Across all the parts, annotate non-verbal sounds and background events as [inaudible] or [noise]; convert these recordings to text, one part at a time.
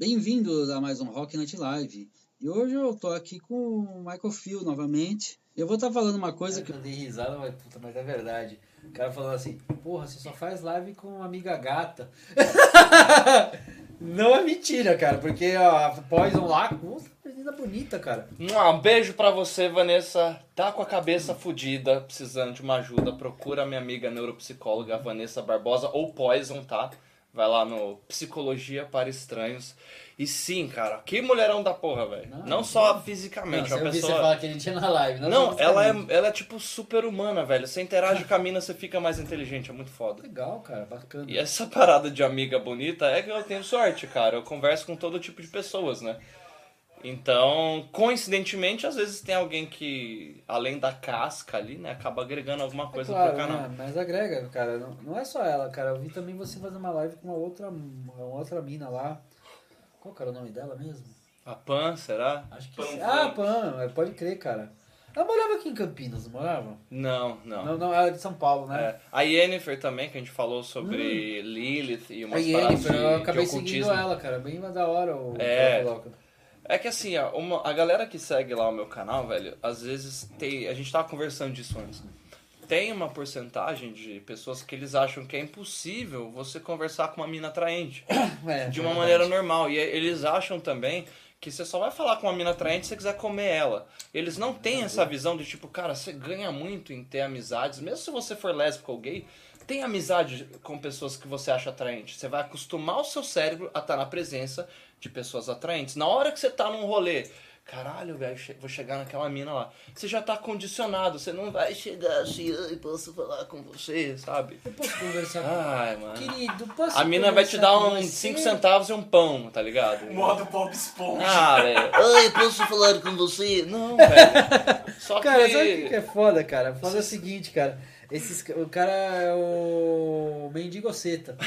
Bem-vindos a mais um Rock Night Live. E hoje eu tô aqui com o Michael Phil novamente. Eu vou estar tá falando uma coisa que. Eu dei risada, mas puta, mas é verdade. O cara falando assim, porra, você só faz live com uma amiga gata. [laughs] Não é mentira, cara, porque a Poison lá, puta, menina bonita, cara. Um beijo pra você, Vanessa. Tá com a cabeça fodida, precisando de uma ajuda. Procura minha amiga neuropsicóloga Vanessa Barbosa ou Poison, tá? Vai lá no Psicologia para Estranhos. E sim, cara, que mulherão da porra, velho. Não, não, só fisicamente, não, uma pessoa. você falar que ele tinha na live, não Não, ela é, ela é tipo super humana, velho. Você interage com a mina, você fica mais inteligente, é muito foda. Legal, cara, bacana. E essa parada de amiga bonita é que eu tenho sorte, cara. Eu converso com todo tipo de pessoas, né? Então, coincidentemente, às vezes tem alguém que, além da casca ali, né, acaba agregando alguma é coisa é claro, pro canal. Né? Mas agrega, cara. Não, não é só ela, cara. Eu vi também você fazer uma live com uma outra, uma outra mina lá. Qual que era o nome dela mesmo? A Pan, será? Acho que Pan, Ah, Pan, é, pode crer, cara. Ela morava aqui em Campinas, não morava? Não, não. Não, não, ela é de São Paulo, né? É. A Yennefer também, que a gente falou sobre hum. Lilith e umas a Yennefer, eu acabei seguindo ela, cara. Bem da hora o é. É que assim, uma, a galera que segue lá o meu canal, velho, às vezes tem. A gente tava conversando disso antes. Tem uma porcentagem de pessoas que eles acham que é impossível você conversar com uma mina atraente. [coughs] É, de uma é maneira normal. E eles acham também que você só vai falar com uma mina atraente se você quiser comer ela. Eles não têm essa visão de tipo, cara, você ganha muito em ter amizades, mesmo se você for lésbico ou gay, tem amizade com pessoas que você acha atraente. Você vai acostumar o seu cérebro a estar na presença de pessoas atraentes. Na hora que você tá num rolê, caralho, velho, vou chegar naquela mina lá. Você já tá condicionado, você não vai chegar assim, ai, posso falar com você, sabe? Eu posso conversar Ai, mano. Querido, posso A mina vai te dar uns 5 centavos e um pão, tá ligado? Modo Bob Esponja. Ah, velho. [laughs] Ai, posso falar com você? Não, [laughs] velho. Só cara, que... sabe o que é foda, cara? Foda é o seguinte, cara. Esses, o cara é o mendigoceta. [laughs]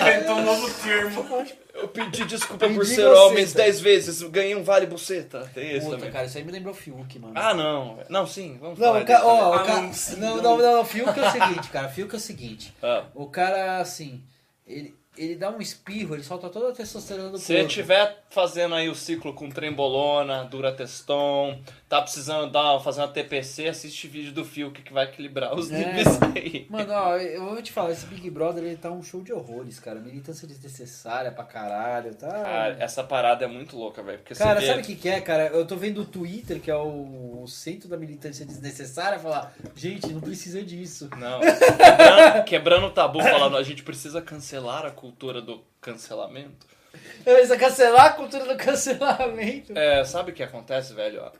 Inventou um novo termo. Eu pedi desculpa por ser homens dez vezes, ganhei um vale buceta. Tem isso Puta, também. cara, isso aí me lembrou o Fiuk, mano. Ah, não. Não, sim, vamos não, falar o ca... oh, o ca... não, não, não, não, Fiuk é o seguinte, cara. Fiuk é o seguinte. Ah. O cara, assim, ele, ele dá um espirro, ele solta toda a testosterona do Se corpo. Se estiver fazendo aí o ciclo com trembolona, durateston, tá precisando dar, fazer uma TPC, assiste vídeo do Fiuk que vai equilibrar os é, níveis aí. Mano, ó, eu vou te falar, esse Big Brother ele tá um show de horrores, cara. Militância desnecessária pra caralho, tá? Cara, essa parada é muito louca, velho. Cara, vê... sabe o que, que é, cara? Eu tô vendo o Twitter, que é o, centro da militância desnecessária, falar, gente, não precisa disso. Não. Quebrando, quebrando o tabu, falando, a gente precisa cancelar a cultura do cancelamento. Precisa cancelar a cultura do cancelamento. É, sabe o que acontece, velho?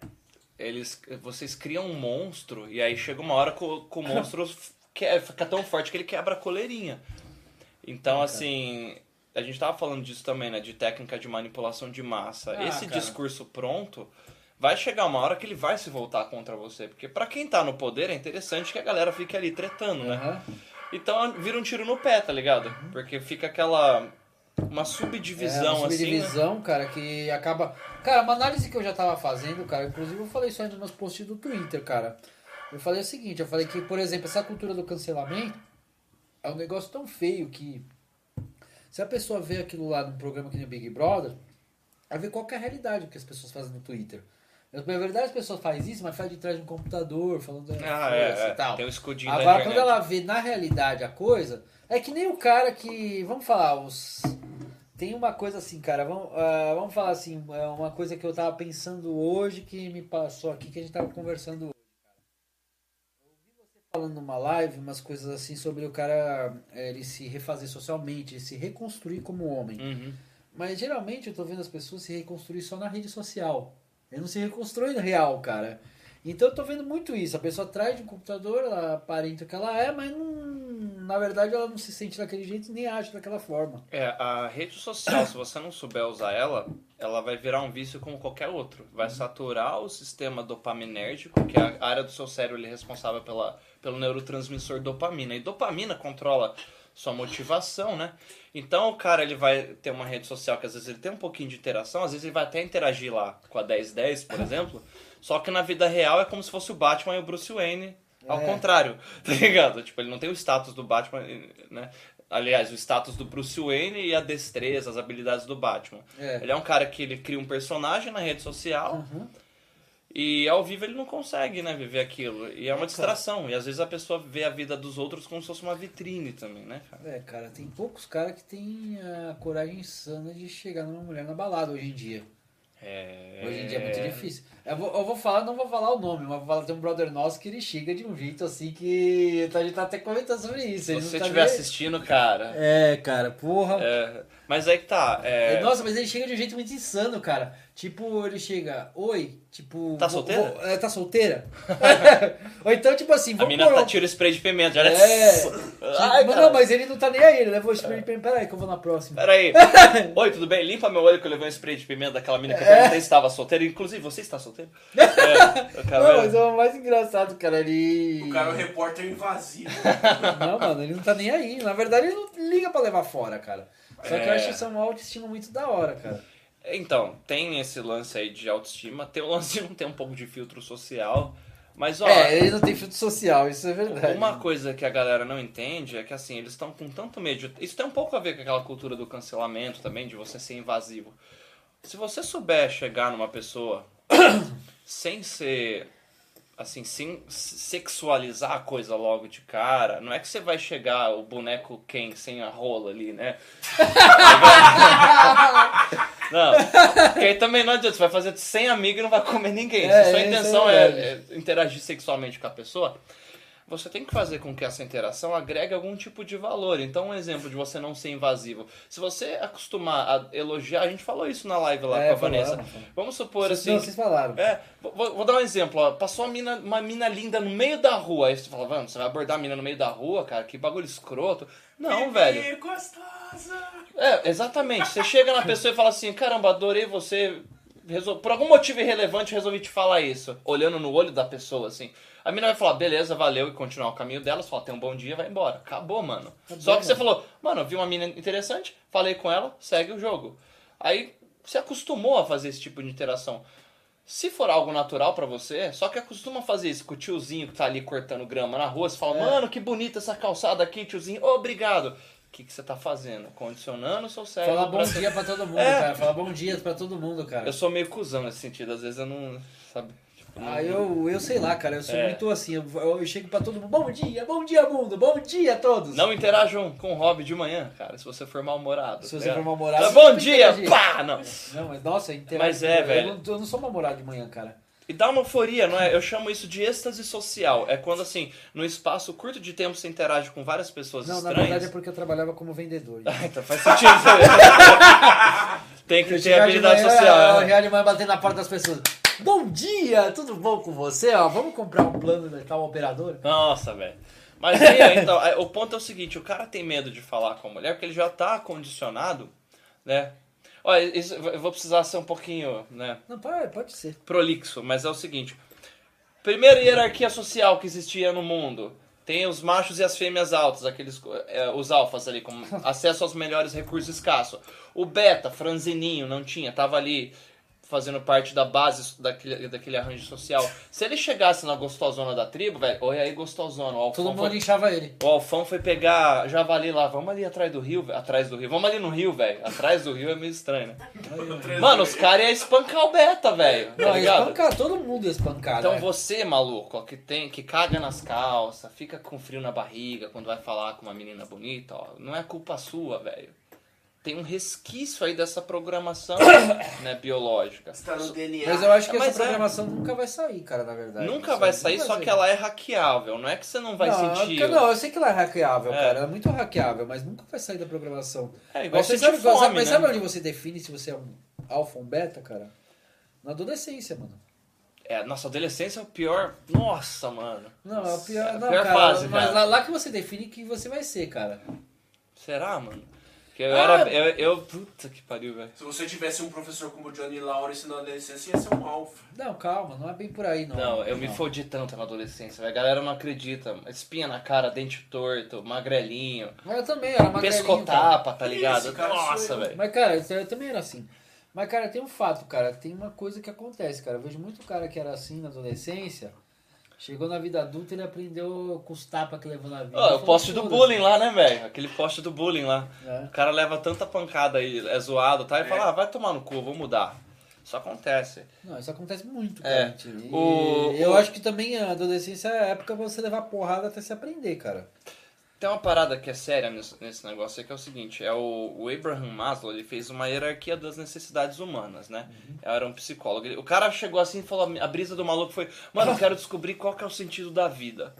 Eles, vocês criam um monstro e aí chega uma hora que o, que o monstro [laughs] que, fica tão forte que ele quebra a coleirinha. Então, assim, a gente tava falando disso também, né? De técnica de manipulação de massa. Ah, Esse cara. discurso pronto vai chegar uma hora que ele vai se voltar contra você. Porque para quem tá no poder é interessante que a galera fique ali tretando, né? Uhum. Então vira um tiro no pé, tá ligado? Uhum. Porque fica aquela uma subdivisão, é, uma assim, subdivisão, né? cara, que acaba. Cara, uma análise que eu já tava fazendo, cara, inclusive eu falei isso aí nos meus posts do Twitter, cara. Eu falei o seguinte, eu falei que, por exemplo, essa cultura do cancelamento é um negócio tão feio que se a pessoa vê aquilo lá num programa que nem Big Brother, vai ver qual é a realidade que as pessoas fazem no Twitter. Na verdade, as pessoas fazem isso, mas faz de trás de um computador, falando ah, é, é. e tal. Tem um escudinho Agora, quando ela vê na realidade a coisa, é que nem o cara que. Vamos falar, os. Tem uma coisa assim, cara, vamos, uh, vamos falar assim, é uma coisa que eu tava pensando hoje que me passou aqui, que a gente tava conversando hoje, cara. Eu ouvi você falando numa live umas coisas assim sobre o cara é, ele se refazer socialmente, se reconstruir como homem. Uhum. Mas geralmente eu tô vendo as pessoas se reconstruir só na rede social. Ele não se reconstrói no real, cara. Então eu tô vendo muito isso. A pessoa traz de um computador, ela aparenta que ela é, mas não, na verdade ela não se sente daquele jeito nem age daquela forma. É, a rede social, se você não souber usar ela, ela vai virar um vício como qualquer outro. Vai uhum. saturar o sistema dopaminérgico, que é a área do seu cérebro é responsável pela, pelo neurotransmissor dopamina. E dopamina controla sua motivação, né? Então o cara ele vai ter uma rede social que às vezes ele tem um pouquinho de interação, às vezes ele vai até interagir lá com a 1010, por exemplo. Só que na vida real é como se fosse o Batman e o Bruce Wayne ao é. contrário, [laughs] tá ligado? Tipo, ele não tem o status do Batman, né? aliás, o status do Bruce Wayne e a destreza, as habilidades do Batman. É. Ele é um cara que ele cria um personagem na rede social Uhum. e ao vivo ele não consegue, né, viver aquilo. E é uma distração. E às vezes a pessoa vê a vida dos outros como se fosse uma vitrine também, né, cara? É, cara, tem poucos caras que têm a coragem insana de chegar numa mulher na balada hoje em dia. É... Hoje em dia é muito difícil. Eu vou, eu vou falar, não vou falar o nome, mas vou falar, tem um brother nosso que ele chega de um jeito assim que a gente tá até comentando sobre isso. Se você tá estiver nem- assistindo, cara. É, cara, porra. é, Mas aí que tá. é, Nossa, mas ele chega de um jeito muito insano, cara. Tipo, ele chega, oi, tipo. Tá solteira? vou- é, tá solteira? [laughs] [laughs] Ou então, tipo assim, A vamos mina pôr tá um- tira o spray de pimenta, já É. Ai, Tipo, cara. não, mas ele não tá nem aí, ele levou o spray de pimenta. Peraí, que eu vou na próxima. Peraí. [laughs] Oi, tudo bem? Limpa meu olho que eu levei um spray de pimenta daquela mina que eu É. perguntei se estava solteira. Inclusive, você está solteiro? É, o cara- Não, mas é o mais engraçado, cara. Ele. O cara é o repórter invasivo. Não, mano, ele não tá nem aí. Na verdade, ele não liga pra levar fora, cara. Só que eu É. acho isso uma autoestima muito da hora, cara. Então, tem esse lance aí de autoestima, tem o lance de não ter um pouco de filtro social. Mas, ó, É, ele não tem filtro social, isso é verdade. uma coisa que a galera não entende é que, assim, eles estão com tanto medo. Isso tem um pouco a ver com aquela cultura do cancelamento também, de você ser invasivo. Se você souber chegar numa pessoa [coughs] sem ser. Assim, sem sexualizar a coisa logo de cara, não é que você vai chegar o boneco Ken sem a rola ali, né? [laughs] Não, porque aí também não adianta, você vai fazer sem amigo e não vai comer ninguém. É, Se sua é intenção é, é interagir sexualmente com a pessoa, você tem que fazer com que essa interação agregue algum tipo de valor. Então, um exemplo de você não ser invasivo. Se você acostumar a elogiar, a gente falou isso na live lá É, com a falamos, Vanessa. Vamos supor Vocês, assim. não, vocês falaram. É, vou, vou dar um exemplo, ó. Passou uma mina, uma mina linda no meio da rua. Aí você fala, vamos, você vai abordar a mina no meio da rua, cara, que bagulho escroto. Não, velho. Ih, gostosa. É, exatamente. Você chega na pessoa e fala assim, caramba, adorei você. Resol... Por algum motivo irrelevante, resolvi te falar isso. Olhando no olho da pessoa, assim. A mina vai falar, beleza, valeu, e continuar o caminho dela. Você fala, tem um bom dia, vai embora. Acabou, mano. Só que você falou, mano, vi uma mina interessante, falei com ela, segue o jogo. Aí você acostumou a fazer esse tipo de interação. Se for algo natural pra você, só que acostuma fazer isso com o tiozinho que tá ali cortando grama na rua, você fala, É. mano, que bonita essa calçada aqui, tiozinho, obrigado. O que, que você tá fazendo? Condicionando o seu cérebro. Falar bom dia pra todo mundo, É. cara. Falar bom dia pra todo mundo, cara. Eu sou meio cuzão nesse sentido, às vezes eu não. Sabe? Não- Ah, eu, eu sei lá, cara. Eu sou É. muito assim. Eu, eu chego pra todo mundo. Bom dia, bom dia, mundo. Bom dia a todos. Não interajam com o hobby de manhã, cara, se você for mal-humorado. Se tá você for mal-humorado, Ah, Bom dia! interagir. Pá! Não. Não, mas nossa, interage- Mas é, eu velho. não- Eu não, sou mal-humorado de manhã, cara. E dá uma euforia, não é? Eu chamo isso de êxtase social. É quando, assim, num espaço curto de tempo você interage com várias pessoas Não, na estranhas. verdade é porque eu trabalhava como vendedor. [laughs] Ah, então faz sentido. [laughs] Tem que Eu ter habilidade manhã, social. Eu né? já de manhã batendo na porta das pessoas. Bom dia, tudo bom com você? Ó, vamos comprar um plano de tal operador? Nossa, velho. Mas aí, então, aí, o ponto é o seguinte, o cara tem medo de falar com a mulher porque ele já tá condicionado, né? Olha, isso, eu vou precisar ser um pouquinho, né, Não, pode, pode ser. prolixo, mas é o seguinte. Primeira hierarquia social que existia no mundo. Tem os machos e as fêmeas altas, aqueles, é, os alfas ali, com [laughs] acesso aos melhores recursos escassos. O beta, franzininho, não tinha, tava ali fazendo parte da base daquele, daquele arranjo social. Se ele chegasse na gostosona da tribo, velho, oi aí gostosona, o Todo mundo foi, inchava ele. o Alfão foi pegar javali lá, vamos ali atrás do rio, velho, atrás do rio, vamos ali no rio, velho, atrás do rio é meio estranho, né? Mano, os caras iam espancar o beta, velho, tá Não, ligado? espancar, todo mundo ia espancar. Então né? você, maluco, ó, que tem que caga nas calças, fica com frio na barriga quando vai falar com uma menina bonita, ó, não é culpa sua, velho. Tem um resquício aí dessa programação, [coughs] né, biológica. Está no DNA. Mas eu acho que Mas essa é. programação nunca vai sair, cara, na verdade. Nunca vai sair, nunca só vai que ela é hackeável, não é que você não vai não, sentir. Não, eu sei que ela é hackeável, É. cara. Ela é muito hackeável, mas nunca vai sair da programação. É igual Mas você sabe, fome, sabe- mas né? sabe onde você define se você é um alfa ou um beta, cara? Na adolescência, mano. É, nossa, adolescência é o pior. Nossa, mano. Não, é a pior, É a não, pior cara, fase, mas cara. lá, lá que você define que você vai ser, cara. Será, mano? Porque eu Ah. era. Eu, eu- Puta que pariu, velho. Se você tivesse um professor como o Johnny Lawrence na adolescência, ia ser um alfa. Não, calma, não é bem por aí, não. Não, eu me fodi tanto na adolescência, velho. A galera não acredita. Espinha na cara, dente torto, magrelinho, Mas eu também era magrelinho, pescotapa, tá ligado? Esse cara Nossa, velho. Mas, cara, isso eu também era assim. Mas, cara, tem um fato, cara. Tem uma coisa que acontece, cara. Eu vejo muito cara que era assim na adolescência. Chegou na vida adulta, ele aprendeu com os tapas que levou na vida. Ó, o poste do bullying lá, né, velho? Aquele poste do bullying lá. É. O cara leva tanta pancada aí, é zoado, tá? E fala, ah, vai tomar no cu, vou mudar. Isso acontece. Não, isso acontece muito, É. cara. gente. O- eu o- acho que também a adolescência é a época pra você levar porrada até se aprender, cara. Tem uma parada que é séria nesse, nesse negócio aí, que é o seguinte, é o, o Abraham Maslow, ele fez uma hierarquia das necessidades humanas, né? Era um psicólogo. Ele- o cara chegou assim e falou, a brisa do maluco foi, mano, eu quero descobrir qual que é o sentido da vida.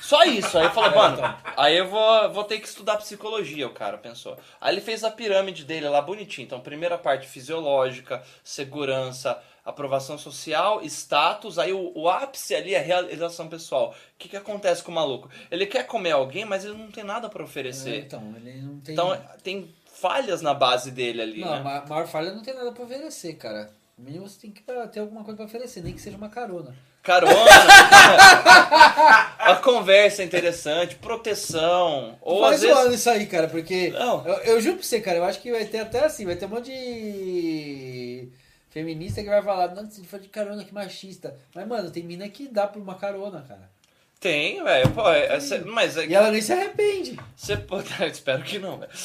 Só isso. Aí eu falei, mano, aí eu vou, vou ter que estudar psicologia, o cara pensou. Aí ele fez a pirâmide dele lá bonitinho. Então, primeira parte fisiológica, segurança, aprovação social, status. Aí o, o ápice ali é realização pessoal. O que, que acontece com o maluco? Ele quer comer alguém, mas ele não tem nada pra É, oferecer. então, ele não tem. Então, tem falhas na base dele ali, não, né? a maior falha não tem nada pra oferecer, cara. No mínimo você tem que ter alguma coisa pra oferecer, nem que seja uma carona. Carona, [laughs] a conversa é interessante, proteção, ou Vai às vezes... isso aí, cara, porque. Não. Eu, eu juro pra você, cara, eu acho que vai ter até assim, vai ter um monte de feminista que vai falar, não, você foi de carona, que machista. Mas, mano, tem mina que dá por uma carona, cara. Tem, velho, pô, é, é, cê- mas é E ela nem se arrepende. Você pode... [laughs] Espero que não, velho. [laughs]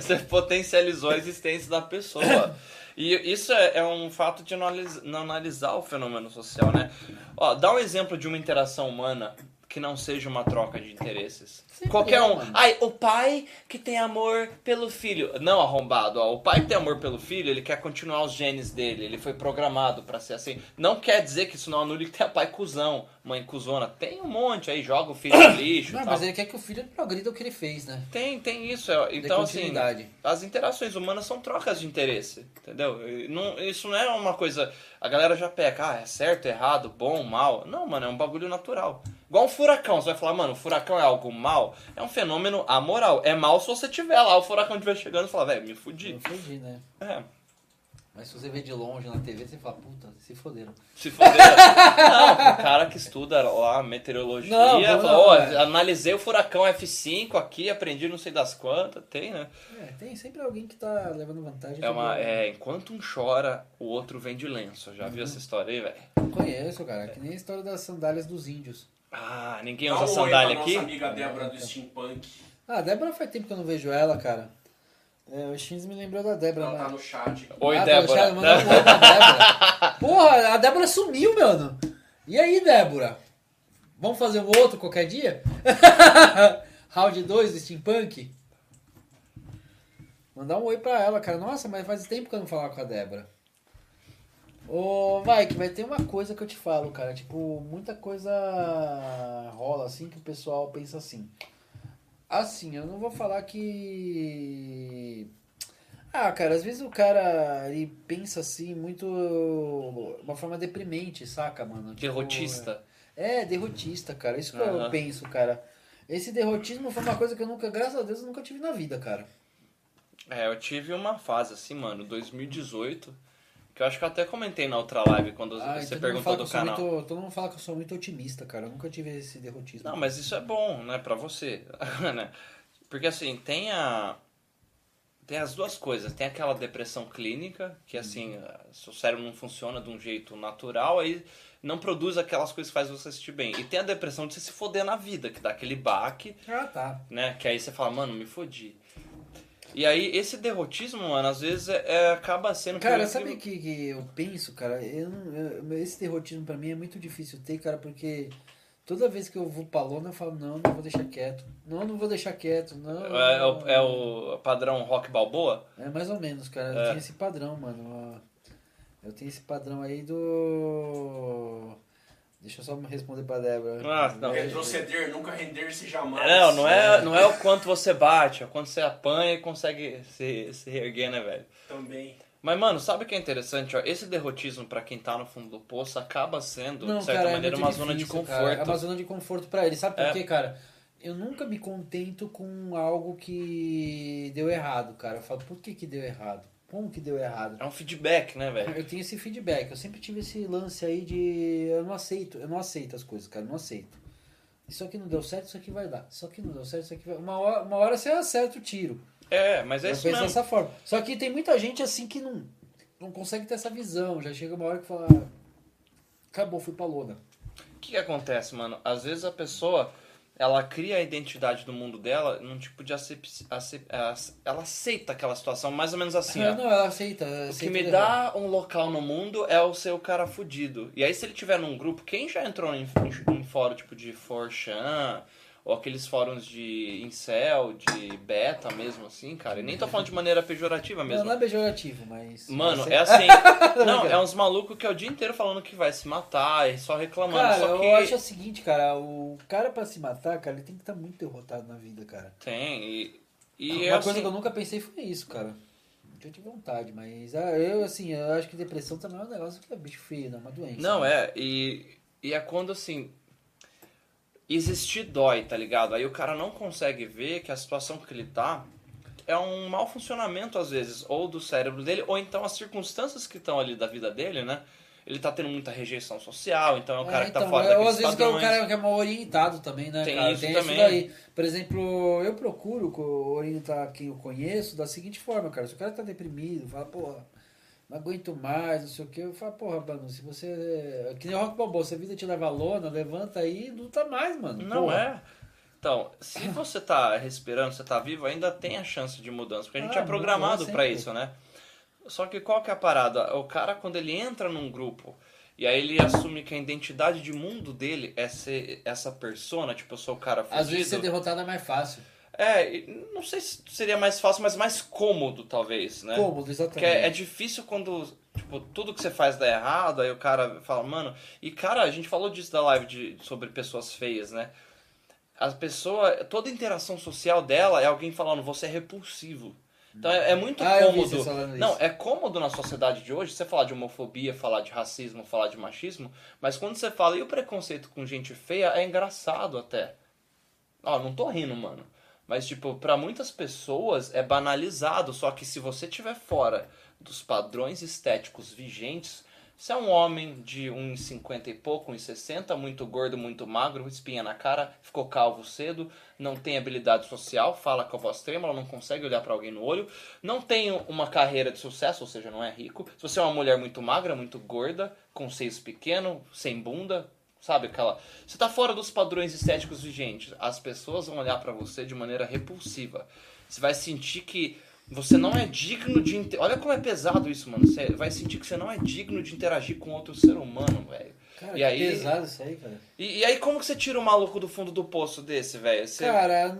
Você potencializou a existência da pessoa. E isso é, é um fato de não analis- não analisar o fenômeno social, né? Ó, dá um exemplo de uma interação humana que não seja uma troca de interesses. Sempre Qualquer é, um. Ai, o pai que tem amor pelo filho. Não, arrombado, ó. O pai que tem amor pelo filho, ele quer continuar os genes dele. Ele foi programado pra ser assim. Não quer dizer que isso não anule que tem pai cuzão, mãe cuzona. Tem um monte aí, joga o filho no lixo. Não, mas ele quer que o filho progrida o que ele fez, né? Tem, tem isso. é, Então, assim, as interações humanas são trocas de interesse, entendeu? Não- isso não é uma coisa... A galera já peca, ah, é certo, errado, bom, mal. Não, mano, é um bagulho natural. Igual um furacão. Você vai falar, mano, o furacão é algo mal? É um fenômeno amoral. É mal se você tiver lá, o furacão estiver chegando e falar, velho, me fudi. Eu fugi, né? É, Mas se você vê de longe na TV, você fala, puta, se foderam. se foder. não, o cara que estuda lá meteorologia, Não, não, ó, é. analisei o furacão F5 aqui, aprendi não sei das quantas. Tem, né? É, tem sempre alguém que tá levando vantagem. É uma, é, enquanto um chora, o outro vem de lenço. Já Uhum. viu essa história aí, velho? Não conheço, cara. Que nem a história das sandálias dos índios. Ah, ninguém Dá usa um oi pra sandália aqui? nossa amiga Débora do Steampunk. Ah, a Débora faz tempo que eu não vejo ela, cara. É, o Shins me lembrou da Débora. Ela tá mas- no chat. Oi, Ah, Débora. Um oi pra Débora. [laughs] Porra, a Débora sumiu, mano. E aí, Débora? Vamos fazer um outro qualquer dia? [laughs] Round 2 do Steampunk? Mandar um oi pra ela, cara. Nossa, mas faz tempo que eu não falava com a Débora. Ô, Mike, vai ter uma coisa que eu te falo, cara. Tipo, muita coisa rola assim que o pessoal pensa assim. Assim, eu não vou falar que. Ah, cara, às vezes o cara ele pensa assim, muito. Uma forma deprimente, saca, mano? Tipo, Derrotista. É, derrotista, cara. Isso que Aham. eu penso, cara. Esse derrotismo foi uma coisa que eu nunca, graças a Deus, eu nunca tive na vida, cara. É, eu tive uma fase assim, mano, 2018, que eu acho que eu até comentei na outra live quando Ah, você perguntou do canal. Muito, todo mundo fala que eu sou muito otimista, cara. Eu nunca tive esse derrotismo. Não, mas isso é bom, né, pra você, [laughs] né? Porque assim, tem a tem as duas coisas, tem aquela depressão clínica, que assim, seu cérebro não funciona de um jeito natural, aí não produz aquelas coisas que faz você se sentir bem. E tem a depressão de você se foder na vida, que dá aquele baque, Ah, tá. né? Que aí você fala, mano, me fodi. E aí, esse derrotismo, mano, às vezes é, é- acaba sendo... Cara, sabe o que, que eu penso, cara? Eu, eu- esse derrotismo pra mim é muito difícil ter, cara, porque toda vez que eu vou pra lona eu falo, não, não vou deixar quieto. Não, não vou deixar quieto. Não, É, é não. o, é o padrão rock balboa? É mais ou menos, cara. Eu É. tenho esse padrão, mano. Eu tenho esse padrão aí do. Deixa eu só responder pra Débora. Ah, não. Retroceder, nunca render-se jamais. Não, não é, não é o quanto você bate, é o quanto você apanha e consegue se, se reerguer, né, velho? Também. Mas, mano, sabe o que é interessante? Ó? Esse derrotismo, pra quem tá no fundo do poço, acaba sendo, Não, de certa cara, é maneira, muito uma zona de difícil, conforto. cara. É uma zona de conforto pra ele. Sabe por É. quê, cara? Eu nunca me contento com algo que deu errado, cara. Eu falo, por que que deu errado? Como que deu errado? É um feedback, né, velho? Eu tenho esse feedback. Eu sempre tive esse lance aí de eu não aceito, eu não aceito as coisas, cara, eu não aceito. Isso aqui não deu certo, isso aqui vai dar. Isso aqui não deu certo, isso aqui vai. Uma hora, uma hora você acerta o tiro. É, mas é eu isso penso mesmo. dessa forma. Só que tem muita gente assim que não, não consegue ter essa visão. Já chega uma hora que fala. acabou, fui pra lona. O que, que acontece, mano? Às vezes a pessoa, ela cria a identidade do mundo dela num tipo de acep... acep- ac- ela aceita aquela situação, mais ou menos assim, Ah, ó. não, ela aceita. O que aceita me levar. dá um local no mundo é o ser o cara fudido. E aí, se ele tiver num grupo, quem já entrou em, em, em fórum tipo de 4chan, ou aqueles fóruns de incel, de beta mesmo, assim, cara, e nem tô falando de maneira pejorativa Não, mesmo. não é pejorativo, mas. Mano, é [laughs] assim. não, é uns malucos que é o dia inteiro falando que vai se matar e só reclamando. Cara, só que eu acho o seguinte, cara, o cara pra se matar, cara, ele tem que estar muito derrotado na vida, cara. tem. E, e Uma é coisa assim, que eu nunca pensei foi isso, cara. Eu tive vontade, mas ah, eu, assim, eu acho que depressão também é um negócio que é bicho feio, não é uma doença. Não, é. E, e é quando assim. Existir dói, tá ligado? Aí o cara não consegue ver que a situação que ele tá é um mau funcionamento, às vezes, ou do cérebro dele, ou então as circunstâncias que estão ali da vida dele, né? Ele tá tendo muita rejeição social, então é um cara É, que tá então, fora é, ou daqueles às vezes é o padrões. cara que é mal orientado também, né, Tem cara? isso Tem também. isso daí. Por exemplo, eu procuro orientar quem eu conheço da seguinte forma, cara. Se o cara tá deprimido, fala, porra, não aguento mais, não sei o que, eu falo, porra, mano, se você. Que nem o rock balboa, se a vida te leva à lona, levanta aí e luta mais, mano. Não Porra. é. Então, se você tá respirando, você tá vivo, ainda tem a chance de mudança, porque a gente Ah, é programado sempre. isso, né? Só que qual que é a parada? O cara, quando ele entra num grupo e aí ele assume que a identidade de mundo dele é ser essa persona, tipo, eu sou o cara fudido. Às vezes ser derrotado é mais fácil. É, não sei se seria mais fácil, mas mais cômodo, talvez, né? Cômodo, exatamente. Porque é, é difícil quando, tipo, tudo que você faz dá errado, aí o cara fala, mano. E, cara, a gente falou disso da live de, sobre pessoas feias, né? A pessoa, toda interação social dela é alguém falando, você é repulsivo. Então é, é muito Ah, cômodo. Não, isso. é cômodo na sociedade de hoje você falar de homofobia, falar de racismo, falar de machismo, mas quando você fala e o preconceito com gente feia, é engraçado até. Ó, não tô rindo, mano. Mas, tipo, pra muitas pessoas é banalizado. Só que se você estiver fora dos padrões estéticos vigentes, se é um homem de 1,50 e pouco, 1,60, muito gordo, muito magro, espinha na cara, ficou calvo cedo, não tem habilidade social, fala com a voz trêmula, não consegue olhar pra alguém no olho, não tem uma carreira de sucesso, ou seja, não é rico. Se você é uma mulher muito magra, muito gorda, com seios pequeno, sem bunda, Sabe aquela. Você tá fora dos padrões estéticos vigentes. As pessoas vão olhar pra você de maneira repulsiva. Você vai sentir que você não é digno de. Olha como é pesado isso, mano. Você vai sentir que você não é digno de interagir com outro ser humano, velho. Cara, E aí- pesado isso aí, cara. E, e aí, como que você tira o maluco do fundo do poço desse, velho? Você- Cara,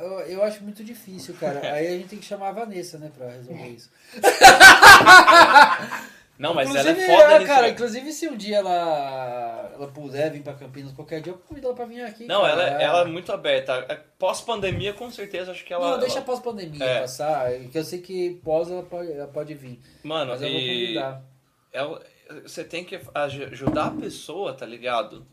eu, eu acho muito difícil, cara. Aí a gente tem que chamar a Vanessa, né, pra resolver isso. [laughs] Não, mas inclusive, ela é foda é, cara, inclusive se um dia ela, ela puder vir pra Campinas qualquer dia, eu convido ela pra vir aqui. Não, cara. ela, ela é muito aberta. É, Pós-pandemia, com certeza, acho que ela. Não, deixa ela- pós-pandemia É. passar, que eu sei que pós ela pode, ela pode vir. Mano, Mas eu vou convidar. é o- você tem que aj- ajudar a pessoa, tá ligado?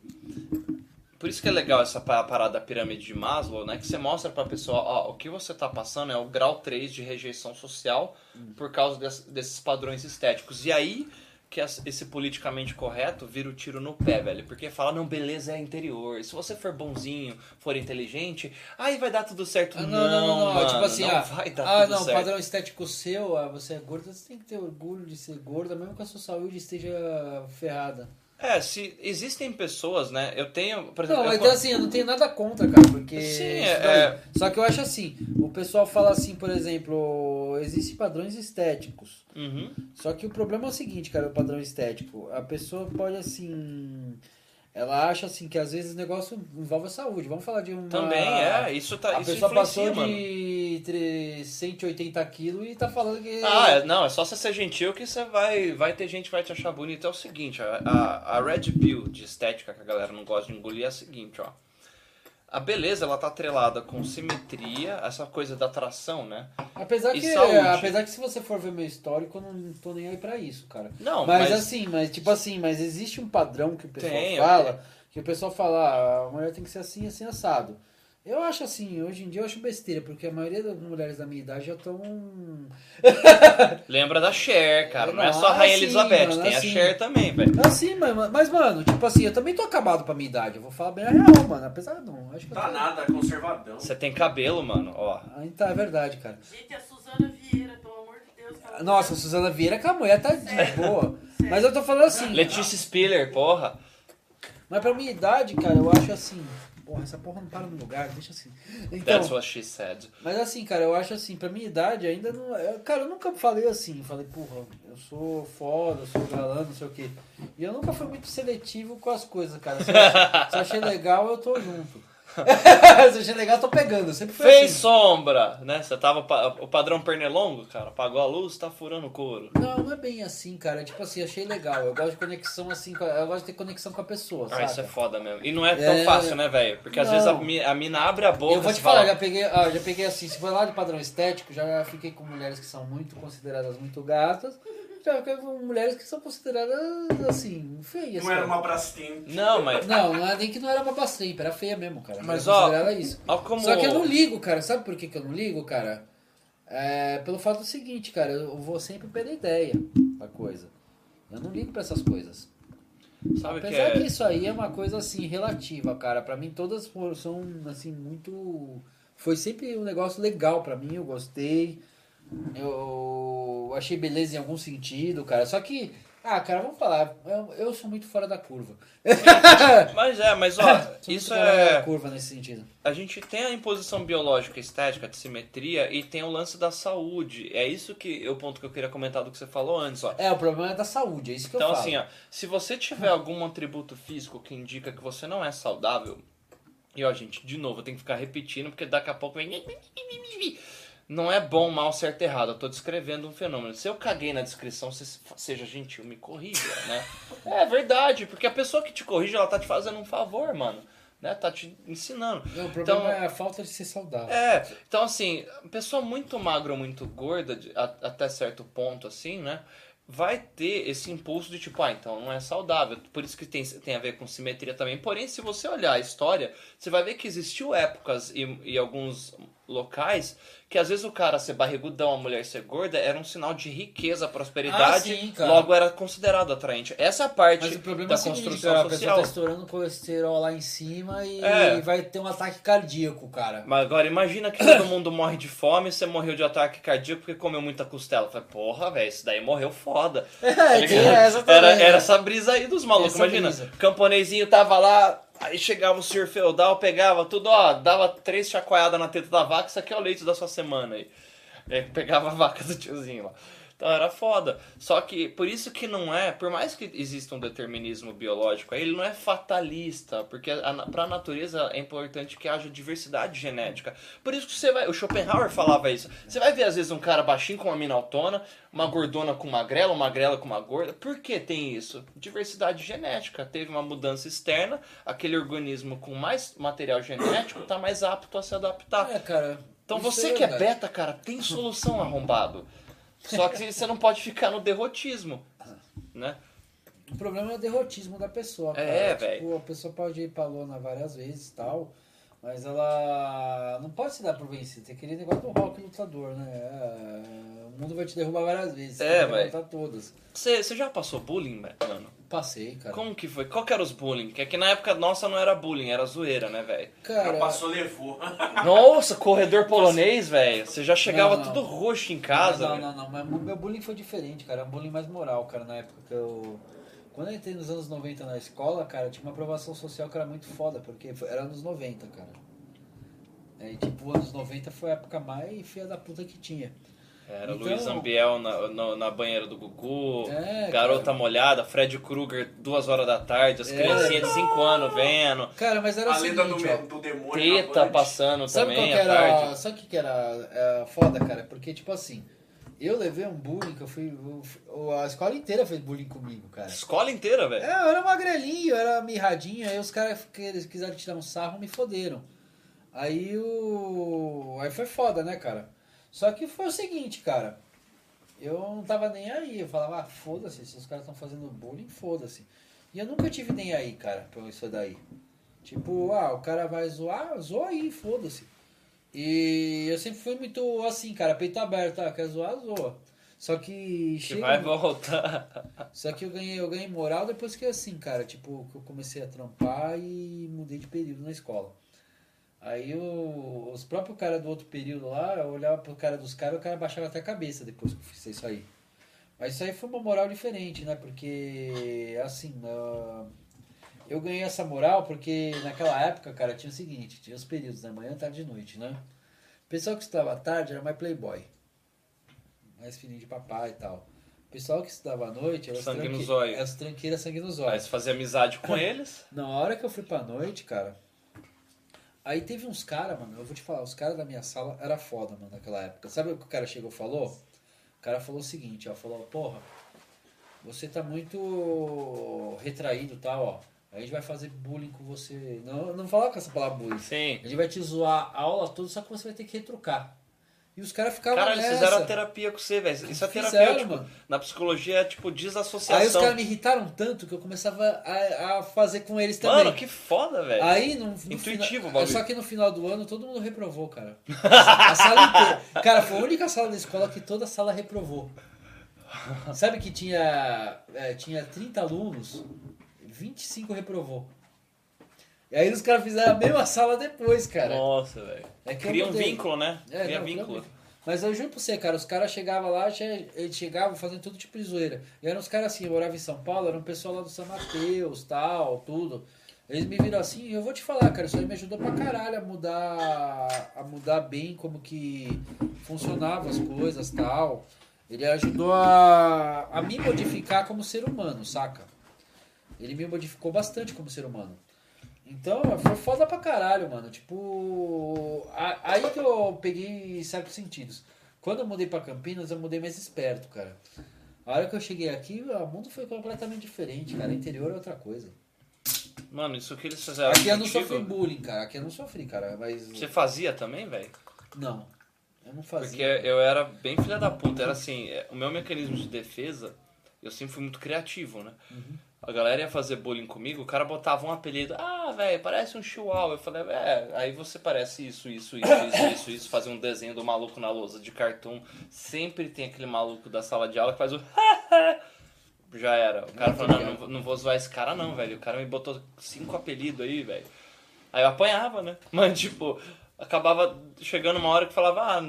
Por isso que é legal essa pa- parada da pirâmide de Maslow, né? Que você mostra pra pessoa, ó, o que você tá passando é o grau 3 de rejeição social por causa des- desses padrões estéticos. E aí que esse politicamente correto vira o tiro no pé, velho. Porque fala, não, beleza é interior. Se você for bonzinho, for inteligente, aí vai dar tudo certo. Ah, não, não, não, não, mano, tipo assim, não ah, vai dar ah, tudo não, certo. padrão estético seu, ah, você é gorda, você tem que ter orgulho de ser gorda, mesmo que a sua saúde esteja ferrada. É, se existem pessoas, né? Eu tenho, por exemplo, Não, eu então assim, eu não tenho nada contra, cara, porque. Sim, é- é- Só que eu acho assim, o pessoal fala assim, por exemplo, existem padrões estéticos. Uhum. Só que o problema é o seguinte, cara, o padrão estético. A pessoa pode assim. Ela acha assim que às vezes o negócio envolve a saúde. Vamos falar de uma. Também é, isso tá A isso pessoa passou mano. de tre- 180 quilos e tá falando que. Ah, é- não, é só você ser gentil que você vai, vai ter gente que vai te achar bonito. É o seguinte, a, a, a Red Pill de estética que a galera não gosta de engolir é a seguinte, ó. A beleza, ela tá atrelada com simetria, essa coisa da atração, né? Apesar E que, saúde. apesar que se você for ver meu histórico, eu não tô nem aí pra isso, cara. Não, mas, mas, assim, mas tipo assim, mas existe um padrão que o pessoal Tem, fala, que o pessoal fala, ah, a mulher tem que ser assim, assim, assado. Eu acho assim, hoje em dia eu acho besteira, porque a maioria das mulheres da minha idade já estão. [laughs] lembra da Cher, cara. Não é Não, só a Rainha assim, Elizabeth, mano, tem assim. a Cher também, velho. Assim, mas, mas, mano, tipo assim, eu também tô acabado pra minha idade. Eu vou falar bem a real, mano. Apesar de não. Acho que Tá tô... nada, conservadão. Você tem cabelo, mano, ó. Ah, Então, é verdade, cara. Gente, a Suzana Vieira, pelo amor de Deus. ela- Nossa, a Suzana Vieira, que a mulher tá de Sério? boa. Mas eu tô falando assim. Letícia Spiller, porra. Mas pra minha idade, cara, eu acho assim. Porra, essa porra não para no lugar, deixa assim. Então, That's what she said. mas assim, cara, eu acho assim, pra minha idade ainda não. eu- cara, eu nunca falei assim, falei, porra, eu sou foda, eu sou galã, não sei o quê. E eu nunca fui muito seletivo com as coisas, cara. Se eu achei, se eu achei legal, eu tô junto. [laughs] se eu achei legal, tô pegando. Sempre Fez assim. sombra, né? Você tava o padrão pernilongo, cara. Apagou a luz, tá furando o couro. Não, não é bem assim, cara. Tipo assim, achei legal. Eu gosto de conexão assim, com a- eu gosto de ter conexão com a pessoa, Ah, isso é foda mesmo. E não é tão É. fácil, né, velho? Porque às Não. vezes a, mi- a mina abre a boca Eu vou te fala, falar, já peguei, ah, já peguei assim, se for lá de padrão estético, já fiquei com mulheres que são muito consideradas muito gatas, mulheres que são consideradas assim, feias. Não era cara. uma Brastemp. Não, mas. Não, não é nem que não era uma Brastemp, era feia mesmo, cara. Mas, Era ó, isso. Ó, como... Só que eu não ligo, cara. Sabe por que, que eu não ligo, cara? É, pelo fato do seguinte, cara, eu vou sempre pela ideia da coisa. Eu não ligo pra essas coisas. Sabe que Apesar é. que isso aí é uma coisa assim relativa, cara. Pra mim todas foram são assim muito foi sempre um negócio legal pra mim, eu gostei. Eu achei beleza em algum sentido, cara. Só que ah, cara, vamos falar, eu, eu sou muito fora da curva. Mas é, mas ó, [laughs] isso é. curva nesse sentido. A gente tem a imposição biológica, estética, de simetria e tem o lance da saúde. É isso que é o ponto que eu queria comentar do que você falou antes, ó. É, o problema é da saúde, é isso que Então, eu falo. assim, ó, se você tiver algum atributo físico que indica que você não é saudável, e ó, gente, de novo, eu tenho que ficar repetindo, porque daqui a pouco vem. Não é bom, mal, certo, errado. Eu tô descrevendo um fenômeno. Se eu caguei na descrição, você seja gentil, me corrija, né? É verdade, porque a pessoa que te corrige, ela tá te fazendo um favor, mano. Né? Tá te ensinando. Não, o problema Então- é a falta de ser saudável. É, então assim, pessoa muito magra ou muito gorda, de- a- até certo ponto, assim, né? Vai ter esse impulso de tipo, ah, então não é saudável. Por isso que tem, tem a ver com simetria também. Porém, se você olhar a história, você vai ver que existiu épocas e, e alguns locais que às vezes o cara ser barrigudão, a mulher ser gorda, era um sinal de riqueza, prosperidade, Ah, sim, logo era considerado atraente. Essa parte Mas o problema da é seguinte, construção cara, a pessoa social. tá estourando colesterol lá em cima e É. vai ter um ataque cardíaco, cara. Mas agora imagina que todo mundo morre de fome, você morreu de ataque cardíaco porque comeu muita costela. Falei, porra, velho, isso daí morreu foda. É, [laughs] Tá também, era, né? era essa brisa aí dos malucos. Essa Imagina, brisa. o camponesinho tava lá, aí chegava o senhor feudal, pegava tudo, ó, dava três chacoalhadas na teta da vaca, isso aqui é o leite da sua semana aí. Aí pegava a vaca do tiozinho lá. Então era foda. Só que, por isso que não é, por mais que exista um determinismo biológico ele não é fatalista, porque a, na- pra natureza é importante que haja diversidade genética. Por isso que você vai, o Schopenhauer falava isso. Você vai ver às vezes um cara baixinho com uma mina uma gordona com magrela, uma magrela com uma gorda. Por que tem isso? Diversidade genética. Teve uma mudança externa, aquele organismo com mais material genético tá mais apto a se adaptar. É, cara. Então você que é beta, cara, tem solução arrombado. Só que você não pode ficar no derrotismo, né? O problema é o derrotismo da pessoa, cara. É, tipo, velho. a pessoa pode ir pra lona várias vezes e tal, mas ela não pode se dar por vencida. Tem aquele negócio do rock lutador, né? É, o mundo vai te derrubar várias vezes. É, vai levantar todas. Você, já passou bullying, mano? Passei, cara. Como que foi? Qual que era os bullying? Que é que na época nossa não era bullying, era zoeira, né, velho? Cara, Já passou, levou. [laughs] Nossa, corredor polonês, velho. Você já chegava Não, não. tudo roxo em casa, Não, velho. não, não, mas meu bullying foi diferente, cara. Um bullying mais moral, cara, na época que eu. Quando eu entrei nos anos 90 na escola, cara, tinha uma aprovação social que era muito foda, porque era anos 90, cara. É, e tipo, anos 90 foi a época mais feia da puta que tinha. Era Então- Luiz Ambiel na, na, na banheira do Gugu, É, Garota cara. Molhada, Fred Krueger, duas horas da tarde, as É. criancinhas de 5 anos vendo, Cara, mas era A o lenda do, seguinte, ó. do demônio. teta passando Sabe qual também que à era. tarde. Sabe o que, que era é, foda, cara? Porque, tipo assim, eu levei um bullying que eu fui. a escola inteira fez bullying comigo, cara. Escola inteira, velho. É, eu era magrelinho, eu era mirradinho, aí os caras que eles quiseram tirar um sarro me foderam. Aí o. Aí foi foda, né, cara? Só que foi o seguinte, cara. Eu não tava nem aí. Eu falava, ah, foda-se, se os caras estão fazendo bullying, foda-se. E eu nunca tive nem aí, cara, pra isso daí. Tipo, ah, o cara vai zoar, zoa aí, foda-se. E eu sempre fui muito assim, cara, peito aberto, ah, quer zoar, zoa. Só que Que chega vai voltar. [laughs] só que eu ganhei, eu ganhei moral depois que assim, cara, tipo, que eu comecei a trampar e mudei de período na escola. Aí o- os próprios caras do outro período lá, eu olhava pro cara dos caras, o cara baixava até a cabeça depois que eu fiz isso aí. Mas isso aí foi uma moral diferente, né? Porque, assim, ah, eu ganhei essa moral porque naquela época, cara, tinha o seguinte, tinha os períodos, né? Manhã, tarde e noite, né? O pessoal que estudava à tarde era mais playboy. Mais filhinho de papai e tal. O pessoal que estudava à noite era Sangue no tranque... zóio. as tranqueiras sangue no Aí você fazia amizade com [laughs] eles. Na hora que eu fui pra noite, cara. Aí teve uns caras, mano, eu vou te falar, os caras da minha sala era foda, mano, naquela época. Sabe o que o cara chegou e falou? O cara falou o seguinte, ó, falou, porra, você tá muito retraído e tal, ó. A gente vai fazer bullying com você. Não, não falava com essa palavra bullying. Sim. A gente vai te zoar a aula toda, só que você vai ter que retrucar. E os caras ficavam Cara, eles nessa. fizeram a terapia com você, velho. Isso é terapia, tipo, mano. na psicologia é tipo Aí os desassociação. caras me irritaram tanto que eu começava a, a fazer com eles também. Mano, que foda, velho. Aí no, no Intuitivo final. Só que no final do ano todo mundo reprovou, cara. A sala inteira. Cara, foi a única sala da escola que toda a sala reprovou. Sabe que tinha, é, tinha 30 alunos, 25 reprovou. E aí os caras fizeram a mesma sala depois, cara. Nossa, velho. É Cria um vínculo, né? É, Cria não, vínculo. Mas eu juro pra você, cara, os caras chegavam lá, eles chegavam fazendo todo tipo de zoeira. E eram os caras assim, eu morava em São Paulo, era um pessoal lá do São Mateus, tal, tudo. Eles me viram assim, e eu vou te falar, cara, isso aí me ajudou pra caralho a mudar, a mudar bem como que funcionavam as coisas, tal. Ele ajudou a, a me modificar como ser humano, saca? Ele me modificou bastante como ser humano. Então, foi foda pra caralho, mano. Tipo, a- aí que eu peguei certos sentidos. Quando eu mudei pra Campinas, eu mudei mais esperto, cara. A hora que eu cheguei aqui, o mundo foi completamente diferente, cara. Interior é outra coisa. Mano, isso que eles fizeram Aqui eu não contigo, sofri bullying, cara. Aqui eu não sofri, cara. Mas. Você fazia também, velho? Não. Eu não fazia. Porque eu era bem filha da puta. Era assim, é, o meu mecanismo de defesa, eu sempre fui muito criativo, né? Uhum. A galera ia fazer bullying comigo, o cara botava um apelido. Ah, velho, parece um chihuahua. Eu falei, é, aí você parece isso, isso, isso, isso, [coughs] isso, isso. Fazer um desenho do maluco na lousa de cartoon. Sempre tem aquele maluco da sala de aula que faz o... [laughs] Já era. O cara falou, não, não, vou- não vou zoar esse cara não, velho. O cara me botou cinco apelidos aí, velho. Aí eu apanhava, né? [laughs] Mas, tipo, acabava chegando uma hora que falava, ah,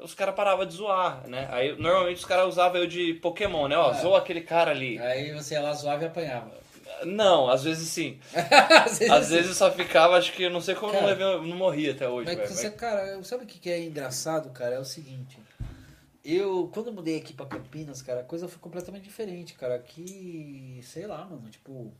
os caras paravam de zoar, né? Aí normalmente os caras usavam eu de Pokémon, né? Ó, É. zoa aquele cara ali. Aí você ia lá zoava e apanhava. Não, às vezes sim. [laughs] Às vezes, Às vezes eu só ficava, acho que eu não sei como eu não, Cara, levei, eu não morri até hoje, Mas velho. você, cara, sabe o que que é engraçado, cara? É o seguinte. Eu, quando eu mudei aqui pra Campinas, cara, a coisa foi completamente diferente, cara. Aqui, sei lá, mano, tipo.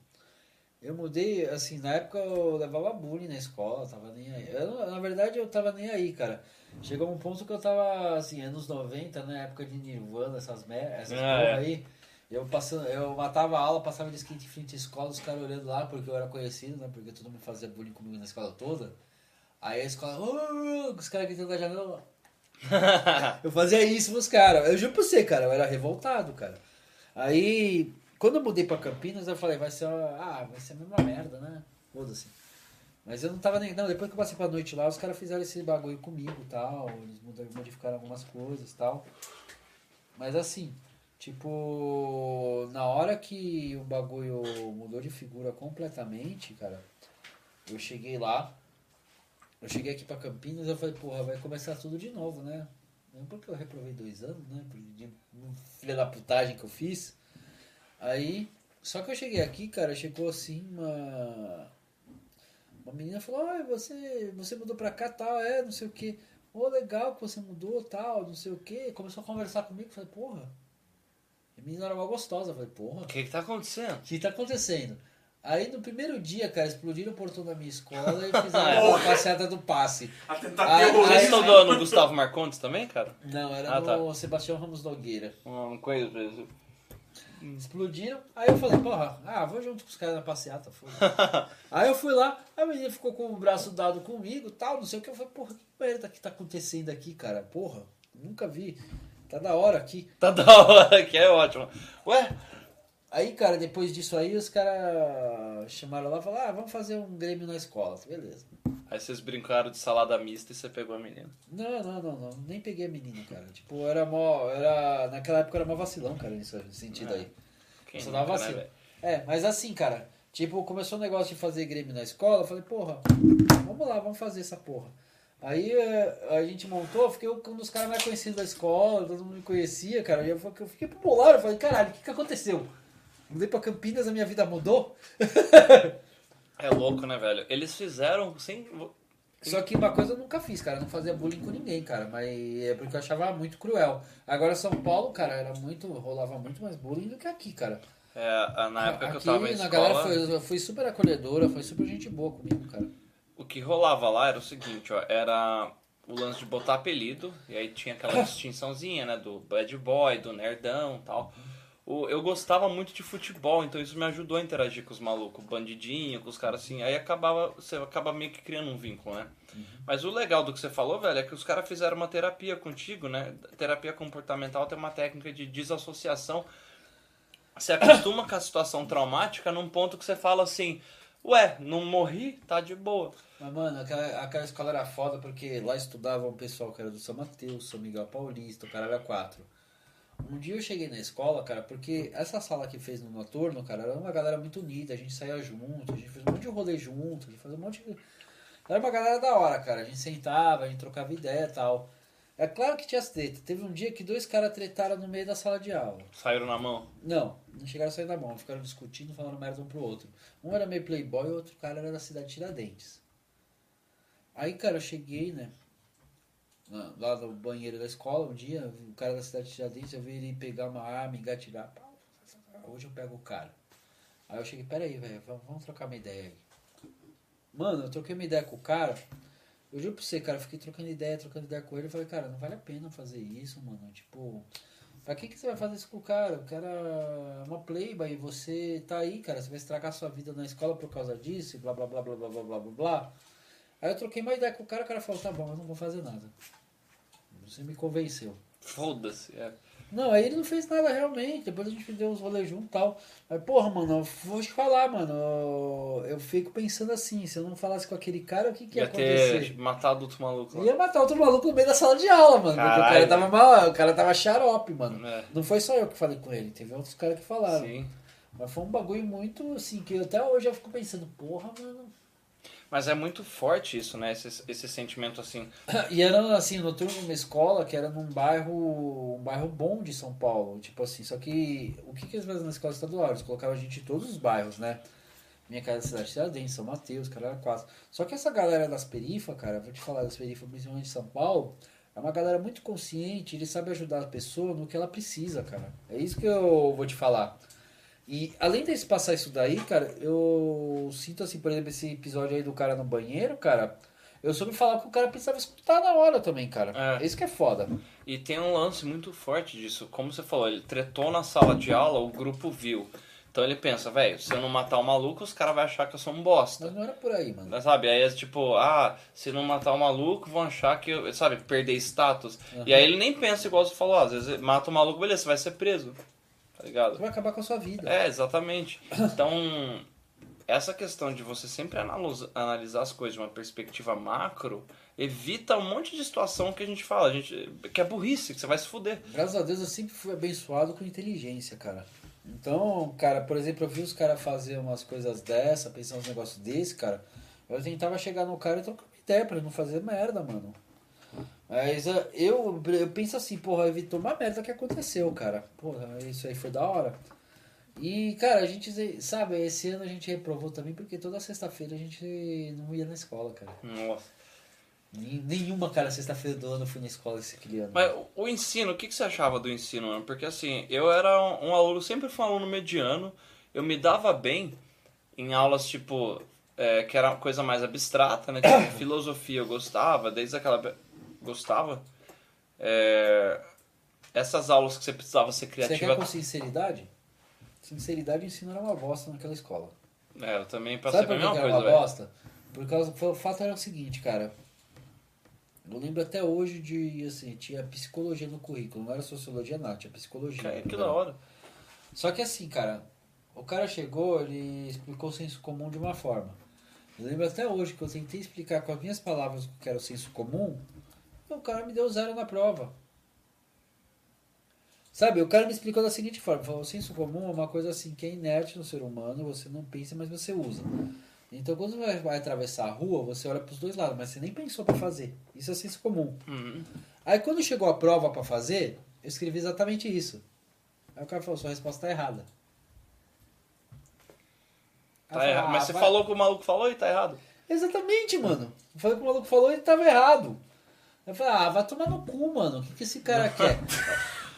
Eu mudei, assim, na época eu levava bullying na escola, tava nem aí. Eu, na verdade, eu tava nem aí, cara. Chegou um ponto que eu tava, assim, anos 90, né? Época de Nirvana, essas, mer essas Ah, é. aí. Eu, passando, eu matava a aula, passava de skate em frente à escola, os caras olhando lá, porque eu era conhecido, né? Porque todo mundo fazia bullying comigo na escola toda. Aí a escola, "Oh", os caras gritando da janela. [laughs] eu fazia isso pros caras. Eu juro pra você, cara, eu era revoltado, cara. Aí, quando eu mudei pra Campinas, eu falei, vai ser, ah, vai ser a mesma merda, né? Foda-se. Mas eu não tava nem. Não, depois que eu passei pra noite lá, os caras fizeram esse bagulho comigo e tal. Eles mudaram- modificaram algumas coisas e tal. Mas assim, tipo, na hora que o bagulho mudou de figura completamente, cara, eu cheguei lá. Eu cheguei aqui pra Campinas eu falei, porra, vai começar tudo de novo, né? Não porque eu reprovei dois anos, né? Filha da putagem que eu fiz. Aí, só que eu cheguei aqui, cara, chegou assim uma. Uma menina falou, ah, você, você mudou pra cá tal, é, não sei o que. Ô, legal que você mudou, tal, não sei o que. Começou a conversar comigo, falei, porra. A menina era uma gostosa, falei, porra. O que que tá acontecendo? O que tá acontecendo? Aí no primeiro dia, cara, explodiram o portão da minha escola e [laughs] fizeram a passeata do passe. A Aí- tentar aí- [laughs] no Gustavo Marcondes também, cara? Não, era Ah, no tá. Sebastião Ramos Nogueira. Uma coisa, isso. Explodiram. Aí eu falei, porra, ah, vou junto com os caras na passeata, [laughs] Aí eu fui lá, a menina ficou com o braço dado comigo tal, não sei o que. Eu falei, porra, que merda que tá acontecendo aqui, cara? Porra, nunca vi. Tá da hora aqui. Tá da [laughs] hora, que é ótimo. Ué, Aí, cara, depois disso aí, os caras chamaram lá e falaram, ah, vamos fazer um Grêmio na escola. Beleza. aí vocês brincaram de salada mista e você pegou a menina. Não, não, não, não. Nem peguei a menina, cara. Tipo, era mó. Era, naquela época era mó vacilão, cara, nesse sentido É. aí. Quem Só dava né, assim. velho? É, mas assim, cara, tipo, começou o negócio de fazer Grêmio na escola, eu falei, porra, vamos lá, vamos fazer essa porra. Aí eh, a gente montou, fiquei um dos caras mais conhecidos da escola, todo mundo me conhecia, cara. E eu fiquei- eu fiquei popular, eu falei, caralho, o que, que aconteceu? Mudei pra Campinas, a minha vida mudou? É louco, né, velho? Eles fizeram sem. Só que uma coisa eu nunca fiz, cara. Não fazia bullying com ninguém, cara. Mas é porque eu achava muito cruel. Agora São Paulo, cara, era muito. rolava muito mais bullying do que aqui, cara. É, na época que eu aqui, tava em na escola, galera foi, foi super acolhedora, foi super gente boa comigo, cara. o que rolava lá era o seguinte, ó, era o lance de botar apelido, e aí tinha aquela [laughs] distinçãozinha, né, do bad boy, do nerdão e tal. O, eu gostava muito de futebol, então isso me ajudou a interagir com os malucos, bandidinho, com os caras assim. Aí acabava, você acaba meio que criando um vínculo, né? Mas o legal do que você falou, velho, é que os caras fizeram uma terapia contigo, né? Terapia comportamental tem uma técnica de desassociação. Você acostuma com a situação traumática num ponto que você fala assim, ué, não morri, tá de boa. Mas, mano, aquela, aquela escola era foda porque lá estudava um pessoal que era do São Mateus, São Miguel Paulista, o cara era quatro. Um dia eu cheguei na escola, cara, porque essa sala que fez no noturno, cara, era uma galera muito unida, a gente saía junto, a gente fez um monte de rolê junto, a gente fazia um monte de. Era uma galera da hora, cara. A gente sentava, a gente trocava ideia e tal. É claro que tinha as treta. Teve um dia que dois caras tretaram no meio da sala de aula. Saíram na mão. Não, não chegaram a sair da mão, ficaram discutindo, falando merda um pro outro. Um era meio playboy e o outro cara era da cidade de Tiradentes. Aí, cara, eu cheguei, né? Lá no banheiro da escola, um dia, o cara da cidade de Tiradentes, eu vi ele pegar uma arma, engatirar. Pá, Hoje eu pego o cara. Aí eu cheguei, peraí, velho, vamos, trocar uma ideia aí. Mano, eu troquei uma ideia com o cara. Eu juro pra você, cara, eu fiquei trocando ideia, trocando ideia com ele. Eu falei, cara, não vale a pena fazer isso, mano. Tipo, pra que, que você vai fazer isso com o cara? O cara é uma playboy e você tá aí, cara. Você vai estragar sua vida na escola por causa disso blá blá blá blá blá blá blá blá. Aí eu troquei uma ideia com o cara, o cara falou, tá bom, eu não vou fazer nada. Você me convenceu. Foda-se. É. Não, aí ele não fez nada realmente. Depois a gente deu uns rolês junto e tal. Mas, porra, mano, eu vou te falar, mano. Eu, fico pensando assim: se eu não falasse com aquele cara, o que, que ia, Ia acontecer? ter matado outro maluco lá. Ia matar outro maluco no meio da sala de aula, mano. Porque o cara Caralho. tava mal, o cara tava xarope, mano. É. Não foi só eu que falei com ele, teve outros caras que falaram. Sim. Mas foi um bagulho muito assim, que até hoje eu fico pensando, porra, mano. Mas é muito forte isso, né? Esse, esse sentimento assim. [coughs] E era assim, noturno numa escola que era num bairro. um bairro bom de São Paulo. Tipo assim, só que o que, que eles faziam na escola estadual? Eles colocavam a gente em todos os bairros, né? Minha casa da cidade de Tiradentes, São Mateus, Caralho quase. Só que essa galera das perifas, cara, vou te falar das perifas, principalmente de São Paulo, é uma galera muito consciente, ele sabe ajudar a pessoa no que ela precisa, cara. É isso que eu vou te falar. E além de passar isso daí, cara, eu sinto assim, por exemplo, esse episódio aí do cara no banheiro, cara, eu soube falar que o cara precisava escutar na hora também, cara. É. Isso que é foda. E tem um lance muito forte disso. Como você falou, ele tretou na sala de aula, o grupo viu. Então ele pensa, velho, se eu não matar o maluco, os caras vão achar que eu sou um bosta. Mas não era por aí, mano. Sabe? Aí é tipo, ah, se não matar o maluco, vão achar que eu, sabe, perder status. E aí ele nem pensa igual você falou, às vezes mata o maluco, beleza, você vai ser preso. Tá ligado? Você vai acabar com a sua vida. É, exatamente. Então, essa questão de você sempre analisar as coisas de uma perspectiva macro evita um monte de situação que a gente fala, a gente, que é burrice, que você vai se fuder. Graças a Deus eu sempre fui abençoado com inteligência, cara. Então, cara, por exemplo, eu vi os caras fazer umas coisas dessa, pensar uns negócios desse, cara. Eu tentava chegar no cara e trocar uma ideia pra ele não fazer merda, mano. Mas eh, eu, eu penso assim, porra, evitou uma merda que aconteceu, cara. Porra, isso aí foi da hora. E, cara, a gente, sabe, esse ano a gente reprovou também porque toda sexta-feira a gente não ia na escola, cara. Nossa. Nenhuma, cara, sexta-feira do ano eu fui na escola esse aquele ano. Mas o- ensino, o que, que você achava do ensino, mano? Porque assim, eu era um, um aluno, sempre fui um aluno mediano, eu me dava bem em aulas tipo, é, que era uma coisa mais abstrata, né? Tipo, [coughs] filosofia eu gostava, desde aquela. Gostava. É, essas aulas que você precisava ser Você criativa. quer com sinceridade? Sinceridade, ensino era uma bosta naquela escola. É, eu também passei Sabe por que, mesma que era coisa, uma bosta? Por causa o fato era o seguinte, cara. Eu lembro até hoje de, assim, tinha psicologia no currículo. Não era sociologia, nada, tinha psicologia. Que, que né? da hora. Só que assim, cara, o cara chegou, ele explicou o senso comum de uma forma. Eu lembro até hoje que eu tentei explicar com as minhas palavras o que era o senso comum, o cara me deu zero na prova. Sabe, o cara me explicou da seguinte forma, falou, o senso comum é uma coisa assim que é inerte no ser humano, você não pensa, mas você usa. Então quando você vai, atravessar a rua, você olha para os dois lados, mas você nem pensou para fazer. Isso é senso comum. Uhum. Aí quando chegou a prova para fazer, eu escrevi exatamente isso. Aí o cara falou, sua resposta tá errada. Tá falei, errado. ah, Mas você vai- falou o que o maluco falou e tá errado. Exatamente, mano. Falei que o maluco falou e tava errado. Eu falei, ah, vai tomar no cu, mano. O que, que esse cara quer?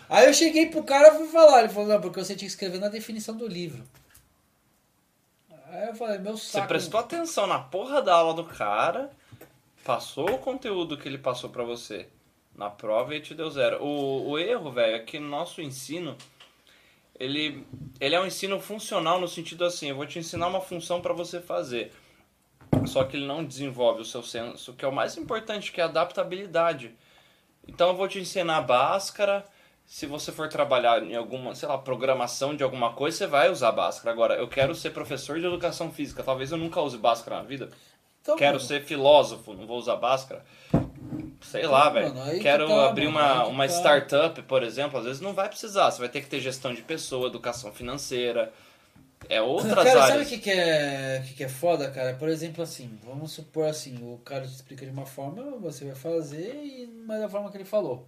Aí eu cheguei pro cara e fui falar. Ele falou, não, porque você tinha que escrever na definição do livro. Aí eu falei, meu Você saco. prestou atenção na porra da aula do cara, passou o conteúdo que ele passou pra você na prova e te deu zero. O, o erro, velho, é que no nosso ensino, ele, ele é um ensino funcional no sentido assim, eu vou te ensinar uma função pra você fazer. Só que ele não desenvolve o seu senso, que é o mais importante, que é a adaptabilidade. Então eu vou te ensinar Bhaskara. Se você for trabalhar em alguma, sei lá, programação de alguma coisa, você vai usar Bhaskara. Agora, eu quero ser professor de educação física. Talvez eu nunca use Bhaskara na vida. Então, quero mano, ser filósofo, não vou usar Bhaskara. Sei lá, Então, velho. aí que Quero tá, abrir mano, uma, uma tá. startup, por exemplo. Às vezes não vai precisar. Você vai ter que ter gestão de pessoa, educação financeira. É outras Cara, sabe o áreas. que, que, é, que, que é foda, cara? Por exemplo, assim, vamos supor assim, o cara te explica de uma forma, você vai fazer e não é da forma que ele falou.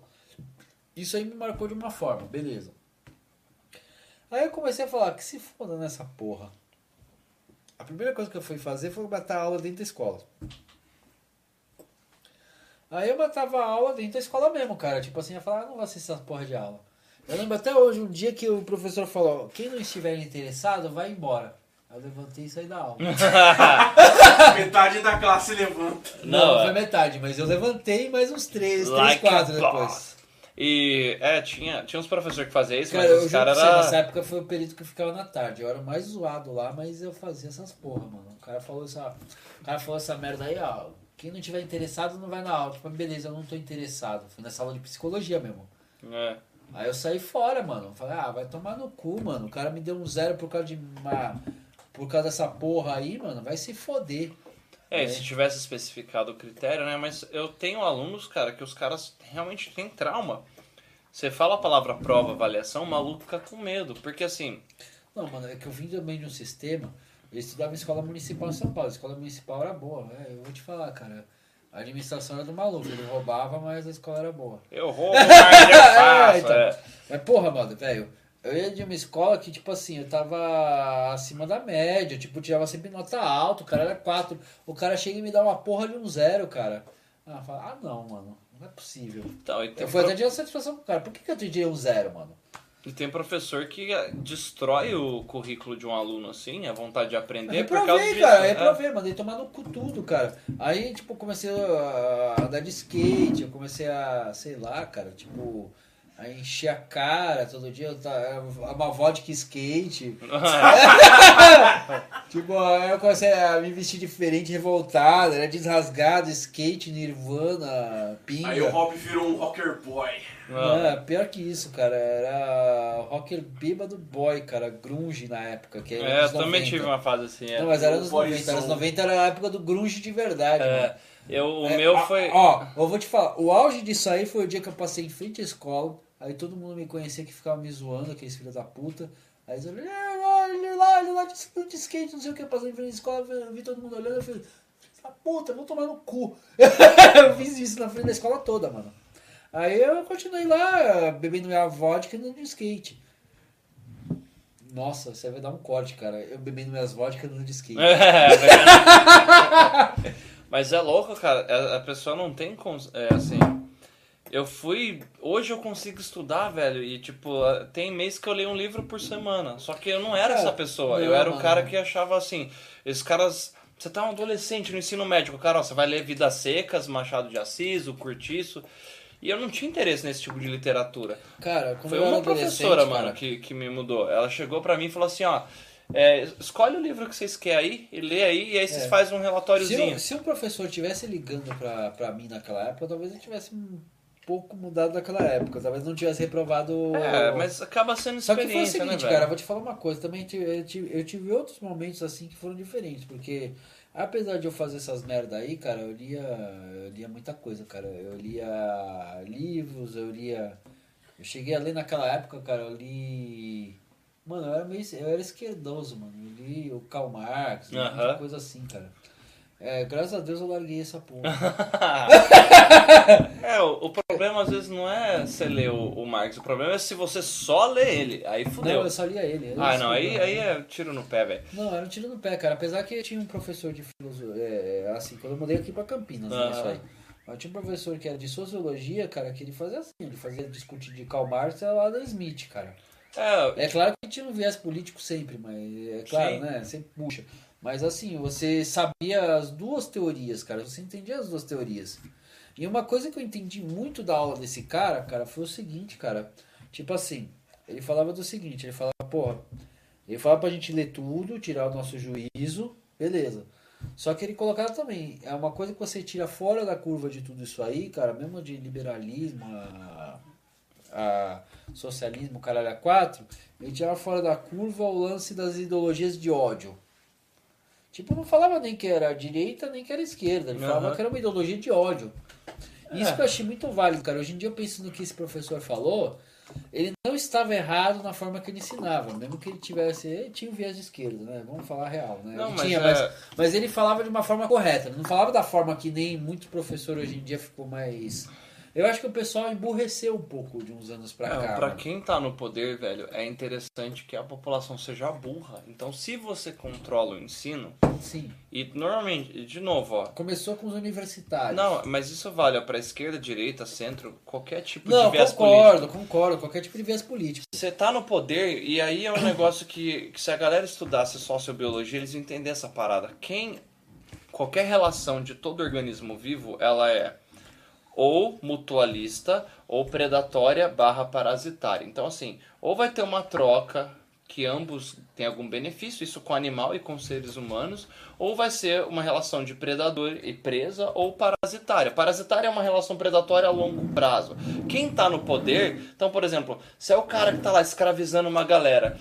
Isso aí me marcou de uma forma, beleza. Aí eu comecei a falar, que se foda nessa porra. A primeira coisa que eu fui fazer foi matar aula dentro da escola. Aí eu matava a aula dentro da escola mesmo, cara. Tipo assim, eu falava, ah, não vou assistir essa porra de aula. Eu lembro até hoje, um dia que o professor falou, quem não estiver interessado, vai embora. Eu levantei e saí da aula. [laughs] Metade da classe levanta. Não, Não, não é. foi metade, mas eu levantei mais uns três, Like três, quatro depois. E, é, tinha, tinha uns professores que faziam isso, Cara, mas os caras nessa época foi o período que eu ficava na tarde. Eu era o mais zoado lá, mas eu fazia essas porra, mano. O cara falou essa, o cara falou essa merda aí, ó. Quem não tiver interessado não vai na aula. Tipo, beleza, eu não tô interessado. Fui nessa aula de psicologia mesmo. É. Aí eu saí fora, mano. Falei, ah, vai tomar no cu, mano. O cara me deu um zero por causa de uma. Por causa dessa porra aí, mano. Vai se foder. É, É. se tivesse especificado o critério, né? Mas eu tenho alunos, cara, que os caras realmente têm trauma. Você fala a palavra prova, avaliação, o maluco fica com medo. Porque assim, Não, mano, é que eu vim também de um sistema. Eu estudava em escola municipal em São Paulo. A escola municipal era boa, né? Eu vou te falar, cara. A administração era do maluco. Ele roubava, mas a escola era boa. eu roubo, mas [laughs] eu faço. então. é. Mas porra, mano, velho. Eu ia de uma escola que, tipo assim, eu tava acima da média, tipo, tirava sempre nota alta, o cara era 4. O cara chega e me dá uma porra de um zero, cara. Ah, fala, ah não, mano, não é possível. Então, e, tem Eu fui pro- até de satisfação pro cara. Por que, que eu te tirei um zero, mano? E tem professor que eh, destrói o currículo de um aluno assim, a vontade de Eu aprender por causa reprovei, disso. cara, eu é. reprovei, mandei tomar no cu tudo, cara. Aí, tipo, comecei a andar de skate, eu comecei a, sei lá, cara, tipo, a encher a cara todo dia, ta- uma vodka skate. [laughs] [laughs] tipo, aí eu comecei a me vestir diferente, revoltado, era desrasgado, skate, nirvana, pinga. Aí o Hop virou um rocker boy. Não. É, pior que isso, cara. Era rocker bêbado boy, cara. Grunge na época. Que era É, eu também 90. tive uma fase assim. É. Não, mas era boyzão. 90. Anos 90 era a época do grunge de verdade, É, mano. eu, o É, meu ó, foi. Ó, eu vou te falar. O auge disso aí foi o dia que eu passei em frente à escola. Aí todo mundo me conhecia que ficava me zoando, aqueles filhos da puta. Aí eles olharam, "É, olha ele lá, ele lá de, skate, não sei o que, passou em frente à escola, eu vi todo mundo olhando, eu falei, puta, vou tomar no cu. [laughs] eu fiz isso na frente da escola toda, mano. Aí eu continuei lá, bebendo minha vodka e andando de skate. Nossa, você vai dar um corte, cara. Eu bebendo minhas vodka e andando de skate. [laughs] É, velho. [laughs] Mas é louco, cara. A- A pessoa não tem. cons- É, assim. Eu fui. Hoje eu consigo estudar, velho. E, tipo, tem mês que eu leio um livro por semana. Só que eu não era Cara, essa pessoa. Eu era o cara que achava assim. Esses caras. Você tá um adolescente no ensino médio, cara, ó, você vai ler Vidas Secas, Machado de Assis, o Curtiço. E eu não tinha interesse nesse tipo de literatura. Cara, quando Foi uma professora, cara, mano, que, que me mudou. Ela chegou pra mim e falou assim, ó, é, escolhe o livro que vocês querem aí e lê aí, e aí vocês É. fazem um Se, relatóriozinho. eu- se um professor tivesse ligando pra, pra mim naquela época, talvez eu tivesse um pouco mudado daquela época. Talvez não tivesse reprovado. É, mas acaba sendo Só que foi o experiência, seguinte, né, cara, vou te falar uma coisa. Também eu tive, eu tive outros momentos assim que foram diferentes. Porque apesar de eu fazer essas merda aí, cara, eu lia, eu lia muita coisa, cara. Eu lia livros, eu lia. Eu cheguei a ler naquela época, cara, eu li. Mano, eu era meio. Eu era esquerdoso, mano. Eu li o Karl Marx, muita Aham. coisa assim, cara. É, graças a Deus eu larguei essa porra. [laughs] É, o, o problema às vezes não é você ler o, o Marx, o problema é se você só lê ele. Aí fudeu. Não, eu só lia ele. Ah, não, aí, aí é tiro no pé, velho. Não, era um tiro no pé, cara. Apesar que tinha um professor de filosofia, é, assim, quando eu mudei aqui pra Campinas, né, Aham. isso aí. Mas tinha um professor que era de sociologia, cara, que ele fazia assim, ele fazia discutir de Karl Marx e Adam Smith, cara. É, É claro que tinha um viés político sempre, mas é claro, Sim. né? Sempre puxa. Mas assim, você sabia as duas teorias, cara. Você entendia as duas teorias. E uma coisa que eu entendi muito da aula desse cara, cara, foi o seguinte, cara. Tipo assim, ele falava do seguinte, ele falava, porra, ele falava pra gente ler tudo, tirar o nosso juízo, beleza. Só que ele colocava também, é uma coisa que você tira fora da curva de tudo isso aí, cara, mesmo de liberalismo, a, a socialismo, caralho, a quatro, ele tirava fora da curva o lance das ideologias de ódio. Tipo, não falava nem que era direita, nem que era esquerda. Ele falava Aham. que era uma ideologia de ódio. Isso É. que eu achei muito válido, cara. Hoje em dia eu penso no que esse professor falou, ele não estava errado na forma que ele ensinava, mesmo que ele tivesse, ele tinha um viés de esquerda, né? Vamos falar a real, né? Não, mas tinha, é- mas, mas ele falava de uma forma correta, ele não falava da forma que nem muito professor hoje em dia ficou mais Eu acho que o pessoal emburreceu um pouco de uns anos pra Não, cá. pra mano. quem tá no poder, velho, é interessante que a população seja burra. Então, se você controla o ensino, Sim. e normalmente, de novo, ó. Começou com os universitários. Não, mas isso vale ó, pra esquerda, direita, centro, qualquer tipo Não, de viés concordo, político. concordo. Qualquer tipo de viés político. Você tá no poder, e aí é um negócio que, que se a galera estudasse sociobiologia, eles entender essa parada. Quem. Qualquer relação de todo organismo vivo, ela é ou mutualista ou predatória barra parasitária. Então, assim, ou vai ter uma troca que ambos têm algum benefício, isso com animal e com seres humanos, ou vai ser uma relação de predador e presa ou parasitária. Parasitária é uma relação predatória a longo prazo. Quem tá no poder, então, por exemplo, se é o cara que tá lá escravizando uma galera,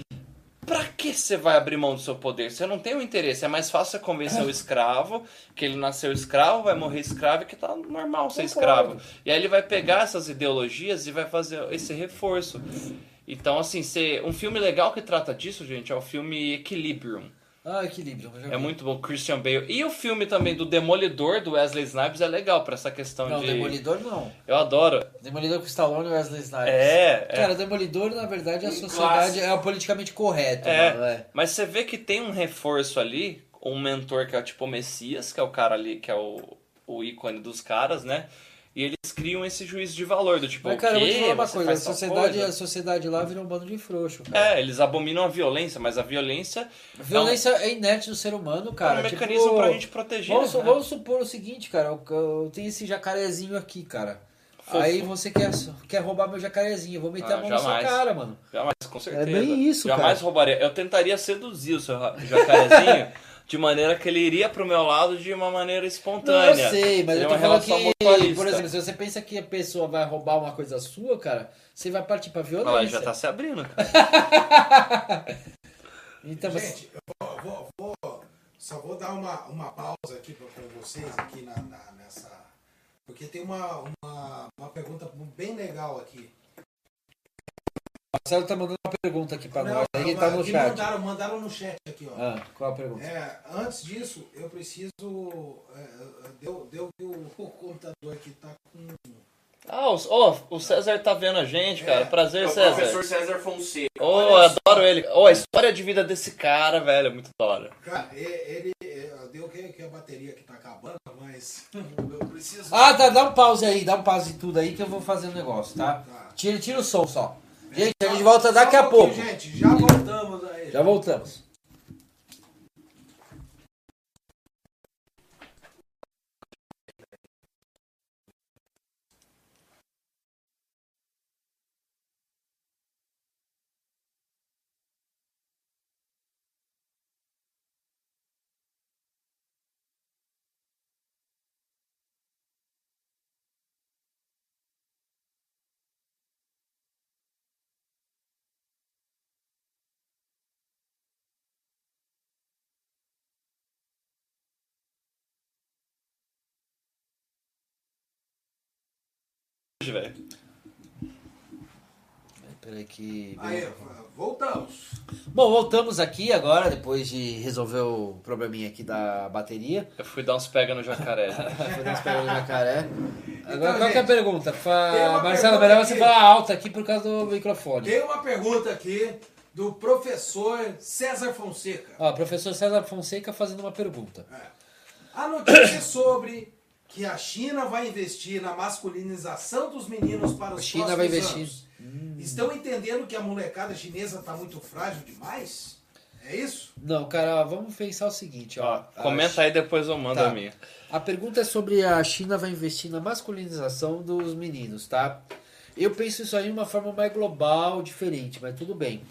Pra que você vai abrir mão do seu poder? Você não tem o interesse. É mais fácil você convencer o escravo que ele nasceu escravo, vai morrer escravo e que tá normal ser escravo. E aí ele vai pegar essas ideologias e vai fazer esse reforço. Então, assim, um filme legal que trata disso, gente, é o filme Equilibrium. Ah, equilíbrio. É muito bom, Christian Bale. E o filme também do Demolidor, do Wesley Snipes, é legal pra essa questão Não, de... Demolidor não. Eu adoro. Demolidor com Stallone e Wesley Snipes. É, é. Cara, Demolidor, na verdade, a Um sociedade é o politicamente correto, É. mano. É. Mas você vê que tem um reforço ali, um mentor que é tipo o Messias, que é o cara ali, que é o, o ícone dos caras, né? E eles criam esse juízo de valor, do tipo, Mas, cara, eu vou te falar uma coisa. A sociedade, coisa? a sociedade lá virou um bando de frouxo, cara. É, eles abominam a violência, mas a violência A violência é inerte do ser humano, é cara. um tipo, mecanismo pra gente proteger. Vamos, né? vamos supor o seguinte, cara. Eu, eu tenho esse jacarezinho aqui, cara. Fofo. Aí você quer, quer roubar meu jacarezinho. Eu vou meter Ah, a mão na sua jamais. cara, mano. Jamais, com certeza. bem isso, Jamais cara. roubaria. Eu tentaria seduzir o seu jacarezinho [laughs] de maneira que ele iria pro meu lado de uma maneira Não, espontânea. eu sei, mas eu tô uma falando que, mutualista. por exemplo, se você pensa que a pessoa vai roubar uma coisa sua, cara, você vai partir pra violência. já tá se abrindo, cara. [laughs] Então, Gente, eu vou, vou- vou- só vou dar uma, uma pausa aqui pra- com vocês aqui na, na- nessa. Porque tem uma, uma, uma pergunta bem legal aqui. O Marcelo tá mandando uma pergunta aqui pra Não, nós. Aí tá no chat. Mandaram, mandaram no chat aqui, ó. Ah, qual a pergunta? É, antes disso, eu preciso. é, deu, deu que o, [laughs] o computador aqui tá com. Ah, o, ó, o César tá vendo a gente, cara. É. Prazer, É o César. professor César Fonseca. Oh, só. adoro ele. Oh, a história de vida desse cara, velho, é muito da hora. Cara, ele. é, Deu que, que a bateria aqui tá acabando, mas [laughs] eu preciso. Ah, tá, dá um pause aí, dá um pause em tudo aí que eu vou fazer um negócio, tá? Tá. Tira, tira o som só. Gente, a gente volta daqui a pouco. Gente, já voltamos aí. Já voltamos. Velho. Peraí que. Aí, voltamos. Bom, voltamos aqui agora, depois de resolver o probleminha aqui da bateria. Eu fui dar uns pega no jacaré. [laughs] Foi nas pegas do jacaré. Agora, Então, qual que é a gente, pergunta? Fa... Marcelo, melhor você falar alto aqui por causa do microfone. Tem uma pergunta aqui do professor César Fonseca. Ó, professor César Fonseca fazendo uma pergunta. A notícia sobre que a China vai investir na masculinização dos meninos para os A China próximos vai investir. anos. Estão entendendo que a molecada chinesa está muito frágil demais? É isso? Não, cara, vamos pensar o seguinte, ó. Ó, comenta aí, depois eu mando Tá. a minha. A pergunta é sobre a China vai investir na masculinização dos meninos, tá? Eu penso isso aí de uma forma mais global, diferente, mas tudo bem.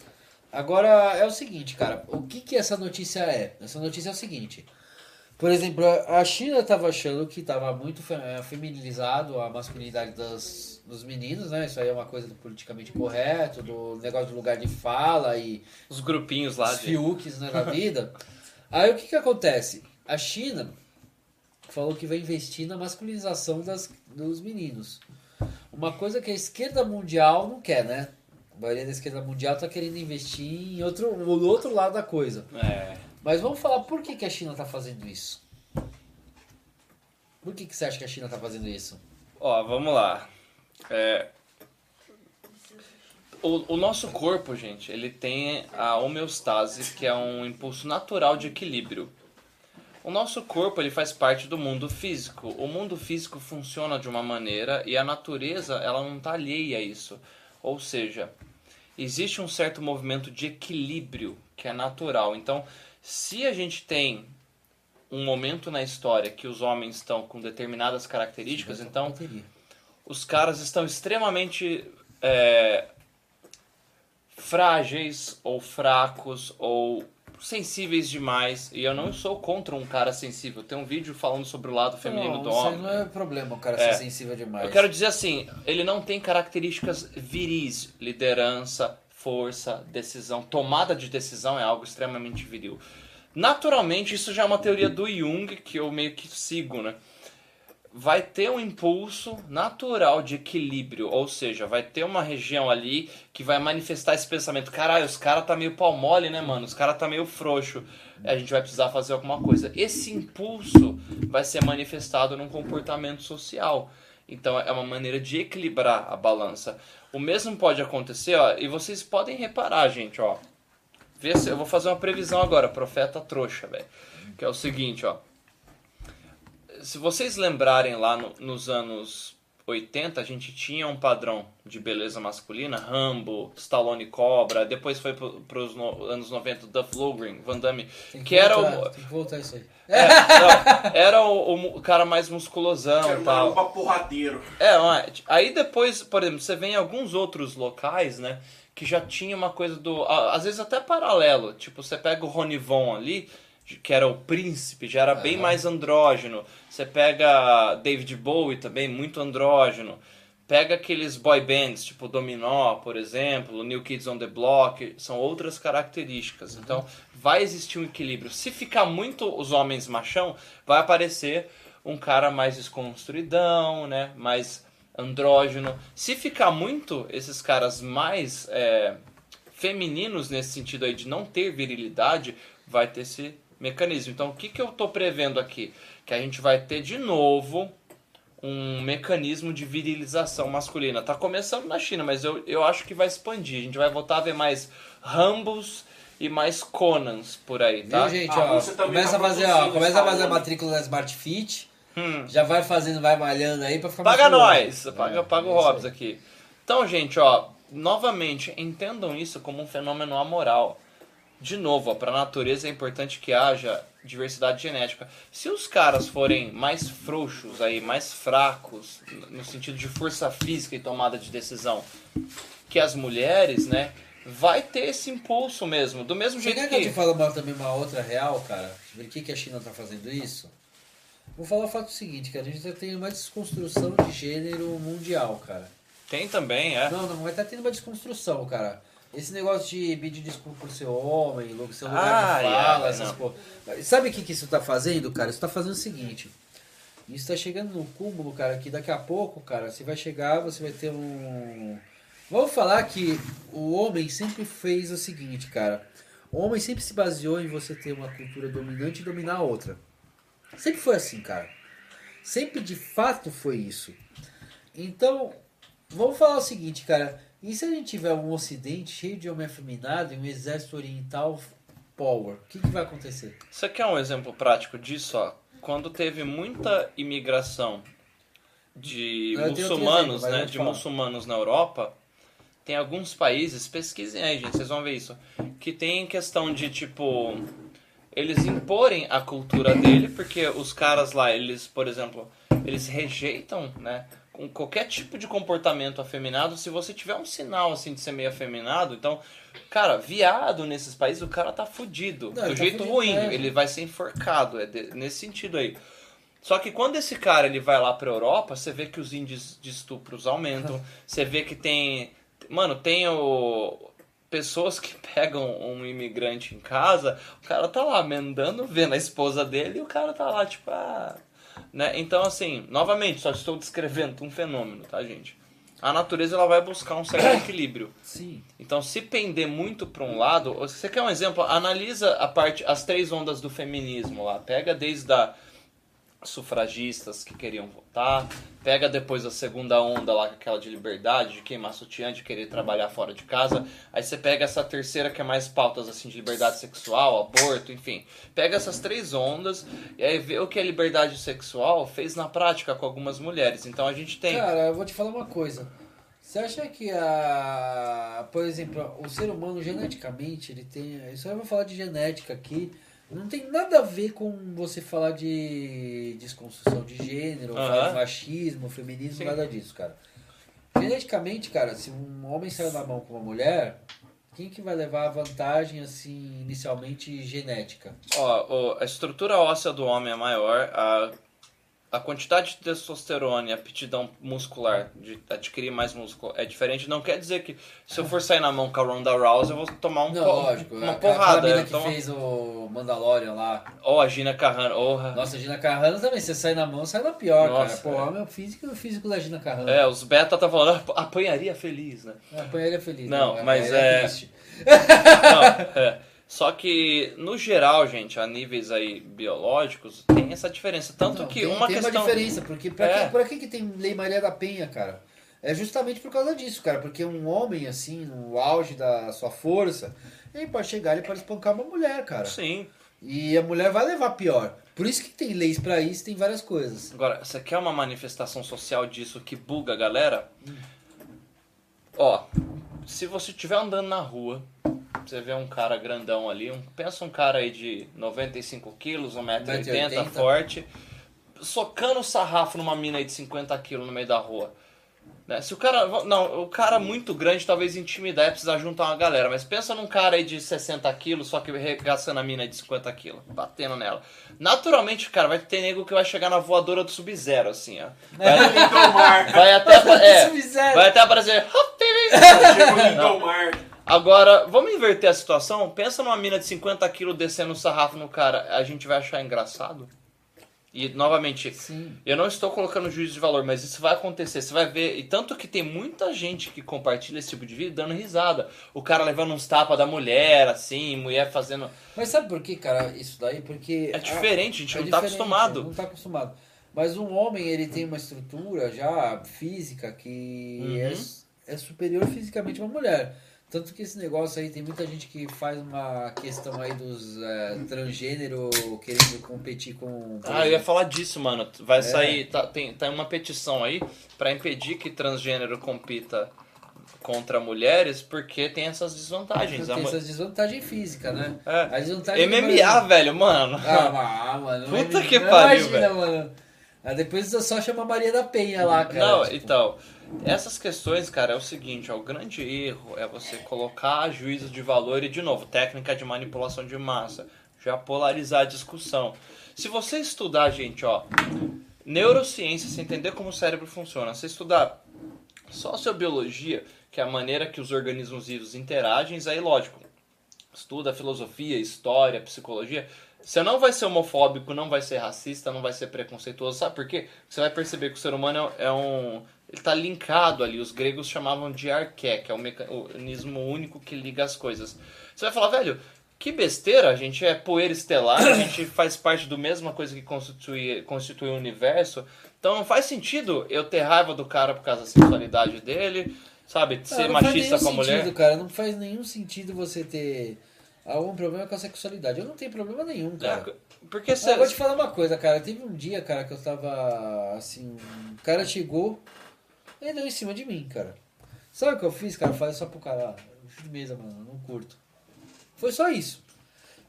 Agora é o seguinte, cara, o que que essa notícia é? Essa notícia é o seguinte. Por exemplo, a China estava achando que estava muito eh, feminilizado a masculinidade das, dos meninos, né? Isso aí é uma coisa do politicamente correto, do negócio do lugar de fala e Os grupinhos lá os de. fiuques né, na [laughs] vida. Aí o que, que acontece? A China falou que vai investir na masculinização das, dos meninos. Uma coisa que a esquerda mundial não quer, né? A maioria da esquerda mundial está querendo investir em outro, no outro lado da coisa. É. Mas vamos falar por que, que a China está fazendo isso? Por que, que você acha que a China está fazendo isso? Ó, vamos lá. É, O, o nosso corpo, gente, ele tem a homeostase, que é um impulso natural de equilíbrio. O nosso corpo ele faz parte do mundo físico. O mundo físico funciona de uma maneira e a natureza ela não está alheia a isso. Ou seja, existe um certo movimento de equilíbrio que é natural. Então, se a gente tem um momento na história que os homens estão com determinadas características, então os caras estão extremamente é, frágeis ou fracos ou sensíveis demais. E eu não sou contra um cara sensível. Tem um vídeo falando sobre o lado feminino não, do homem. não é problema o cara É. ser sensível demais. Eu quero dizer assim, ele não tem características viris, liderança, força, decisão, tomada de decisão é algo extremamente viril. Naturalmente, isso já é uma teoria do Jung que eu meio que sigo, né? Vai ter um impulso natural de equilíbrio, ou seja, vai ter uma região ali que vai manifestar esse pensamento, caralho, os caras tá meio pau mole, né, mano? Os caras tá meio frouxo. A gente vai precisar fazer alguma coisa. Esse impulso vai ser manifestado num comportamento social. Então é uma maneira de equilibrar a balança. O mesmo pode acontecer, ó, e vocês podem reparar, gente, ó. Vê se eu vou fazer uma previsão agora, profeta trouxa, velho. Que é o seguinte, ó. Se vocês lembrarem lá no- nos anos 80, a gente tinha um padrão de beleza masculina, Rambo, Stallone Cobra, depois foi para os anos 90, Duff Lundgren, Van Damme, Tem que era voltar, o, Tem que voltar isso aí. é, [laughs] não, era o, o cara mais musculosão Era e um tal. maluco porradeiro. É, mas, aí depois, por exemplo, você vê em alguns outros locais, né, que já tinha uma coisa do, às vezes até paralelo, tipo, você pega o Ronivon ali, que era o príncipe, já era bem Aham. mais andrógeno. Você pega David Bowie também, muito andrógeno. Pega aqueles boy bands, tipo Dominó, por exemplo, New Kids on the Block, são outras características. Então, vai existir um equilíbrio. Se ficar muito os homens machão, vai aparecer um cara mais desconstruidão, né? Mais andrógeno. Se ficar muito esses caras mais é, femininos nesse sentido aí de não ter virilidade, vai ter esse mecanismo. Então, o que, que eu estou prevendo aqui? Que a gente vai ter de novo um mecanismo de virilização masculina. Tá começando na China, mas eu, eu acho que vai expandir. A gente vai voltar a ver mais Rambos e mais Conans por aí, tá? Viu, gente? A ó, começa a tá fazer, ó, começa a fazer a matrícula da Smart Fit. Hum. Já vai fazendo, vai malhando aí pra ficar Paga mais nós, paga, É, paga o é Hobbs aqui. Então, gente, ó, novamente, entendam isso como um fenômeno amoral. De novo, para a natureza é importante que haja diversidade genética. Se os caras forem mais frouxos aí, mais fracos, no sentido de força física e tomada de decisão, que as mulheres, né, vai ter esse impulso mesmo. Do mesmo jeito Chega que eu te que... falo uma, também uma outra real, cara. Por que, que a China tá fazendo isso? Vou falar o fato seguinte, cara. A gente tá tendo uma desconstrução de gênero mundial, cara. Tem também, é. Não, não, mas tá tendo uma desconstrução, cara. Esse negócio de pedir desculpa por ser homem, logo seu lugar Ah, de fala, é, essas coisas. Sabe o que, que isso tá fazendo, cara? Isso tá fazendo o seguinte. Isso tá chegando num cúmulo, cara, que daqui a pouco, cara, você vai chegar, você vai ter um. Vamos falar que o homem sempre fez o seguinte, cara. O homem sempre se baseou em você ter uma cultura dominante e dominar a outra. Sempre foi assim, cara. Sempre de fato foi isso. Então, vamos falar o seguinte, cara. E se a gente tiver um ocidente cheio de homem afeminado e um exército oriental power, o que, que vai acontecer? Você quer um exemplo prático disso? Ó? Quando teve muita imigração de Eu muçulmanos, exemplo, né, de falar. muçulmanos na Europa, tem alguns países, pesquisem aí, gente, vocês vão ver isso, que tem questão de tipo eles imporem a cultura dele, porque os caras lá, eles, por exemplo, eles rejeitam, né, com qualquer tipo de comportamento afeminado, se você tiver um sinal assim de ser meio afeminado, então, cara, viado nesses países, o cara tá fudido, Não, do tá jeito fudido ruim, mesmo. ele vai ser enforcado, é de- nesse sentido aí. Só que quando esse cara ele vai lá pra Europa, você vê que os índices de estupros aumentam, [laughs] você vê que tem, mano, tem o pessoas que pegam um imigrante em casa, o cara tá lá mendando, vendo a esposa dele e o cara tá lá tipo, ah, né? Então assim, novamente, só estou descrevendo um fenômeno, tá, gente? A natureza ela vai buscar um certo [coughs] equilíbrio. Sim. Então, se pender muito para um lado, você quer um exemplo? Analisa a parte, as três ondas do feminismo lá. Pega desde a sufragistas que queriam votar, pega depois a segunda onda lá, aquela de liberdade, de queimar sutiã, de querer trabalhar fora de casa. Aí você pega essa terceira que é mais pautas assim de liberdade sexual, aborto, enfim. Pega essas três ondas e aí vê o que a liberdade sexual fez na prática com algumas mulheres. Então a gente tem Cara, eu vou te falar uma coisa. Você acha que a. Por exemplo, o ser humano geneticamente, ele tem. Isso eu vou falar de genética aqui. Não tem nada a ver com você falar de desconstrução de gênero, machismo, feminismo, Sim. nada disso, cara. Geneticamente, cara, se um homem saiu na mão com uma mulher, quem que vai levar a vantagem, assim, inicialmente genética? Ó, a estrutura óssea do homem é maior, a, a quantidade de testosterona e a aptidão muscular de adquirir mais músculo é diferente. Não quer dizer que se eu for sair na mão com a Ronda Rousey, eu vou tomar um Não, po- lógico. uma aquela porrada. mina eu que fez o Mandalorian lá. Ou a Gina Carrano, orra. Nossa, a Gina Carrano também, você sai na mão, sai na pior, Nossa, cara. Pô, é. meu físico e o físico da Gina Carrano. É, os beta tá falando, "Ah, apanharia feliz, né? Apanha ele feliz. Não, né? mas é-. [laughs] Não, é. Só que, no geral, gente, a níveis aí biológicos, tem essa diferença. Tanto Não, que tem, uma tem questão... uma diferença, porque pra, É. que, pra que, que tem Lei Maria da Penha, cara? É justamente por causa disso, cara. Porque um homem, assim, no auge da sua força, ele pode chegar, ele pode espancar uma mulher, cara. Sim. E a mulher vai levar pior. Por isso que tem leis pra isso, tem várias coisas. Agora, você quer uma manifestação social disso que buga a galera? Ó, se você estiver andando na rua, você vê um cara grandão ali, um, pensa um cara aí de 95 quilos, 1,80m, 1,80m. forte, socando o sarrafo numa mina aí de 50 quilos no meio da rua. Né? Se o cara. Não, o cara muito grande talvez intimidar e precisar juntar uma galera. Mas pensa num cara aí de 60 quilos, só que regaçando a mina aí de 50 quilos, batendo nela. Naturalmente, cara, vai ter nego que vai chegar na voadora do Sub-Zero, assim, ó. Vai, Lindomar. vai até. É, vai até aparecer. Chegou o Lindomar. Agora, vamos inverter a situação? Pensa numa mina de 50 quilos descendo um sarrafo no cara. A gente vai achar engraçado? E, novamente, Sim. eu não estou colocando juízo de valor, mas isso vai acontecer. Você vai ver. E tanto que tem muita gente que compartilha esse tipo de vídeo dando risada. O cara levando uns tapas da mulher, assim, mulher fazendo. Mas sabe por que, cara, isso daí? Porque. É diferente, a gente É não tá diferente, acostumado. Não tá acostumado. Mas um homem, ele tem uma estrutura já física que Uhum. é, é superior fisicamente a uma mulher. Tanto que esse negócio aí, tem muita gente que faz uma questão aí dos é, transgênero querendo competir com... Ah, eu ia falar disso, mano. É. Vai sair. Tá, tem, tem uma petição aí pra impedir que transgênero compita contra mulheres porque tem essas desvantagens. Tem mu- essa desvantagem física, né? É. A desvantagem MMA, velho, mano. Ah, mano. Puta MMA, que pariu, Imagina, mano. Aí depois eu só chama Maria da Penha lá, cara. Não, tipo. então, essas questões, cara, é o seguinte, ó, o grande erro é você colocar juízo de valor e, de novo, técnica de manipulação de massa, já polarizar a discussão. Se você estudar, gente, ó, neurociência, você entender como o cérebro funciona, você estudar sociobiologia, que é a maneira que os organismos vivos interagem, aí, lógico, estuda filosofia, história, psicologia, Você não vai ser homofóbico, não vai ser racista, não vai ser preconceituoso. Sabe por quê? Você vai perceber que o ser humano é é um. Ele tá linkado ali. Os gregos chamavam de arqué, que é o mecanismo único que liga as coisas. Você vai falar, velho, que besteira, a gente é poeira estelar, a gente [coughs] faz parte do mesma coisa que constitui, constitui o universo. Então não faz sentido eu ter raiva do cara por causa da sexualidade dele, sabe? De ser Ah, não faz machista nenhum com a mulher. sentido, cara. Não faz nenhum sentido você ter algum problema com a sexualidade. Eu não tenho problema nenhum, cara. É, porque você. eu vou te falar uma coisa, cara. Teve um dia, cara, que eu tava assim. O cara chegou e deu em cima de mim, cara. Sabe o que eu fiz, cara? Eu falei só pro cara, ah, firmeza, mano, não curto. Foi só isso.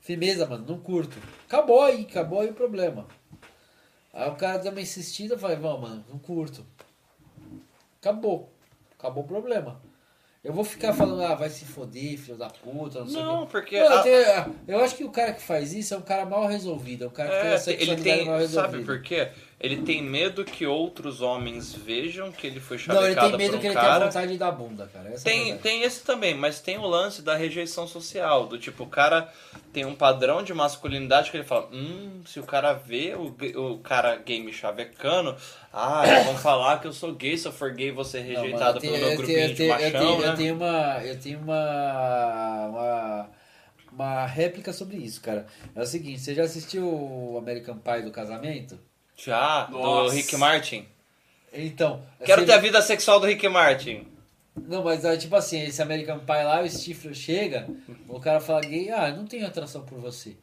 Firmeza, mano, não curto. Acabou aí, acabou aí o problema. Aí o cara deu uma insistida, eu falei, vamos, mano, não curto. Acabou. Acabou o problema. Eu vou ficar falando, ah, vai se foder, filho da puta, não sei. Não, porque. Não, eu, a- eu acho que o cara que faz isso é um cara mal resolvido, é um cara que tem É, a ele sexualidade mal tem. Sabe resolvida. por quê? Ele tem medo que outros homens vejam que ele foi Não, ele chavecado tem medo por um que ele tenha cara. vontade de dar bunda, cara. Essa é Tem, verdade. tem esse também, mas tem o lance da rejeição social. Do tipo, o cara tem um padrão de masculinidade que ele fala: Hum, se o cara vê o, o cara gay me chavecando, ah, vão falar que eu sou gay, se eu for gay vou ser Não, rejeitado pelo meu eu grupinho tenho- de tenho- eu machão, tenho- né? Eu tenho uma. Eu tenho uma. Uma, uma réplica sobre isso, cara. É o seguinte, você já assistiu o American Pie do casamento? Já, do Nossa. Rick Martin. Então. Quero você- ter a vida sexual do Rick Martin. Não, mas é tipo assim, esse American Pie lá, o Stifler chega, o cara fala gay, ah, eu não tenho atração por você.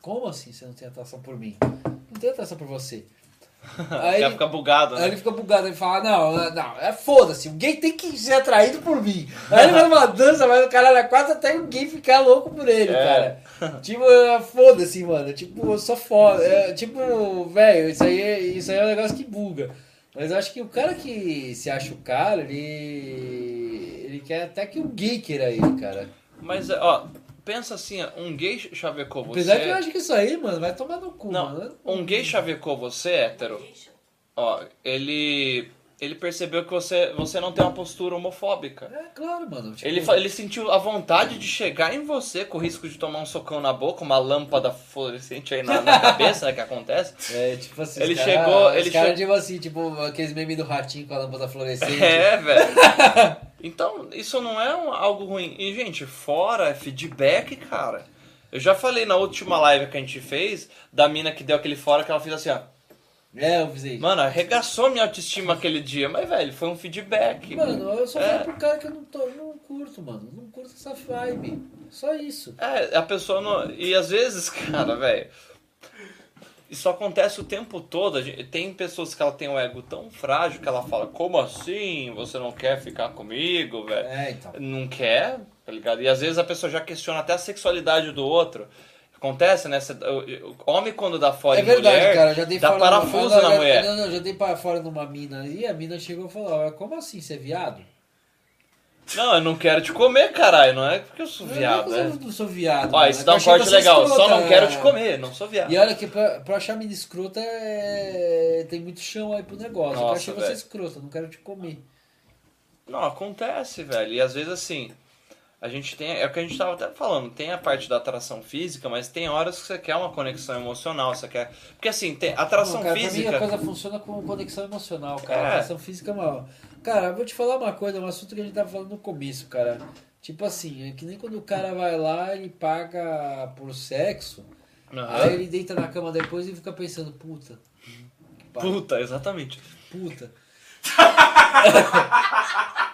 Como assim você não tem atração por mim? Não tenho atração por você. [laughs] Aí Já ele, fica bugado, aí né? ele fica bugado, ele fala, não, não, é foda-se, o gay tem que ser atraído por mim. Aí ele vai numa dança, vai no caralho a quatro até o gay ficar louco por ele, É. cara. Tipo, é, foda-se, mano. Tipo, eu sou foda. É, tipo, velho, isso aí, é- isso aí é um negócio que buga. Mas eu acho que o cara que se acha o cara, ele. Ele quer até que o gay queira ele, cara. Mas, ó, pensa assim, ó, um gay chavecou você. Apesar que eu acho que isso aí, mano, vai tomar no cu, Não, mano. um gay chavecou você, hétero, ó, ele. Ele percebeu que você, você não tem uma postura homofóbica. É claro, mano. Tipo, Ele, ele sentiu a vontade de chegar em você com o risco de tomar um socão na boca, uma lâmpada fluorescente aí na, na [laughs] cabeça, né, que acontece. É, tipo assim, Ele cara- chegou- ele caras, che- tipo assim, tipo, aqueles memes do ratinho com a lâmpada fluorescente. É, [laughs] velho. Então, isso não é um- algo ruim. E, gente, fora é feedback, cara. Eu já falei na última live que a gente fez, da mina que deu aquele fora, que ela fez assim, ó. É, eu fiz Mano, arregaçou minha autoestima aquele dia. Mas, velho, foi um feedback. Mano, eu só É. falo pro cara que eu não, tô, não curto, mano. Não curto essa vibe. Só isso. É, a pessoa não. E às vezes, [laughs] cara, velho. Isso acontece o tempo todo. Gente- Tem pessoas que ela tem um ego tão frágil que ela fala: Como assim? Você não quer ficar comigo, velho? É, então. Não quer, tá ligado? E às vezes a pessoa já questiona até a sexualidade do outro. Acontece, né? Cê- homem, quando dá fora É verdade, mulher, cara. Já dei dá fora parafuso numa, na já- mulher. Não, não, já dei para fora numa mina e a mina chegou e falou: "Ah, Como assim, você é viado? Não, eu não quero te comer, caralho. Não é porque eu sou viado, não, é eu não sou viado. Ó, mano. isso É dá eu um corte legal. Só escrota, não quero te comer, não sou viado. E olha que pra, pra achar mina escrota é... tem muito chão aí pro negócio. eu Nossa, achei você escrota, não quero te comer. Não, acontece, velho. E às vezes assim, a gente tem. É o que a gente tava até falando, tem a parte da atração física, mas tem horas que você quer uma conexão emocional, você quer. Porque assim, tem atração Não, cara, física. Pra mim a coisa funciona com conexão emocional, cara. É. A Atração física é uma. Cara, eu vou te falar uma coisa, um assunto que a gente tava falando no começo, cara. Tipo assim, é que nem quando o cara vai lá e paga por sexo, Aham. aí ele deita na cama depois e fica pensando, puta, Puta, exatamente. puta. [laughs]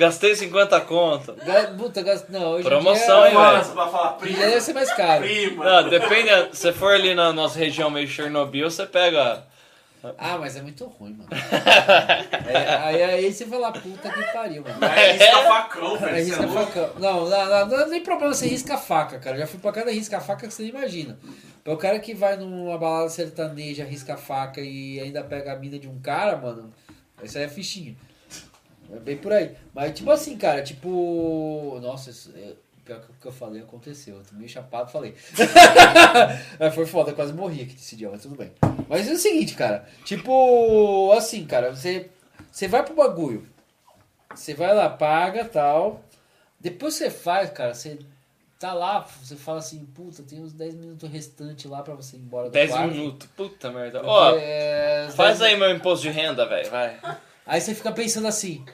Gastei 50 conto. Puta, gasta- não, hoje em Promoção, dia, hein, velho? Pra falar prima. deve ser mais caro. Prima. Não, depende. Se for ali na nossa região meio Chernobyl, você pega. Ah, mas é muito ruim, mano. [laughs] É, aí, aí você fala, puta que pariu, mano. É risca facão, velho. Cê é risca facão. Não, não, não, não é nem problema você risca a faca, cara. Já fui pra cada risca a faca que você nem imagina. Para o cara que vai numa balada sertaneja, risca a faca e ainda pega a mina de um cara, mano, isso aí é fichinha. É bem por aí. Mas tipo assim, cara, tipo. Nossa, isso, é, pior que o que eu falei aconteceu. Eu tô meio chapado falei. [laughs] É, Foi foda, eu quase morri aqui desse dia, mas tudo bem. Mas é o seguinte, cara. Tipo, assim, cara, você, você vai pro bagulho. Você vai lá, paga tal. Depois você faz, cara, você tá lá, você fala assim, puta, tem uns 10 minutos restantes lá pra você ir embora do 10 quarto. minutos. Puta merda. Ó, é, os faz 10 aí meu imposto de renda, velho. Vai. Aí você fica pensando assim,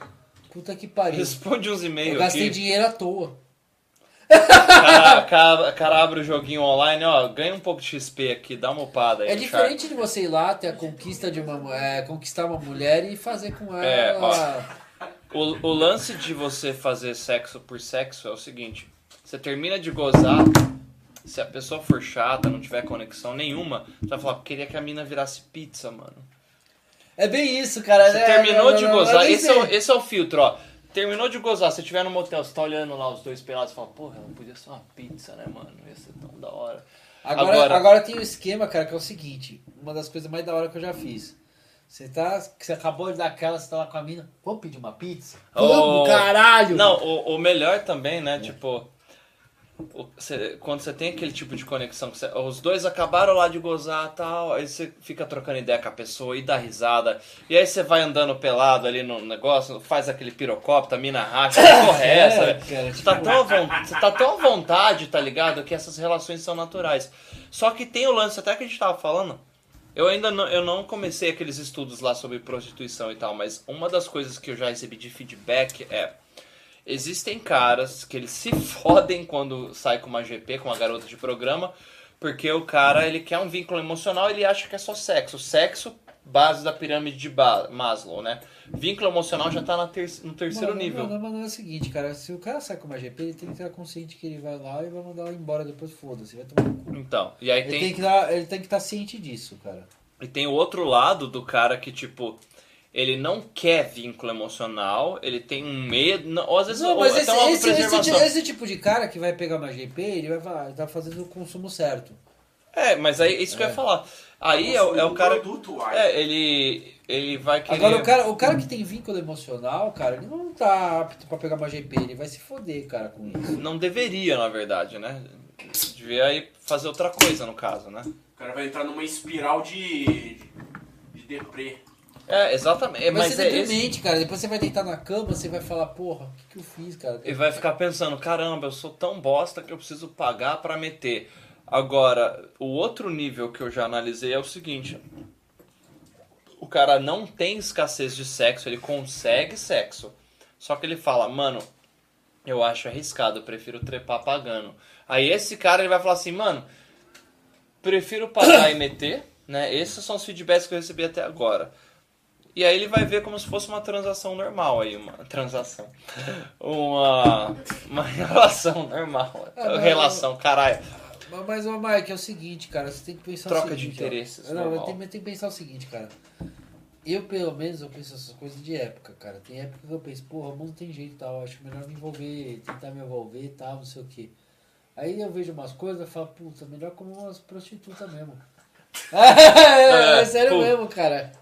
puta que pariu. Responde uns Eu e-mails gastei aqui. dinheiro à toa. cara, cara, cara abre o joguinho online, ó, ganha um pouco de XP aqui, dá uma upada aí. É diferente de você ir lá, ter a conquista de uma é, conquistar uma mulher e fazer com ela. É, ó. O, o lance de você fazer sexo por sexo é o seguinte: você termina de gozar, se a pessoa for chata, não tiver conexão nenhuma, você vai falar, queria que a mina virasse pizza, mano. É bem isso, cara. Você É, terminou de gozar, esse é, o, esse é o filtro, ó. Terminou de gozar, você estiver no motel, você tá olhando lá os dois pelados e fala, porra, não podia ser uma pizza, né, mano? Ia ser tão da hora. Agora, Agora- agora... tem um esquema, cara, que é o seguinte: uma das coisas mais da hora que eu já fiz. Você tá. Você acabou de dar aquela, você tá lá com a mina. Vamos pedir uma pizza? Oh. Vamos, caralho! Não, o, o melhor também, né? Tipo, o- cê- quando você tem aquele tipo de conexão, cê- os dois acabaram lá de gozar tal, aí você fica trocando ideia com a pessoa e dá risada. E aí você vai andando pelado ali no negócio, faz aquele pirocópio, mina racha, porra é? [laughs] É, cara, Você tá, tipo- tão você tá tão à vontade, tá ligado? Que essas relações são naturais. Só que tem o lance, até que a gente tava falando. Eu ainda não, eu não comecei aqueles estudos lá sobre prostituição e tal, mas uma das coisas que eu já recebi de feedback é. Existem caras que eles se [laughs] fodem quando sai com uma GP, com uma garota de programa, porque o cara ele quer um vínculo emocional, ele acha que é só sexo. Sexo, base da pirâmide de Ba- Maslow, né? Vínculo emocional já tá na ter- no terceiro Mano, nível. Mano, mano, é o seguinte, cara. Se o cara sai com uma GP, ele tem que estar consciente que ele vai lá e vai mandar ela embora depois, foda-se, vai tomar no cu. Então, e aí Ele tem, tem que dar- ele tem que estar ciente disso, cara. E tem o outro lado do cara que, tipo, ele não quer vínculo emocional, ele tem um medo, não, ou às vezes Não, mas até esse, uma esse, esse, esse tipo de cara que vai pegar uma GP, ele vai falar, ele tá fazendo o consumo certo. É, mas aí isso que eu ia falar. Aí é, o- é o cara. Produto. É, ele. Ele vai querer. Agora, o cara, o cara que tem vínculo emocional, cara, ele não tá apto pra pegar uma GP, ele vai se foder, cara, com isso. Não deveria, na verdade, né? Devia aí fazer outra coisa, no caso, né? O cara vai entrar numa espiral de. de deprê. É, exatamente. Vai mas ser é esse. deprimente, cara. Depois você vai deitar na cama, você vai falar, porra, o que, que eu fiz, cara? E vai ficar pensando, caramba, eu sou tão bosta que eu preciso pagar pra meter. Agora, o outro nível que eu já analisei é o seguinte. O cara não tem escassez de sexo, ele consegue sexo. Só que ele fala, mano, eu acho arriscado, eu prefiro trepar pagando. Aí esse cara ele vai falar assim, mano, prefiro pagar e meter, né? Esses são os feedbacks que eu recebi até agora. E aí ele vai ver como se fosse uma transação normal aí, uma transação. [laughs] Uma, uma [laughs] relação normal. Ah, mas- relação, caralho. Mas, ô Mike, é o seguinte, cara, você tem que pensar Troca o de seguinte. ó. interesses, Não, eu normal. tenho, eu tenho que pensar o seguinte, cara. Eu, pelo menos, eu penso essas coisas de época, cara. Tem época que eu penso, porra, o mundo tem jeito e tal, acho melhor me envolver, tentar me envolver e tal, não sei o quê. Aí eu vejo umas coisas e falo, puta, melhor como umas prostitutas mesmo. [laughs] é, É, sério pô. mesmo, cara.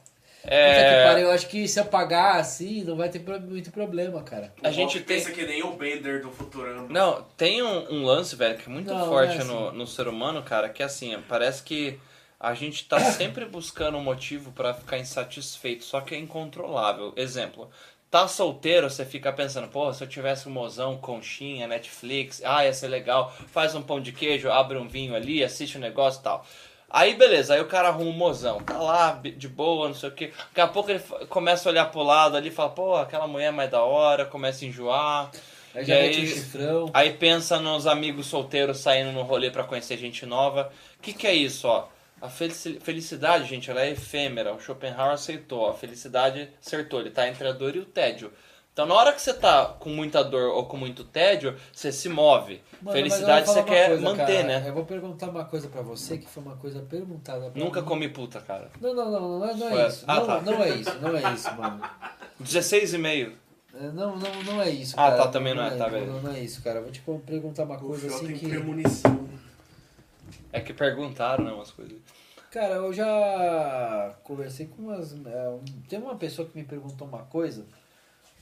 Puta que É, pariu, eu acho que se eu pagar assim, não vai ter muito problema, cara. a O gente tem. pensa que nem o Bender do Futurama. Não, tem um, um lance, velho, que é muito Não, forte é assim. no, no ser humano, cara, que é assim, parece que a gente tá [coughs] sempre buscando um motivo pra ficar insatisfeito, só que é incontrolável. Exemplo, tá solteiro, você fica pensando, pô, se eu tivesse um mozão, conchinha, Netflix, ah, ia ser legal, faz um pão de queijo, abre um vinho ali, assiste um negócio e tal. Aí beleza, aí o cara arruma um mozão, tá lá de boa, não sei o que. Daqui a pouco ele começa a olhar pro lado ali e fala, pô, aquela mulher é mais da hora, começa a enjoar. Aí aí-. Aí pensa nos amigos solteiros saindo no rolê pra conhecer gente nova. O que, que é isso, ó? A felici- felicidade, gente, ela é efêmera. O Schopenhauer aceitou. A felicidade acertou. Ele tá entre a dor e o tédio. Então, na hora que você tá com muita dor ou com muito tédio, você se move. Mano, felicidade eu você quer coisa, manter, cara. né? Eu vou perguntar uma coisa pra você que foi uma coisa perguntada pra Nunca mim. comi puta, cara. Não, não, não, não é, não é Foi- isso. Ah, não, tá. não é isso, não é isso, mano. 16,5. É, Não, não, não é isso, Ah, cara. tá, também não é, tá, não, beleza. não é isso, cara. Vou te perguntar uma coisa Fel assim tem que... premonição. É que perguntaram, né, umas coisas. Cara, eu já conversei com umas... é, um- Tem uma pessoa que me perguntou uma coisa...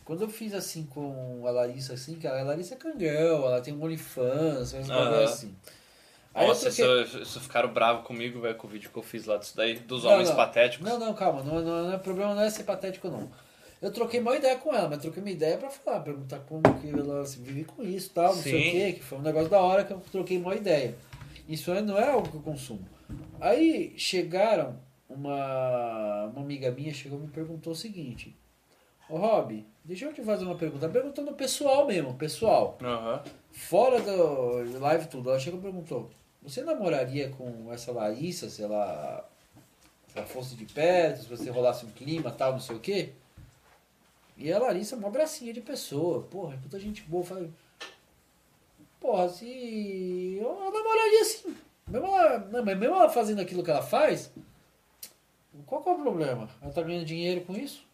Quando eu fiz assim com a Larissa, assim, cara, a Larissa é cangrão, ela tem um OnlyFans, uns Aham. bagulho assim. Aí Nossa, troquei- isso, isso ficaram bravos comigo, velho, com o vídeo que eu fiz lá disso daí, dos Não, homens não. patéticos. Não, não, calma. Não, não, não é problema não é ser patético, não. Eu troquei uma ideia com ela, mas troquei uma ideia pra falar, perguntar como que ela se vive com isso e tal, não sei Sim. o quê, que foi um negócio da hora que eu troquei uma ideia. Isso aí não é algo que eu consumo. Aí chegaram, uma, uma amiga minha chegou e me perguntou o seguinte: Ô Rob, deixa eu te fazer uma pergunta. Perguntando pessoal mesmo, pessoal. Aham. Fora do live tudo, ela chegou e perguntou: Você namoraria com essa Larissa se ela, se ela fosse de perto, se você rolasse um clima tal, não sei o quê? E a Larissa é uma gracinha de pessoa, porra, puta gente boa. Falei, porra, se. Eu namoraria sim. Mesmo ela, não, mas mesmo ela fazendo aquilo que ela faz, qual que é o problema? Ela tá ganhando dinheiro com isso?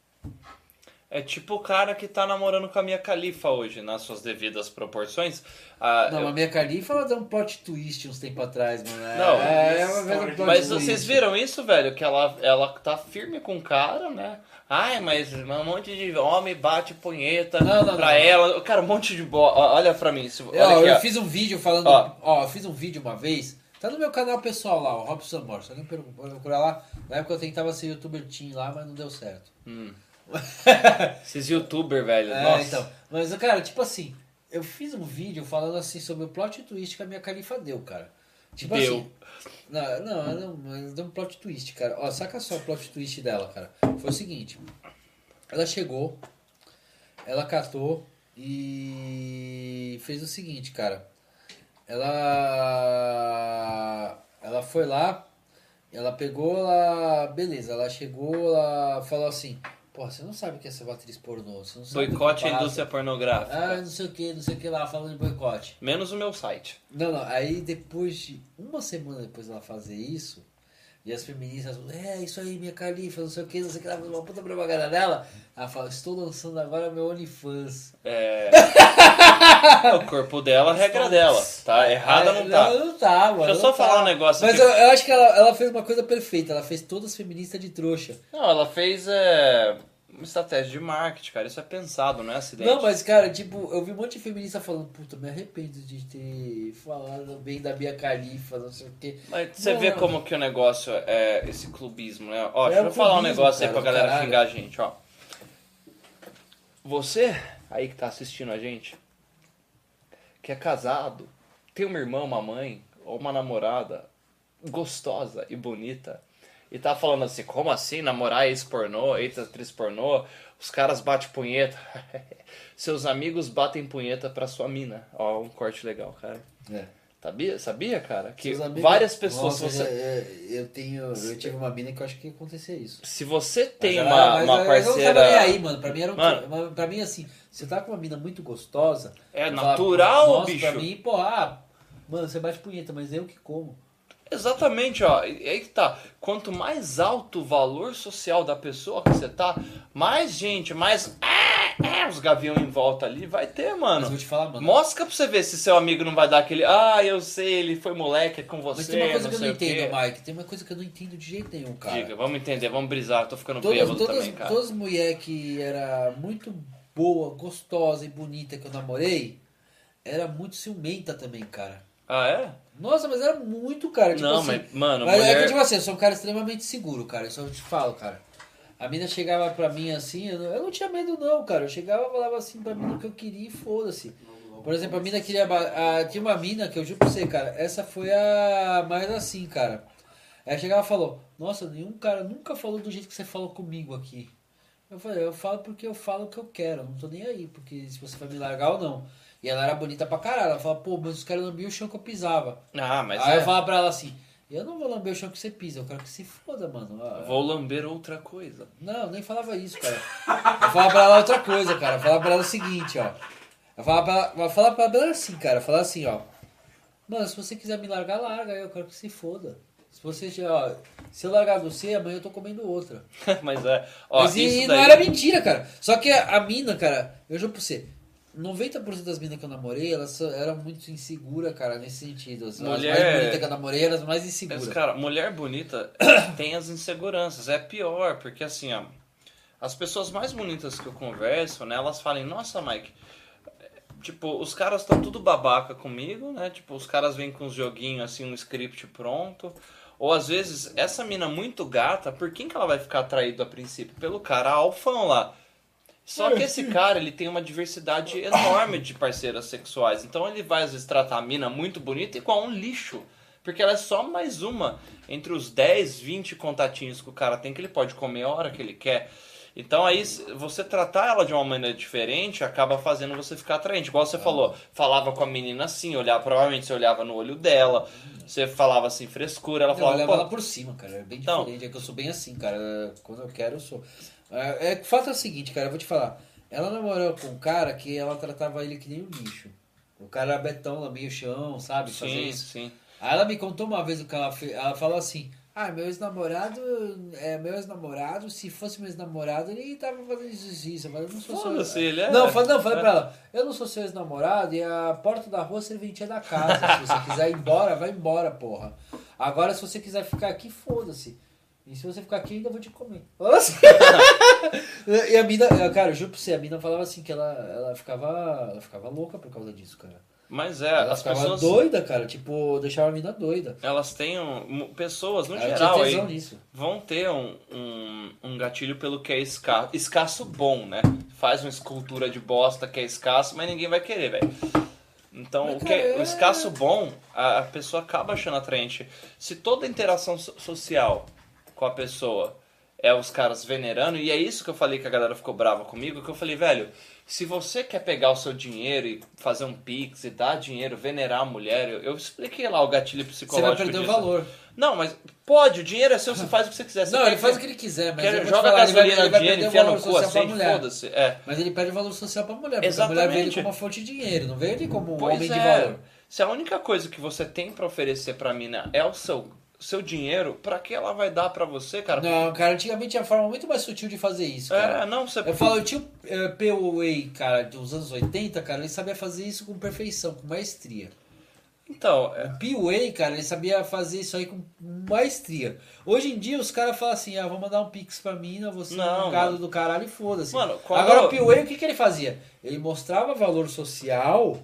É tipo o cara que tá namorando com a minha califa hoje, nas suas devidas proporções. Ah, Não, eu- a minha Califa ela deu um plot twist uns tempos atrás, mano. É, Não, é, uma vez um plot Mas twist. vocês viram isso, velho? Que ela, ela tá firme com o cara, né? Ai, mas um monte de homem bate punheta Não, não, pra não. ela. Cara, um monte de bo... ó, Olha pra mim. se- Olha Ó, aqui, eu ó. fiz um vídeo falando. Ó. Ó. eu fiz um vídeo uma vez. Tá no meu canal pessoal lá, o Robson Amor. Só nem procurar lá. Na época eu tentava ser youtuber teen lá, mas não deu certo. Esses youtubers, velho. É, Nossa. então. Mas, cara, tipo assim, eu fiz um vídeo falando assim sobre o plot twist que a minha califa deu, cara. Tipo Deu. assim. Não, não, não, mas deu um plot twist, cara. Ó, saca só o plot twist dela, cara. Foi o seguinte. Ela chegou, ela catou e fez o seguinte, cara. Ela. Ela foi lá, ela pegou, ela. Beleza, ela chegou, ela falou assim. Porra, você não sabe o que é ser atriz pornô. Você não sabe que Boicote à passa." indústria pornográfica. Ah, não sei o que, não sei o que lá, falando de boicote. Menos o meu site. Não, não, aí depois de. Uma semana depois dela fazer isso, e as feministas falam, é isso aí, minha califa, não sei o que, não sei o que uma puta propaganda dela. Ela fala, estou lançando agora meu OnlyFans. É... [laughs] o corpo dela, a regra dela. Tá? Errada Aí, não tá. Não, não tá, mano. Deixa eu só tá. falar um negócio Mas aqui. eu, eu acho que ela, ela fez uma coisa perfeita, ela fez todas feministas de trouxa. Não, ela fez é, uma estratégia de marketing, cara. Isso é pensado, não é acidente. Não, mas cara, tipo, eu vi um monte de feminista falando, puta, me arrependo de ter falado bem da minha califa, não sei o quê. Mas você Não, vê não. como que o negócio é esse clubismo, né? Ó, É deixa eu falar um negócio aí cara, pra do galera caralho. xingar a gente, ó. Você aí que tá assistindo a gente, que é casado, tem uma irmã, uma mãe ou uma namorada gostosa e bonita e tá falando assim, como assim namorar ex-pornô, ex-atriz pornô, os caras batem punheta. [laughs] Seus amigos batem punheta pra sua mina. Ó, um corte legal, cara. É. Sabia, sabia cara? Que amigos- várias pessoas... Nossa, você- é, é, eu tenho. Eu tive uma mina que eu acho que ia acontecer isso. Se você tem Mas, uma, mas uma eu- Eu parceira. nem aí, mano. Pra mim era um. Mano. Pra mim, assim, você tá com uma mina muito gostosa. É eu natural, bicho. Pra mim, pô, ah, mano, você bate punheta, mas eu que como. Exatamente, ó. E aí que tá. Quanto mais alto o valor social da pessoa que você tá, mais gente, mais. É, é, os gavião em volta ali vai ter, Mas mano. vou te falar, mano. Mostra pra você ver se seu amigo não vai dar aquele. Ah, eu sei, ele foi moleque é com você. Mas tem uma coisa que eu não sei o quê." entendo, Mike. Tem uma coisa que eu não entendo de jeito nenhum, cara. Diga, vamos entender, vamos brisar. Tô ficando Todas, bêbado todas, também, cara. todas as mulheres que era muito boa, gostosa e bonita que eu namorei, era muito ciumenta também, cara. Ah, é? Nossa, mas era muito, cara. Tipo não, assim, mas, mano, Mas é mulher. que, tipo assim, eu sou um cara extremamente seguro, cara. Isso eu te falo, cara. A mina chegava pra mim assim, eu não, eu não tinha medo não, cara. Eu chegava e falava assim pra mim o que eu queria e foda-se. Por exemplo, a mina queria... a- tinha uma mina que eu juro pra você, cara. Essa foi a mais assim, cara. Ela chegava e falou, nossa, nenhum cara nunca falou do jeito que você falou comigo aqui. Eu falei, eu falo porque eu falo o que eu quero. Eu não tô nem aí, porque se você vai me largar ou não. E ela era bonita pra caralho. Ela falava, pô, mas os caras lambiam o chão que eu pisava. Ah, mas Aí é. eu falava pra ela assim, eu não vou lamber o chão que você pisa, eu quero que se foda, mano. Ah, Vou lamber outra coisa. Não, eu nem falava isso, cara. Eu falava pra ela outra coisa, cara. Eu falava pra ela o seguinte, ó. Eu falava pra ela, eu falava pra ela assim, cara. Eu falava assim, ó. Mano, se você quiser me largar, larga. Eu quero que se foda. Se você, ó, se eu largar você, amanhã eu tô comendo outra. [laughs] mas é. Ó, Mas e, e daí... não era mentira, cara. Só que a, a mina, cara, eu juro pra você, 90% das minas que eu namorei, elas eram muito inseguras, cara, nesse sentido. As, as Mulher- mais bonitas que eu namorei eram as mais Mas, inseguras. cara, mulher bonita [coughs] tem as inseguranças. É pior, porque assim, ó, as pessoas mais bonitas que eu converso, né, elas falam, nossa, Mike, tipo, os caras estão tudo babaca comigo, né? Tipo, os caras vêm com uns joguinhos assim, um script pronto. Ou às vezes, essa mina muito gata, por quem que ela vai ficar atraída a princípio? Pelo cara alfão lá. Só que esse cara, ele tem uma diversidade enorme de parceiras sexuais. Então ele vai, às vezes, tratar a mina muito bonita igual um lixo. Porque ela é só mais uma entre os 10, 20 contatinhos que o cara tem que ele pode comer a hora que ele quer. Então aí você tratar ela de uma maneira diferente acaba fazendo você ficar atraente. Igual você falou, falava com a menina assim, olhava, provavelmente você olhava no olho dela, você falava assim, frescura, ela Eu falava, olhava pô, ela por cima, cara. É bem Então. diferente. É que eu sou bem assim, cara. Quando eu quero, eu sou. É, é, o fato é o seguinte, cara, eu vou te falar. Ela namorou com um cara que ela tratava ele que nem um lixo. O cara era betão, lambia o chão, sabe? Fazer sim, isso. sim. Aí ela me contou uma vez o que ela fez. Ela falou assim: Ah, meu ex-namorado, é, meu ex-namorado, se fosse meu ex-namorado, ele tava fazendo isso isso. Eu falei, não sou seu. Ele é- Não, falei, não, falei é. pra ela, eu não sou seu ex-namorado e a porta da rua serventia da casa. se você quiser ir embora, vai embora, porra. Agora, se você quiser ficar aqui, foda-se. E se você ficar aqui, ainda vou te comer. Assim. [laughs] e a mina, cara, eu juro pra você, a mina falava assim que ela, ela, ficava, ela ficava louca por causa disso, cara. Mas é, ela as ficava pessoas, doida, cara. Tipo, deixava a mina doida. elas têm um, pessoas, no Ela geral, aí, nisso. vão ter um, um, um gatilho pelo que é escasso, escasso bom, né? Faz uma escultura de bosta que é escasso, mas ninguém vai querer, velho. Então, Mas, o, que é- o é- escasso bom, a, a pessoa acaba achando atraente. Se toda interação so- social com a pessoa é os caras venerando, e é isso que eu falei que a galera ficou brava comigo, que eu falei, velho, se você quer pegar o seu dinheiro e fazer um pix e dar dinheiro, venerar a mulher, eu, eu expliquei lá o gatilho Você psicológico vai perder o disso. valor. Não, mas pode, o dinheiro é seu, você faz o que você quiser. Você Não, ele faz o que ele quiser, mas quer- joga falar, ele vai- gasolina ele vai dinheiro, o enfia no valor cu social pra assim, mulher. foda-se. É. Mas ele perde o valor social pra mulher, porque a Exatamente. mulher vê ele como uma fonte de dinheiro, não vê ele como um Pois homem é. de valor. Se a única coisa que você tem pra oferecer pra mina é o seu, seu dinheiro, pra que ela vai dar pra você, cara? Não, cara, antigamente tinha forma muito mais sutil de fazer isso, cara. É, não, você... Eu falo, eu tinha o eh, POA, cara, dos anos 80, cara, ele sabia fazer isso com perfeição, com maestria. Então, é, O POA, cara, ele sabia fazer isso aí com maestria. Hoje em dia os caras falam assim, ah, vou mandar um pix pra mina, você Não, um gado mano. do caralho e foda-se. Mano, Agora o POA, o que, que ele fazia? Ele mostrava valor social,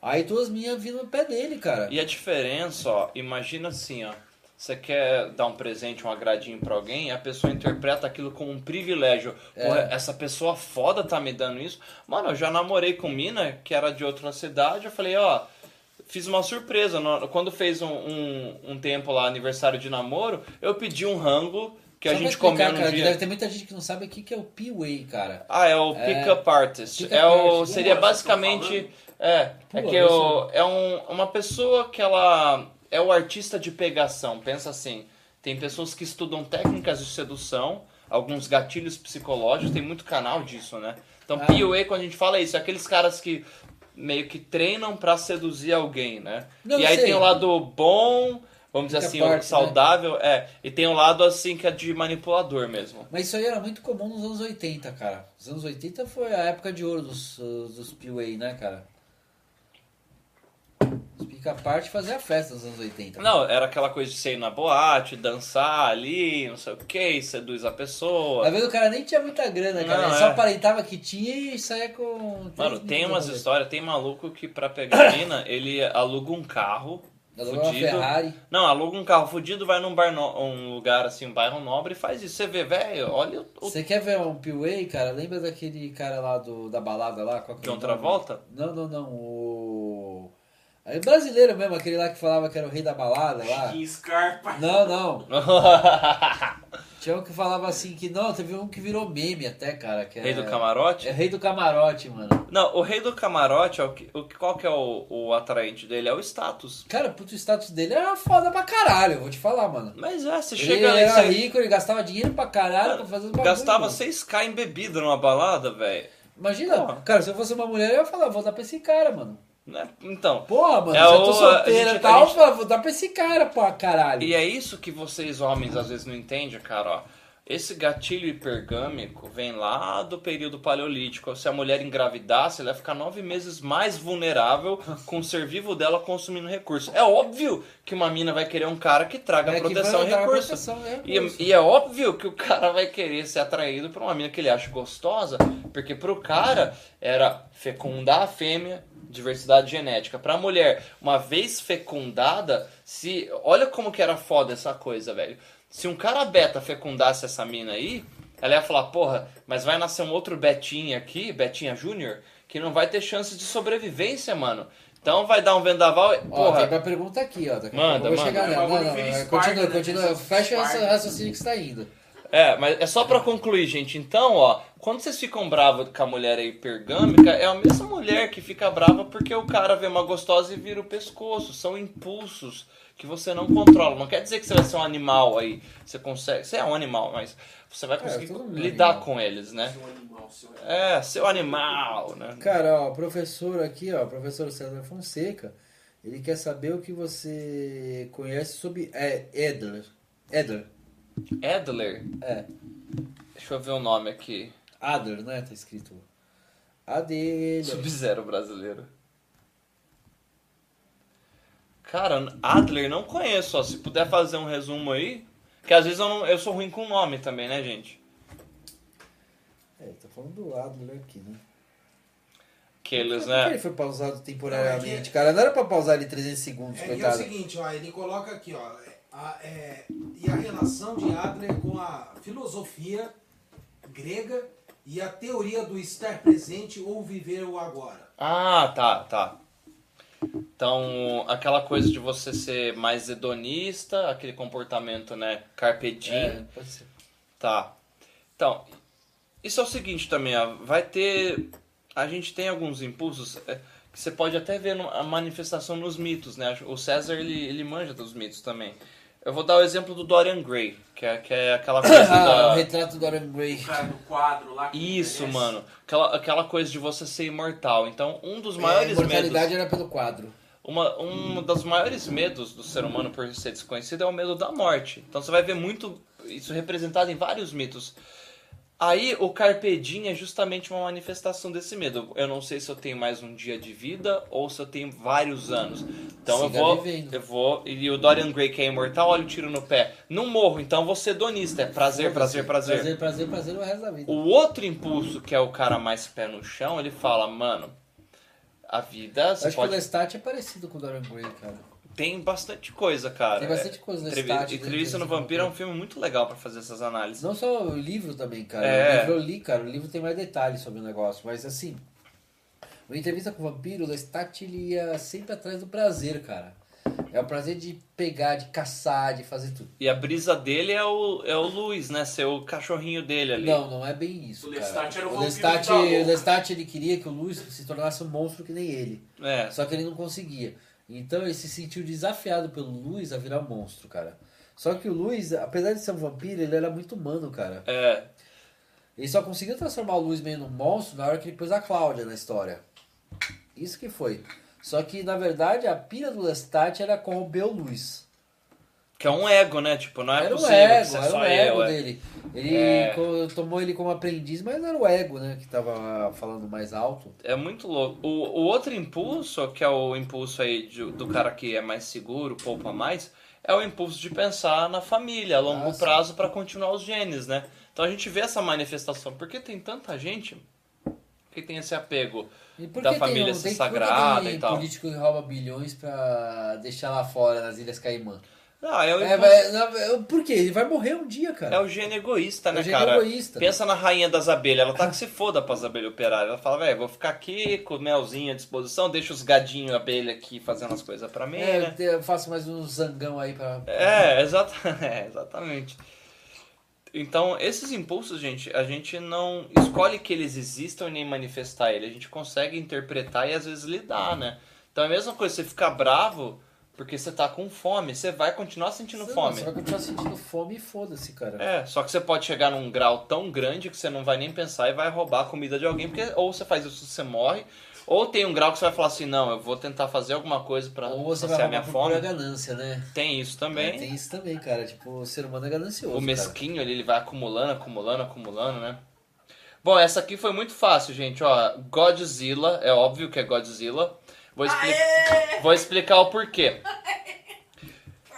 aí todas as minhas vindo no pé dele, cara. E a diferença, ó, imagina assim, ó. Você quer dar um presente, um agradinho pra alguém, a pessoa interpreta aquilo como um privilégio. É. Pô, essa pessoa foda tá me dando isso. Mano, eu já namorei com mina que era de outra cidade. Eu falei, ó, fiz uma surpresa. Quando fez um, um, um tempo lá, aniversário de namoro, eu pedi um rango que a Só pra gente explicar, comeu no dia. Deve ter muita gente que não sabe o que, que é o POA, cara. Ah, é o É, pick-up artist. pick-up é o, seria Pula, basicamente. É, é Pula, que isso o, é um, uma pessoa que ela é o artista de pegação. Pensa assim: tem pessoas que estudam técnicas de sedução, alguns gatilhos psicológicos, tem muito canal disso, né? Então, Ah. PUA, quando a gente fala isso, é aqueles caras que meio que treinam pra seduzir alguém, né? Não, e aí sei. tem o lado bom. Vamos dizer assim, parte, né? saudável, é. E tem o lado assim que é de manipulador mesmo. Mas isso aí era muito comum nos anos 80, cara. Os anos 80 foi a época de ouro dos, dos né, cara? Os pica-parte fazer a festa nos anos 80. Não, era aquela coisa de você ir na boate, dançar ali, não sei o que, seduz a pessoa. Às vezes o cara nem tinha muita grana, cara. Não, ele é. só aparentava que tinha e saía com. Mano, tem umas histórias, tem maluco que pra pegar [coughs] mina, ele aluga um carro Alugou uma fudido. Ferrari. Não, aluga um carro fudido, vai num bar no- um lugar assim, um bairro nobre e faz isso. Você vê, velho, olha o, Você quer ver um POA, cara? Lembra daquele cara lá do, da balada lá? Qual que é John? Travolta? Não, não, não. O. É brasileiro mesmo, aquele lá que falava que era o rei da balada lá. Que [laughs] Scarpa. Não, não. [laughs] Tinha um que falava assim que não, teve um que virou meme até, cara. Que Rei é... do camarote? É rei do camarote, mano. Não, o rei do camarote, é o que, o, qual que é o, o atraente dele? É o status. Cara, puto, o status dele era foda pra caralho, eu vou te falar, mano. Mas é, você Ele chega lá e era rico, ele gastava dinheiro pra caralho pra fazer os bagulho. gastava mano. 6k em bebida numa balada, velho. Imagina, Porra. cara, se eu fosse uma mulher, eu ia falar, vou dar pra esse cara, mano. Né? Então, Porra, mano, É o- tô solteira e tal, gente- vou dar pra esse cara, pô, caralho. E é isso que vocês homens às vezes não entendem, cara, ó. Esse gatilho hipergâmico vem lá do período paleolítico. Se a mulher engravidasse, ela ia ficar nove meses mais vulnerável com o ser vivo dela consumindo recurso. É óbvio que uma mina vai querer um cara que traga É que proteção vai e recurso. proteção e E, recurso. e é óbvio que o cara vai querer ser atraído por uma mina que ele acha gostosa, porque pro cara era fecundar a fêmea, diversidade genética. Pra mulher, uma vez fecundada, se olha como que era foda essa coisa, velho. Se um cara beta fecundasse essa mina aí, Ela ia falar, porra, mas vai nascer um outro Betinha aqui, Betinha Júnior, que não vai ter chance de sobrevivência, mano. Então vai dar um vendaval. e- Ó, Porra, tem uma pergunta aqui, ó. Daqui Manda, pouco eu vou manda. chegar É Não, não, Phil não, Sparta, continua, né? continua. Fecha esse raciocínio que você tá indo. É, mas é só pra concluir, gente. Então, ó, quando vocês ficam bravos com a mulher aí pergâmica, é a mesma mulher que fica brava porque o cara vê uma gostosa e vira o pescoço. São impulsos que você não controla. Não quer dizer que você vai ser um animal aí. Você consegue. Você é um animal, mas você vai conseguir todo mundo é lidar animal. com eles, né? Seu animal, seu animal. É, seu animal, né? Cara, ó, o professor aqui, ó, o professor César Fonseca, ele quer saber o que você conhece sobre é, Edler. Edler. Adler. É. Deixa eu ver o nome aqui. Adler, né? Tá escrito. Adler. Sub-Zero brasileiro. Cara, Adler não conheço, ó. Se puder fazer um resumo aí. Que às vezes eu, não, eu sou ruim com nome também, né, gente? É, tá falando do Adler aqui, né? Que eles, Por que ele né? foi pausado temporariamente, é cara? Não era pra pausar ele 300 segundos, É, e é o coitado. seguinte, ó, ele coloca aqui, ó, a- é, e a relação de Adler com a filosofia grega e a teoria do estar presente ou viver o agora. Ah, tá, tá. Então, aquela coisa de você ser mais hedonista, aquele comportamento, né? Carpe diem. É, pode ser. Tá. Então, isso é o seguinte também, ó, vai ter. A gente tem alguns impulsos é, que você pode até ver no- a manifestação nos mitos, né? O César ele, ele manja dos mitos também. Eu vou dar o exemplo do Dorian Gray, que é, que é aquela [coughs] coisa Ah, da. o retrato do Dorian Gray. O cara do quadro lá. que Isso, envelhece. mano. Aquela, aquela coisa de você ser imortal. Então, um dos É, a maiores imortalidade medos. era pelo quadro. Uma, um dos maiores medos do ser humano por ser desconhecido é o medo da morte. Então você vai ver muito isso representado em vários mitos. Aí o Carpe Diem é justamente uma manifestação desse medo. Eu não sei se eu tenho mais um dia de vida ou se eu tenho vários anos. Então eu Siga vou, vivendo. eu vou. E o Dorian Gray que é imortal, olha o tiro no pé. Não morro, então vou ser donista. É prazer, prazer, prazer. Prazer, prazer, prazer o resto da vida. O outro impulso, que é o cara mais pé no chão, ele fala, mano, a vida Acho pode que o Lestat é parecido com o Dorian Gray, cara. Tem bastante coisa, cara. Tem bastante coisa no Entrevi- Lestat. Entrevista no Vampiro é um filme muito legal pra fazer essas análises. Não só o livro também, cara. É. O livro eu li, cara. O livro tem mais detalhes sobre o negócio. Mas assim, uma entrevista com o vampiro, o Lestat ele ia sempre atrás do prazer, cara. É o prazer de pegar, de caçar, de fazer tudo. E a brisa dele é o, é o Luiz, né? Ser o cachorrinho dele ali. Não, não é bem isso. O. Lestat era o o Lestat, o Lestat ele queria que o Luiz se tornasse um monstro que nem ele. É. Só que ele não conseguia. Então ele se sentiu desafiado pelo Luiz a virar monstro, cara. Só que o Luiz, apesar de ser um vampiro, ele era muito humano, cara. É. Ele só conseguiu transformar o Luiz meio num monstro na hora que ele pôs a Cláudia na história. Isso que foi. Só que, na verdade, a pira do Lestat era corromper o Luiz. Que é um ego, né? Tipo, não é era possível ego, que é era só o ego eu. é. dele. Ele É. tomou ele como aprendiz, mas era o ego, né? Que tava falando mais alto. É muito louco. O, o outro impulso, que é o impulso aí de- do cara que é mais seguro, poupa mais, é o impulso de pensar na família a longo Ah, sim. prazo pra continuar os genes, né? Então a gente vê essa manifestação. Por que tem tanta gente que tem esse apego da família tem, ser tem, sagrada e tal? político que rouba bilhões pra deixar lá fora, nas Ilhas Caimã? Ah, é o, É, vai- por quê? Ele vai morrer um dia, cara. é o gene egoísta, né, É o gene cara? egoísta. Pensa na rainha das abelhas. Ela tá que se foda pras abelhas operárias. Ela fala, velho, vou ficar aqui com o melzinho à disposição, deixa os gadinhos abelha aqui fazendo as coisas pra mim, É, né? eu faço mais um zangão aí pra. É, exata, [laughs] é, exatamente. Então, esses impulsos, gente, a gente não escolhe que eles existam e nem manifestar ele. A gente consegue interpretar e às vezes lidar, né? Então é a mesma coisa, você ficar bravo porque você tá com fome, você vai continuar sentindo Você- fome. Você vai continuar sentindo fome e foda-se, cara. É, só que você pode chegar num grau tão grande que você não vai nem pensar e vai roubar a comida de alguém, porque ou você faz isso você morre, ou tem um grau que você vai falar assim, não, eu vou tentar fazer alguma coisa pra Ou você vai saciar minha roubar por fome. pura ganância, né? Tem isso também. É, tem isso também, cara. Tipo, o ser humano é ganancioso. O cara. mesquinho ali, ele vai acumulando, acumulando, acumulando, né? Bom, essa aqui foi muito fácil, gente. Ó, Godzilla, é óbvio que é Godzilla. Vou, expli- Vou explicar o porquê.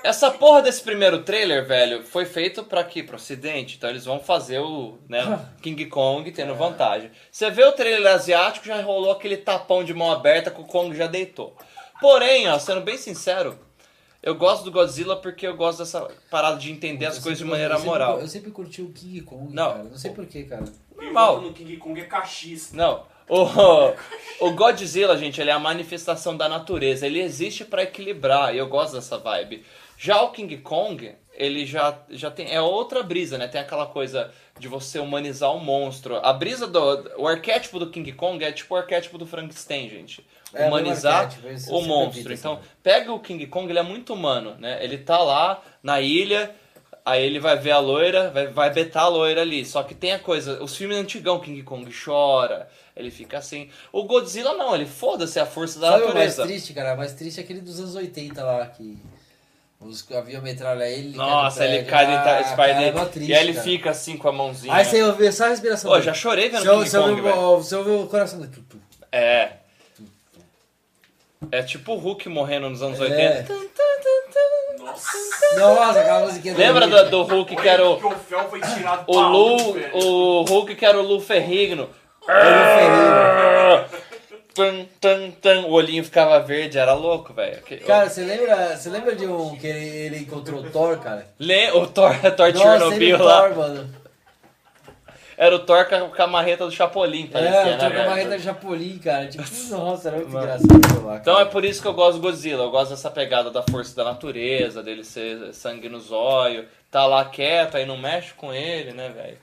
Essa porra desse primeiro trailer, velho, foi feito pra aqui, pro ocidente. Então eles vão fazer o, né, [laughs] King Kong tendo vantagem. Você vê o trailer asiático, já rolou aquele tapão de mão aberta que o Kong já deitou. Porém, ó, sendo bem sincero, Eu gosto do Godzilla porque eu gosto dessa parada de entender as Eu coisas de sempre- maneira eu sempre- moral. Eu sempre curti o King Kong, Não. cara. Não sei porquê, cara. Meu Mal. voto no King Kong é cachista. Não. O, o Godzilla, gente, ele é a manifestação da natureza. Ele existe pra equilibrar e eu gosto dessa vibe. Já o King Kong, ele já, já tem. É outra brisa, né? Tem aquela coisa de você humanizar o monstro. A brisa do. O arquétipo do King Kong é tipo o arquétipo do Frankenstein, gente. É, Humanizar o o monstro. Então, assim. pega o King Kong, ele é muito humano, né? Ele tá lá na ilha. Aí ele vai ver a loira, vai, vai betar a loira ali. Só que tem a coisa, os filmes antigão, King Kong chora, ele fica assim. O Godzilla não, ele foda-se é a força da Sabe o mais natureza. triste, cara? O mais triste é aquele dos anos 80 lá, que os aviões metralham ele. ele Nossa, ele cai Ah, dentro cara, da Spider é e aí ele cara. fica assim com a mãozinha. Aí você ouve só a respiração Pô, dele. já chorei vendo Você ouve- King você ouve Kong, velho. o- Você ouve o coração dele. É. É tipo o Hulk morrendo nos anos É. 80. Nossa. Nossa, aquela musiquinha Lembra do, do Hulk que era o, o o Lu, o Hulk que era o Lu Ferrigno. Ferreira. Tum, tum, tum. O olhinho ficava verde, era louco, velho. Cara, você lembra, você lembra de um que ele, ele encontrou o Thor, cara? Le- O Thor, [laughs] Thor Nossa, Chernobyl ele lá. Thor, mano. Era o Thor com a- marreta do Chapolin, parecia, É, né, o Thor com a velho? marreta de Chapolin, cara. Tipo, nossa, era muito Mano. engraçado aquilo lá, Então é cara. por isso que eu gosto do Godzilla. Eu gosto dessa pegada da força da natureza, dele ser sangue no zóio, tá lá quieto, aí não mexe com ele, né, velho?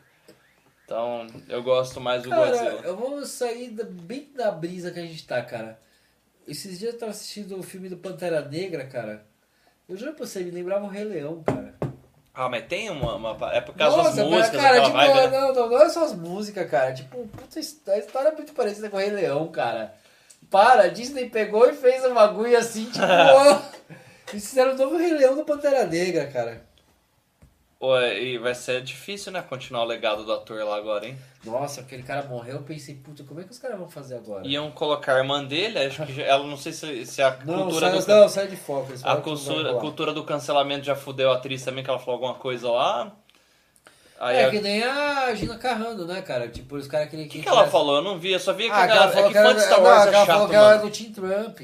Então, eu gosto mais do Cara, Godzilla. eu vou sair da- bem da brisa que a gente tá, cara. Esses dias eu tava assistindo o filme do Pantera Negra, cara. Eu juro pra você, me lembrava o Rei Leão, cara. Ah, mas tem uma. uma- é por causa Nossa, das músicas, cara, tipo, vibe, né? não, não, não é só as músicas, cara. Tipo, puta, a história é muito parecida com o Rei Leão, cara. Para, a Disney pegou e fez um bagulho assim, tipo, ó. [laughs] Eles fizeram o novo Rei Leão do Pantera Negra, cara. Pô, E vai ser difícil, né, continuar o legado do ator lá agora, hein? Nossa, aquele cara morreu, eu pensei, puta, como é que os caras vão fazer agora? Iam colocar a irmã dele, acho que já- ela não sei se, se a Não, cultura sai, do. não, sai de foco. eles A falaram que não vai cultura, rolar. cultura do cancelamento já fudeu a atriz também, que ela falou alguma coisa lá. Aí É a- que nem a Gina Carrano, né, cara? Tipo, os caras queriam O que, que ela falou? Eu não vi, eu só vi que Ah, a que galera. É falou que que fã de Star Wars que é ela chato, falou que ela era mano. do Team Trump.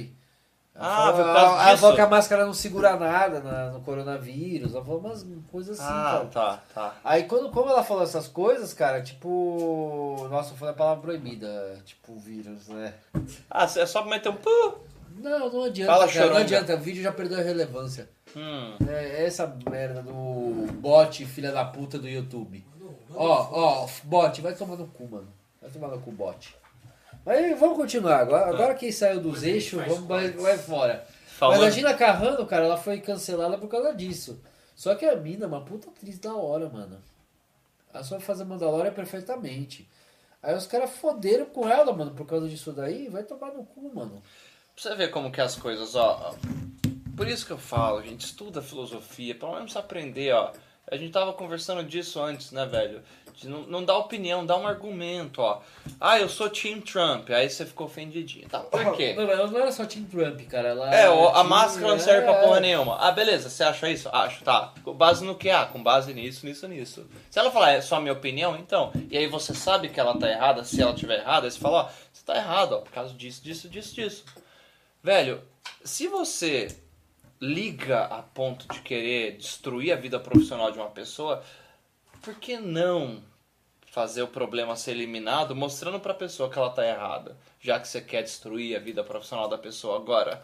Ela Ah, falou- foi por causa ela falou que a máscara não segura nada na- no coronavírus. Ela falou umas coisas assim, Ah, cara. tá, tá. Aí quando, como ela falou essas coisas, cara, tipo. Nossa, foi a palavra proibida, tipo vírus, né? Ah, é só meter um pu. Não, não adianta, Fala, cara. Não adianta, o vídeo já perdeu a relevância. Hum. É essa merda do bot, filha da puta do YouTube. Ó, ó, bot, vai tomar no cu, mano. Vai tomar no cu, bot. Mas vamos continuar. Agora, agora quem saiu dos eixos, vamos vai, vai fora. Falando- Mas a Gina Carrano, cara, ela foi cancelada por causa disso. Só que a mina é uma puta atriz da hora, mano. Ela só fazer Mandalorian perfeitamente. Aí os caras foderam com ela, mano, por causa disso daí. Vai tomar no cu, mano. Pra você ver como que é as coisas, ó. Por isso que eu falo, gente, estuda filosofia, pelo menos aprender, ó. A gente tava conversando disso antes, né, velho? Não, não dá opinião, dá um argumento, ó. Ah, eu sou Team Trump, aí você ficou ofendidinho, tá? Por quê? Não, ela não era só Team Trump, cara. Ela É, o- a tinha- máscara não serve pra é, porra nenhuma. Ah, beleza, você acha isso? Acho, tá. Com base no que? Ah, com base nisso, nisso, nisso. Se ela falar, é só a minha opinião, então. E aí você sabe que ela tá errada, se ela tiver errada, aí você fala, ó, você tá errado, ó, por causa disso, disso, disso, disso. Velho, se você liga a ponto de querer destruir a vida profissional de uma pessoa, por que não fazer o problema ser eliminado mostrando pra pessoa que ela tá errada, já que você quer destruir a vida profissional da pessoa agora?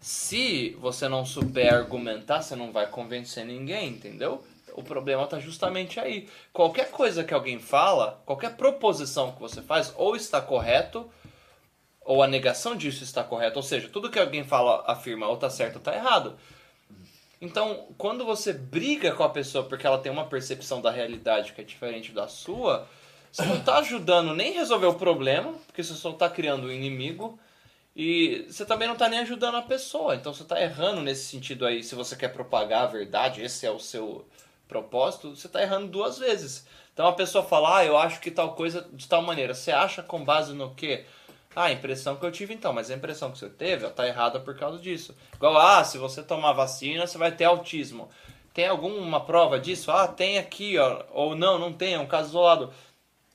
Se você não souber argumentar, você não vai convencer ninguém, entendeu? O problema tá justamente aí. Qualquer coisa que alguém fala, qualquer proposição que você faz, ou está correto, ou a negação disso está correta. Ou seja, tudo que alguém fala, afirma, ou tá certo ou tá errado. Então, quando você briga com a pessoa porque ela tem uma percepção da realidade que é diferente da sua, você não tá ajudando nem resolver o problema, porque você só tá criando um inimigo, e você também não tá nem ajudando a pessoa. Então você tá errando nesse sentido aí, se você quer propagar a verdade, esse é o seu propósito, você tá errando duas vezes. Então a pessoa fala, ah, eu acho que tal coisa de tal maneira. Você acha com base no quê? Ah, a impressão que eu tive então, mas a impressão que você teve, ó, tá errada por causa disso. Igual, ah, se você tomar vacina, você vai ter autismo. Tem alguma prova disso? Ah, tem aqui, ó. Ou não, não tem, é um caso isolado.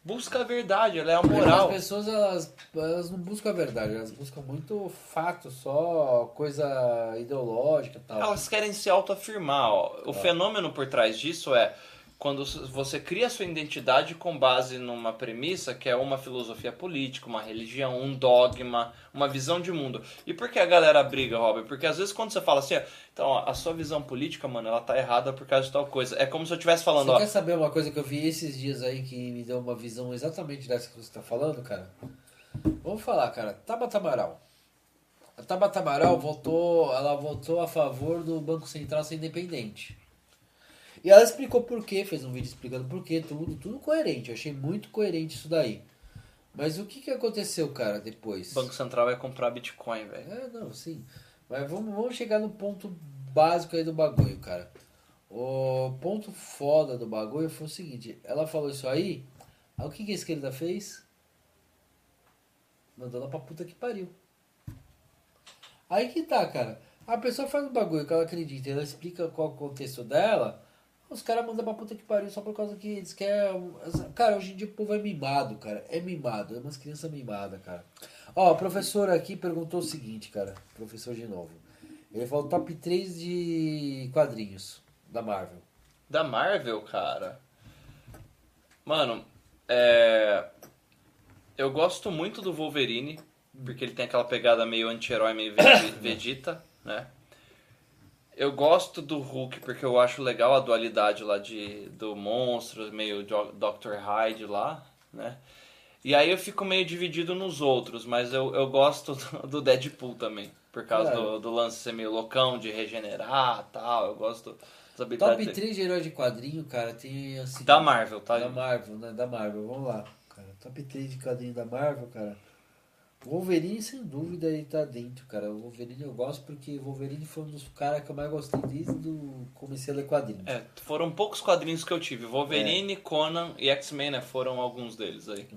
busca a verdade, ela é a moral. As pessoas, elas, elas não buscam a verdade, elas buscam muito fato só, coisa ideológica e tal. Elas querem se autoafirmar. Ó. O fenômeno por trás disso é quando você cria sua identidade com base numa premissa que é uma filosofia política, uma religião, um dogma, uma visão de mundo. E por que a galera briga, Robert? Porque às vezes quando você fala assim, ó, então ó, a sua visão política, mano, ela tá errada por causa de tal coisa. É como se eu estivesse falando, Você ó, quer saber uma coisa que eu vi esses dias aí que me deu uma visão exatamente dessa que você tá falando, cara? Vamos falar, cara. Tabata Amaral. A Tabata Amaral votou, ela votou a favor do Banco Central ser independente. E ela explicou por quê, fez um vídeo explicando por quê, tudo, tudo coerente. Eu achei muito coerente isso daí. Mas o que que aconteceu, cara, depois? o Banco Central vai comprar Bitcoin, velho. É, não, sim. Mas vamos, vamos chegar no ponto básico aí do bagulho, cara. O ponto foda do bagulho foi o seguinte: ela falou isso aí, aí o que, que a esquerda fez? Mandou ela pra puta que pariu. Aí que tá, cara. A pessoa faz um bagulho que ela acredita, ela explica qual é o contexto dela. Os caras mandam pra puta que pariu só por causa que eles querem. Cara, hoje em dia o povo é mimado, cara. É mimado, é umas crianças mimadas, cara. Ó, a professora aqui perguntou o seguinte, cara. Professor de novo. Ele falou top 3 de quadrinhos da Marvel. Da Marvel, cara. Mano, é. Eu gosto muito do Wolverine, porque ele tem aquela pegada meio anti-herói, meio Vege- [coughs] Vegeta, né? Eu gosto do Hulk porque eu acho legal a dualidade lá de, do monstro, meio Dr. Hyde lá, né? E aí eu fico meio dividido nos outros, mas eu, eu gosto [laughs] do- Deadpool também. Por causa Cara. do, do lance ser meio loucão, de regenerar tal. Eu gosto das habilidades Top dele. 3 de herói de quadrinho, cara, tem assim. Da Marvel, tá? Da Marvel, né? Da Marvel, vamos lá. Cara, top 3 de quadrinho da Marvel, cara. Wolverine, sem dúvida, ele tá dentro, cara. O Wolverine eu gosto porque o Wolverine foi um dos caras que eu mais gostei desde do comecei a ler quadrinhos. É, foram poucos quadrinhos que eu tive. Wolverine, Conan e X-Men, né? Foram alguns deles aí.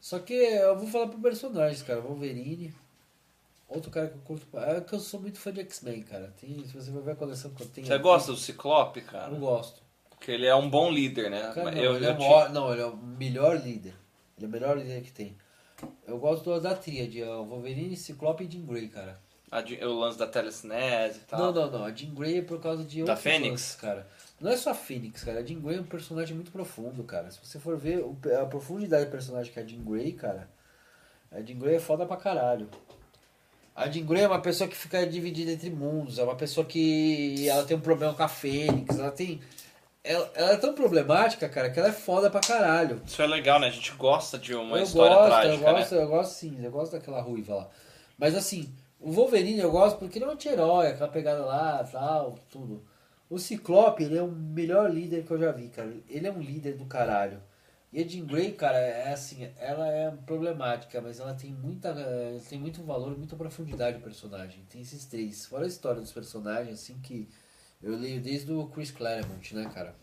Só que eu vou falar pro personagens, cara. Wolverine. Outro cara que eu curto. É que eu sou muito fã de X-Men, cara. Tem, se você for ver a coleção que eu tenho. Você aqui, gosta do Ciclope, Eu cara? não gosto. Porque ele é um bom líder, né? Cara, não, eu, ele eu é maior- não, ele é o melhor líder. Ele é o melhor líder que tem. Eu gosto da tríade, ó, Wolverine, Ciclope e Jean Grey, cara. a o lance da telecinese e tal. Não, não, não. A Jean Grey é por causa de Da Fênix? lances, cara. Não é só a Fênix, cara. A Jean Grey é um personagem muito profundo, cara. Se você for ver o- a profundidade do personagem que é a Jean Grey, cara, a Jean Grey é foda pra caralho. A Jean Grey é uma pessoa que fica dividida entre mundos. É uma pessoa que ela tem um problema com a Fênix. Ela tem... Ela, ela é tão problemática, cara, que ela é foda pra caralho. Isso é legal, né? A gente gosta de uma eu história gosto, trágica, eu gosto, né? eu gosto sim, eu gosto daquela ruiva lá. Mas assim, o Wolverine eu gosto porque ele é um anti-herói, aquela pegada lá, tal, tudo. O Ciclope, ele é o melhor líder que eu já vi, cara. Ele é um líder do caralho. E a Jean Grey, cara, é assim, ela é problemática, mas ela tem muita, eh, tem muito valor, muita profundidade o personagem. Tem esses três. Fora a história dos personagens, assim, que eu leio desde o Chris Claremont, né, cara?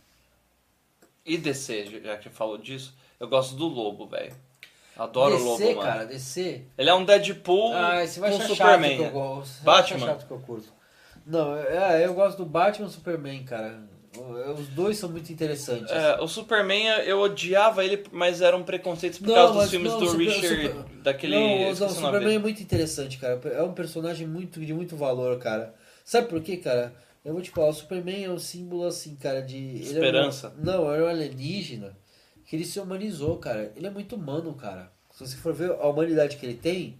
E DC, já que falou disso, eu gosto do Lobo, velho. Adoro DC, o Lobo, mano. cara, DC, Ele é um Deadpool Ah, você vai com achar Superman. chato que eu gosto. Batman? Vai chato que eu curto. Não, é, eu gosto do Batman e Superman, cara. O- Os dois são muito interessantes. É, o Superman, eu odiava ele, mas eram preconceitos por Não, causa dos filmes não, do Super- Richard, Super- daquele... não, não, o Superman é muito interessante, cara. É um personagem muito, de muito valor, cara. Sabe por quê, cara? Eu vou te falar, o Superman é um símbolo, assim, cara, de... ele é um- Esperança. não, ele é um alienígena que ele se humanizou, cara. Ele é muito humano, cara. Se você for ver a humanidade que ele tem...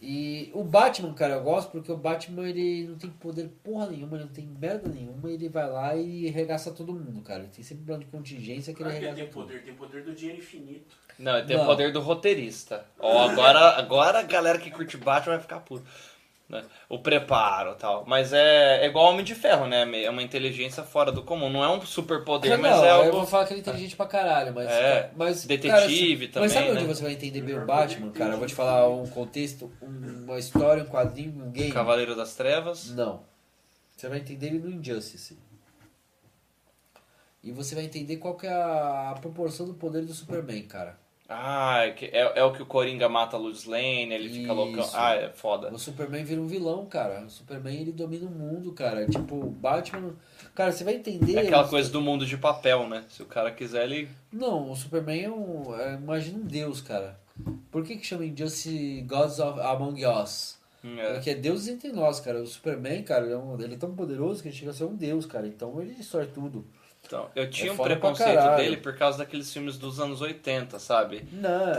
E o Batman, cara, eu gosto porque o Batman ele não tem poder porra nenhuma, ele não tem merda nenhuma, ele vai lá e regaça todo mundo, cara. Ele tem sempre um plano de contingência que ele que ele regaça tem poder, tem poder do dinheiro infinito. Não, ele tem Não. o poder do roteirista. Ó, agora, agora a galera que curte Batman vai ficar puto. Né? O preparo tal. Mas é, é igual Homem de Ferro, né? É uma inteligência fora do comum. Não é um super poder, Não, mas é eu algo... vou falar que ele é inteligente pra caralho, mas. É, mas detetive cara, Mas sabe também, onde né? você vai entender bem o Batman, cara? Eu vou te falar um contexto, um- uma história, um quadrinho, um game. Cavaleiro das Trevas. Não. Você vai entender ele no Injustice. E você vai entender qual que é a proporção do poder do Superman, cara. Ah, é, é, é o que o Coringa mata a Lois Lane, ele fica Isso. loucão. Ah, é foda. O Superman vira um vilão, cara. O Superman ele domina o mundo, cara. Tipo, o Batman. Cara, você vai entender. É aquela coisa do mundo de papel, né? Se o cara quiser, ele. Não, o Superman é um. é, imagina um deus, cara. Por que que chama Injustice Gods of Among Us? É. Porque é Deus entre nós, cara. O Superman, cara, ele é, um- ele é tão poderoso que ele chega a ser um deus, cara. Então ele destrói tudo. Então, eu tinha um foda pra preconceito dele por causa daqueles filmes dos anos 80, sabe? Não.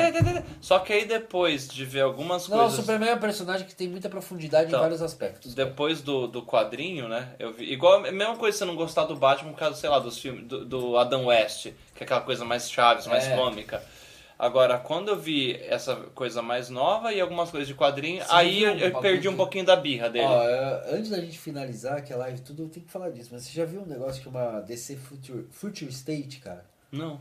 Só que aí depois de ver algumas Não, o coisas. Superman é um personagem que tem muita profundidade Então, em vários aspectos. Depois do, do quadrinho, né? Eu vi. Igual a mesma coisa você não gostar do Batman por causa, sei lá, dos filmes. Do, do Adam West, que é aquela coisa mais chaves, mais É. cômica. Agora, quando eu vi essa coisa mais nova e algumas coisas de quadrinho, Você aí viu eu, eu perdi um que- pouquinho da birra dele. Ó, é, antes da gente finalizar a live, tudo eu tenho que falar disso. Mas você já viu um negócio que chama DC Future, Future State, cara? Não.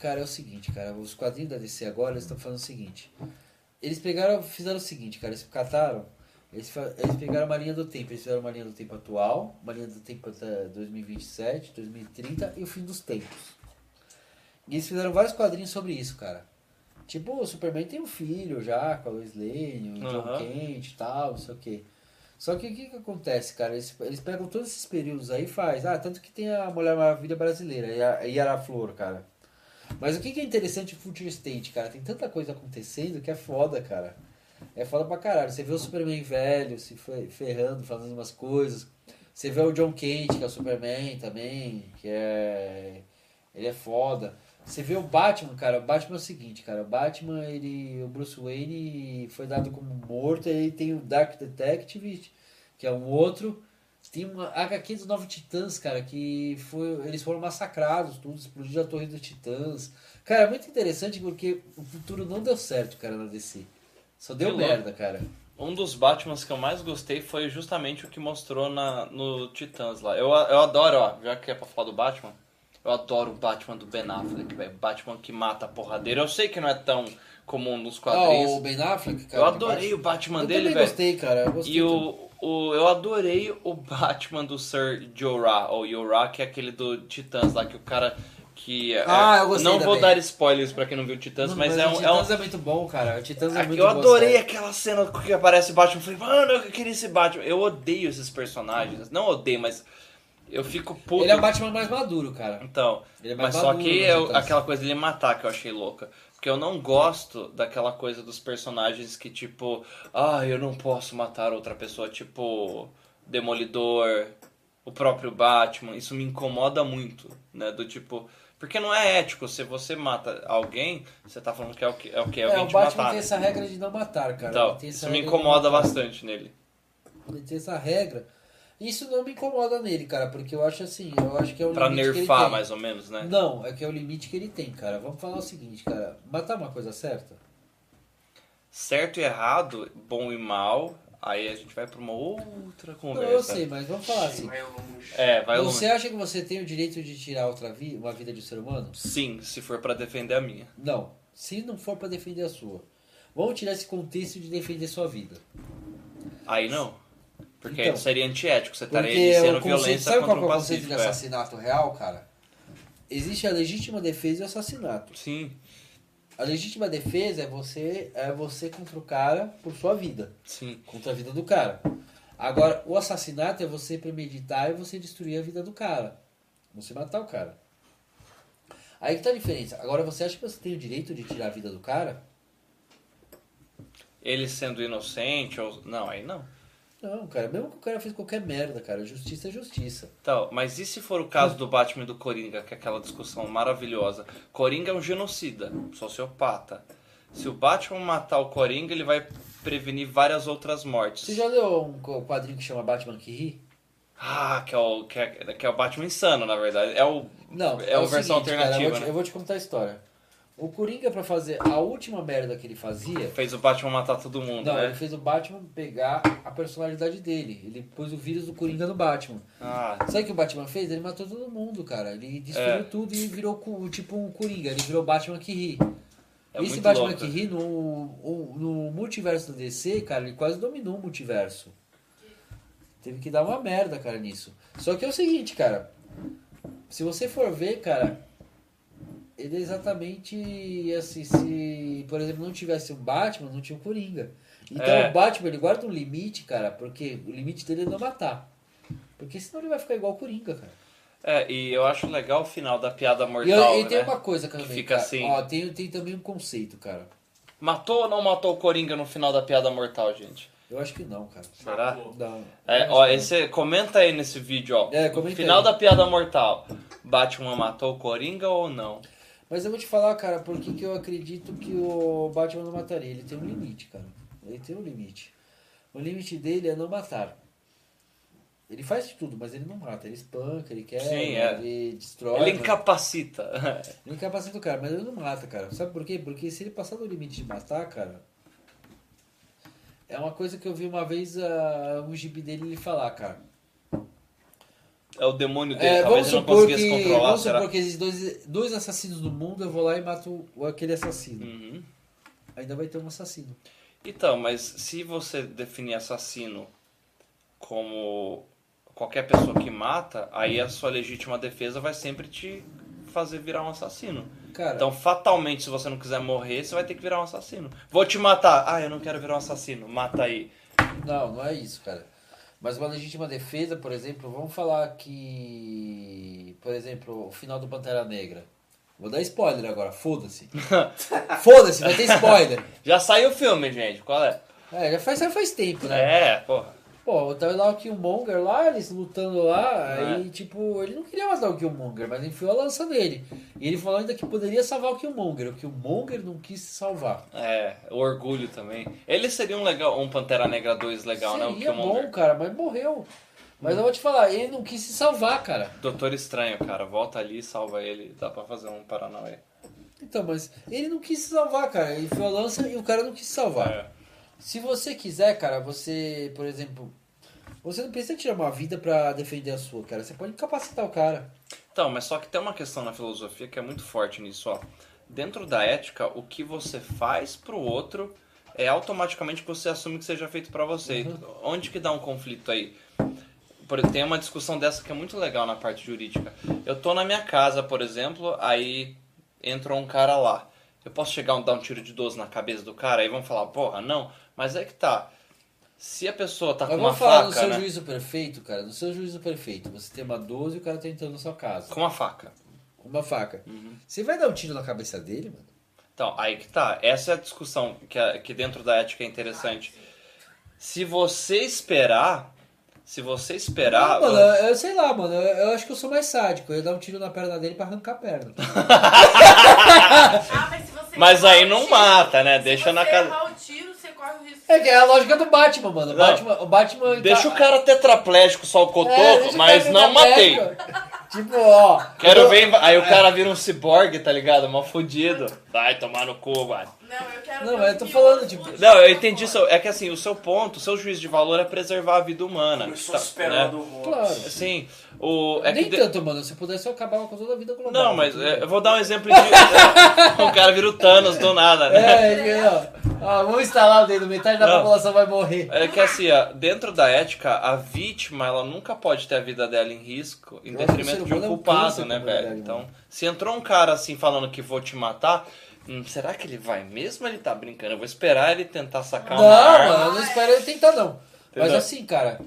Cara, é o seguinte, cara. Os quadrinhos da DC agora eles estão falando o seguinte. Eles pegaram, fizeram o seguinte, cara. Eles cataram. Eles, eles pegaram uma linha do tempo. Eles fizeram uma linha do tempo atual, uma linha do tempo até 2027, 2030 e o fim dos tempos. E eles fizeram vários quadrinhos sobre isso, cara. Tipo, o Superman tem um filho já com a Lois Lane, o John Aham. Kent e tal, não sei o quê. Só que o que, que acontece, cara? Eles, eles pegam todos esses períodos aí e faz. Ah, tanto que tem a Mulher Maravilha brasileira, e a Flor, cara. Mas o que, que é interessante em Future State, cara? Tem tanta coisa acontecendo que é foda, cara. É foda pra caralho. Você vê o Superman velho se fe- ferrando, fazendo umas coisas. Você vê o John Kent, que é o Superman também, que é. Ele é foda. Você vê o Batman, cara. O Batman é o seguinte, cara. O Batman, ele. O Bruce Wayne foi dado como morto. Aí tem o Dark Detective, que é um outro. Tem uma HQ dos Novos Titãs, cara, que foi, eles foram massacrados, tudo, explodiu a Torre dos Titãs. Cara, é muito interessante porque o futuro não deu certo, cara, na DC. Só deu louco. merda, cara. Um dos Batmans que eu mais gostei foi justamente o que mostrou na, no Titãs lá. Eu, eu adoro, ó, já que é pra falar do Batman, eu adoro o Batman do Ben Affleck, velho. Batman que mata a porradeira. Eu sei que não é tão comum nos Ah, quadrinhos. o Ben Affleck, cara. eu adorei Batman- o Batman Eu dele, velho. gostei, cara. Eu gostei E o, o, eu adorei o Batman do Sir Jorah, ou Jorah, que é aquele do Titãs lá, que o cara que... é- Ah, eu gostei Não vou dar spoilers pra quem não viu Titãs, Não, mas, é o um... É um Titãs é, muito bom, cara. O Titãs é Aqui, muito eu bom, adorei sério. aquela cena que aparece o Batman. Eu falei, mano, eu queria esse Batman. Eu odeio esses personagens. Não odeio, mas eu fico puto. Ele é o Batman mais maduro, cara. Então, Ele é mais mas só maduro que no eu- Titãs. aquela coisa dele matar que eu achei louca. Porque eu não gosto daquela coisa dos personagens que, tipo, ah, eu não posso matar outra pessoa, tipo, Demolidor, o próprio Batman. Isso me incomoda muito, né? Do tipo. Porque não é ético, se você mata alguém, você tá falando que é o que é, o que? É É, alguém o te Batman matar. tem essa regra de não matar, cara. Então, isso me incomoda bastante nele. Ele tem essa regra. Isso não me incomoda nele, cara, porque eu acho assim, eu acho que é o Pra limite que ele nerfar, tem. mais ou menos, né? Não, é que é o limite que ele tem, cara. Vamos falar o seguinte, cara. Matar uma coisa certa? Certo e errado, bom e mal, aí a gente vai pra uma outra Não, conversa. eu sei, mas vamos falar assim. Vai longe. É, vai Você longe. acha que você tem o direito de tirar outra vida, uma vida de um ser humano? Sim, se for pra defender a minha. Não. Se não for pra defender a sua. Vamos tirar esse contexto de defender sua vida. Aí não. Porque Então, seria antiético, você estaria iniciando conceito, violência sabe qual contra que é o conceito de pacífico. é. assassinato real, cara? Existe a legítima defesa e o assassinato. Sim, A legítima defesa é você é você contra o cara por sua vida, sim. contra a vida do cara. Agora, o assassinato é você premeditar e você destruir a vida do cara. Você matar o cara. Aí que tá a diferença. Agora, você acha que você tem o direito de tirar a vida do cara? Ele sendo inocente ou. Não, aí não. Não, cara. Mesmo que o cara fez qualquer merda, cara. Justiça é justiça. Então, mas e se for o caso do Batman e do Coringa, que é aquela discussão maravilhosa? Coringa é um genocida, sociopata. Se o Batman matar o Coringa, ele vai prevenir várias outras mortes. Você já leu um quadrinho que chama Batman que ri? Ah, que é, o, que, é, que é o Batman insano, na verdade. É o. Não, É a uma versão seguinte, cara, eu, alternativa, vou te, né? eu vou te contar a história. O Coringa, pra fazer a última merda que ele fazia, Fez o Batman matar todo mundo, Não, né? ele fez o Batman pegar a personalidade dele. Ele pôs o vírus do Coringa no Batman. Ah, Sabe o que o Batman fez? Ele matou todo mundo, cara. Ele destruiu É. tudo e virou tipo um Coringa. Ele virou Batman que ri. é Esse Batman louco. que ri, no, no multiverso do DC, cara, ele quase dominou o multiverso. Teve que dar uma merda, cara, nisso. Só que é o seguinte, cara. Se você for ver, cara, ele é exatamente assim, se, por exemplo, não tivesse um Batman, não tinha um Coringa. Então É. o Batman, ele guarda um limite, cara, porque o limite dele é não matar. Porque senão ele vai ficar igual o Coringa, cara. É, e eu acho legal o final da piada E, mortal, eu- e tem né? uma coisa também, fica cara. assim. Ó, tem, tem também um conceito, cara. Matou ou não matou o Coringa no final da piada mortal, gente? Eu acho que não, cara. Será? Não. É, Eu ó, acho que esse, comenta aí nesse vídeo, ó. É, comenta Final aí. da piada mortal. Batman matou o Coringa ou não? Mas eu vou te falar, cara, por que, eu acredito que o Batman não mataria. Ele tem um limite, cara. Ele tem um limite. O limite dele é não matar. Ele faz de tudo, mas ele não mata. Ele espanca, ele quer, Sim, é. ele destrói. Ele mas- incapacita. [laughs] Ele incapacita o cara, mas ele não mata, cara. Sabe por quê? Porque se ele passar do limite de matar, cara. É uma coisa que eu vi uma vez uh, um gibi dele ele falar, cara. É o demônio dele, É, talvez ele não conseguisse que, controlar, vamos será? supor que existem dois, dois assassinos no mundo, eu vou lá e mato aquele assassino. Uhum. Ainda vai ter um assassino. Então, mas se você definir assassino como qualquer pessoa que mata, aí a sua legítima defesa vai sempre te fazer virar um assassino. Cara, Então, fatalmente, se você não quiser morrer, você vai ter que virar um assassino. Vou te matar. Ah, eu não quero virar um assassino. Mata aí. não, não é isso, cara. Mas uma legítima defesa, por exemplo, vamos falar que. Por exemplo, o final do Pantera Negra. Vou dar spoiler agora, foda-se. [laughs] foda-se, vai ter spoiler. Já saiu o filme, gente. Qual é? É, já faz, já faz tempo, né? É, porra. Pô, tava lá o Killmonger lá, eles lutando lá, É. aí tipo, ele não queria matar o Killmonger, mas enfiou a lança nele. E ele falou ainda que poderia salvar o Killmonger, o Killmonger não quis se salvar. É, o orgulho também. Ele seria um legal, um Pantera Negra 2 legal, né? O Seria Killmonger. bom, cara, mas morreu. Mas eu vou te falar, ele não quis se salvar, cara. Doutor Estranho, cara. Volta ali, salva ele. Dá pra fazer um Paranauê. Então, mas ele não quis se salvar, cara. Ele enfiou a lança e o cara não quis se salvar. É. Se você quiser, cara, você, por exemplo, você não precisa tirar uma vida pra defender a sua, cara. Você pode capacitar o cara. Então, mas só que tem uma questão na filosofia que é muito forte nisso, ó. Dentro da ética, o que você faz pro outro é automaticamente que você assume que seja feito pra você. Onde que dá um conflito aí? Por, tem uma discussão dessa que é muito legal na parte jurídica. Eu tô na minha casa, por exemplo, aí entrou um cara lá. Eu posso chegar e dar um tiro de 12 na cabeça do cara, aí vão falar, porra, não. Mas é que tá. Se a pessoa tá com Mas uma vamos falar no faca, seu né? juízo perfeito, cara. No seu juízo perfeito, você tem uma 12 e o cara tá entrando na sua casa. Com uma faca. Com uma faca. Uhum. Você vai dar um tiro na cabeça dele, mano? Então, aí que tá. Essa é a discussão que, é- que dentro da ética é interessante. Se você esperar, se você esperar, Não, mano, eu, eu sei lá, mano. Eu, eu acho que eu sou mais sádico. Eu ia dar um tiro na perna dele pra arrancar a perna. [laughs] Ah, mas se você mas aí não tiro- mata, né? se Deixa na você casa. É que é a lógica do Batman, mano. O. Batman, o Batman Deixa tá- o cara tetraplégico, só o cotoco, É, mas não matei. [laughs] Tipo, ó. Quero eu- ver. Aí o cara vira um ciborgue, tá ligado? Mal fudido. Vai tomar no cu, mano. Não, eu quero Não, eu tô falando, anos tipo. Não, eu entendi isso. É que assim, o seu ponto, o seu juízo de valor é preservar a vida humana. Começou Tá, esperando né? Claro. Sim, o. É Nem que de- tanto, mano. Se pudesse, eu acabava com toda a vida global. Não, mas é, eu vou dar um exemplo de. [laughs] o cara vira o Thanos do nada, né? É, ele, ó, ó, vamos instalar o dedo, metade da Não. população vai morrer. É que assim, ó, dentro da ética, a vítima ela nunca pode ter a vida dela em risco em Eu detrimento de um é culpado, né, velho? verdade, Então, mano. se entrou um cara assim falando que vou te matar, hum, será que ele vai mesmo ele tá brincando? Eu vou esperar ele tentar sacar Não, uma arma. mano, eu não espero ele tentar, não. Mas Entendeu? assim, cara,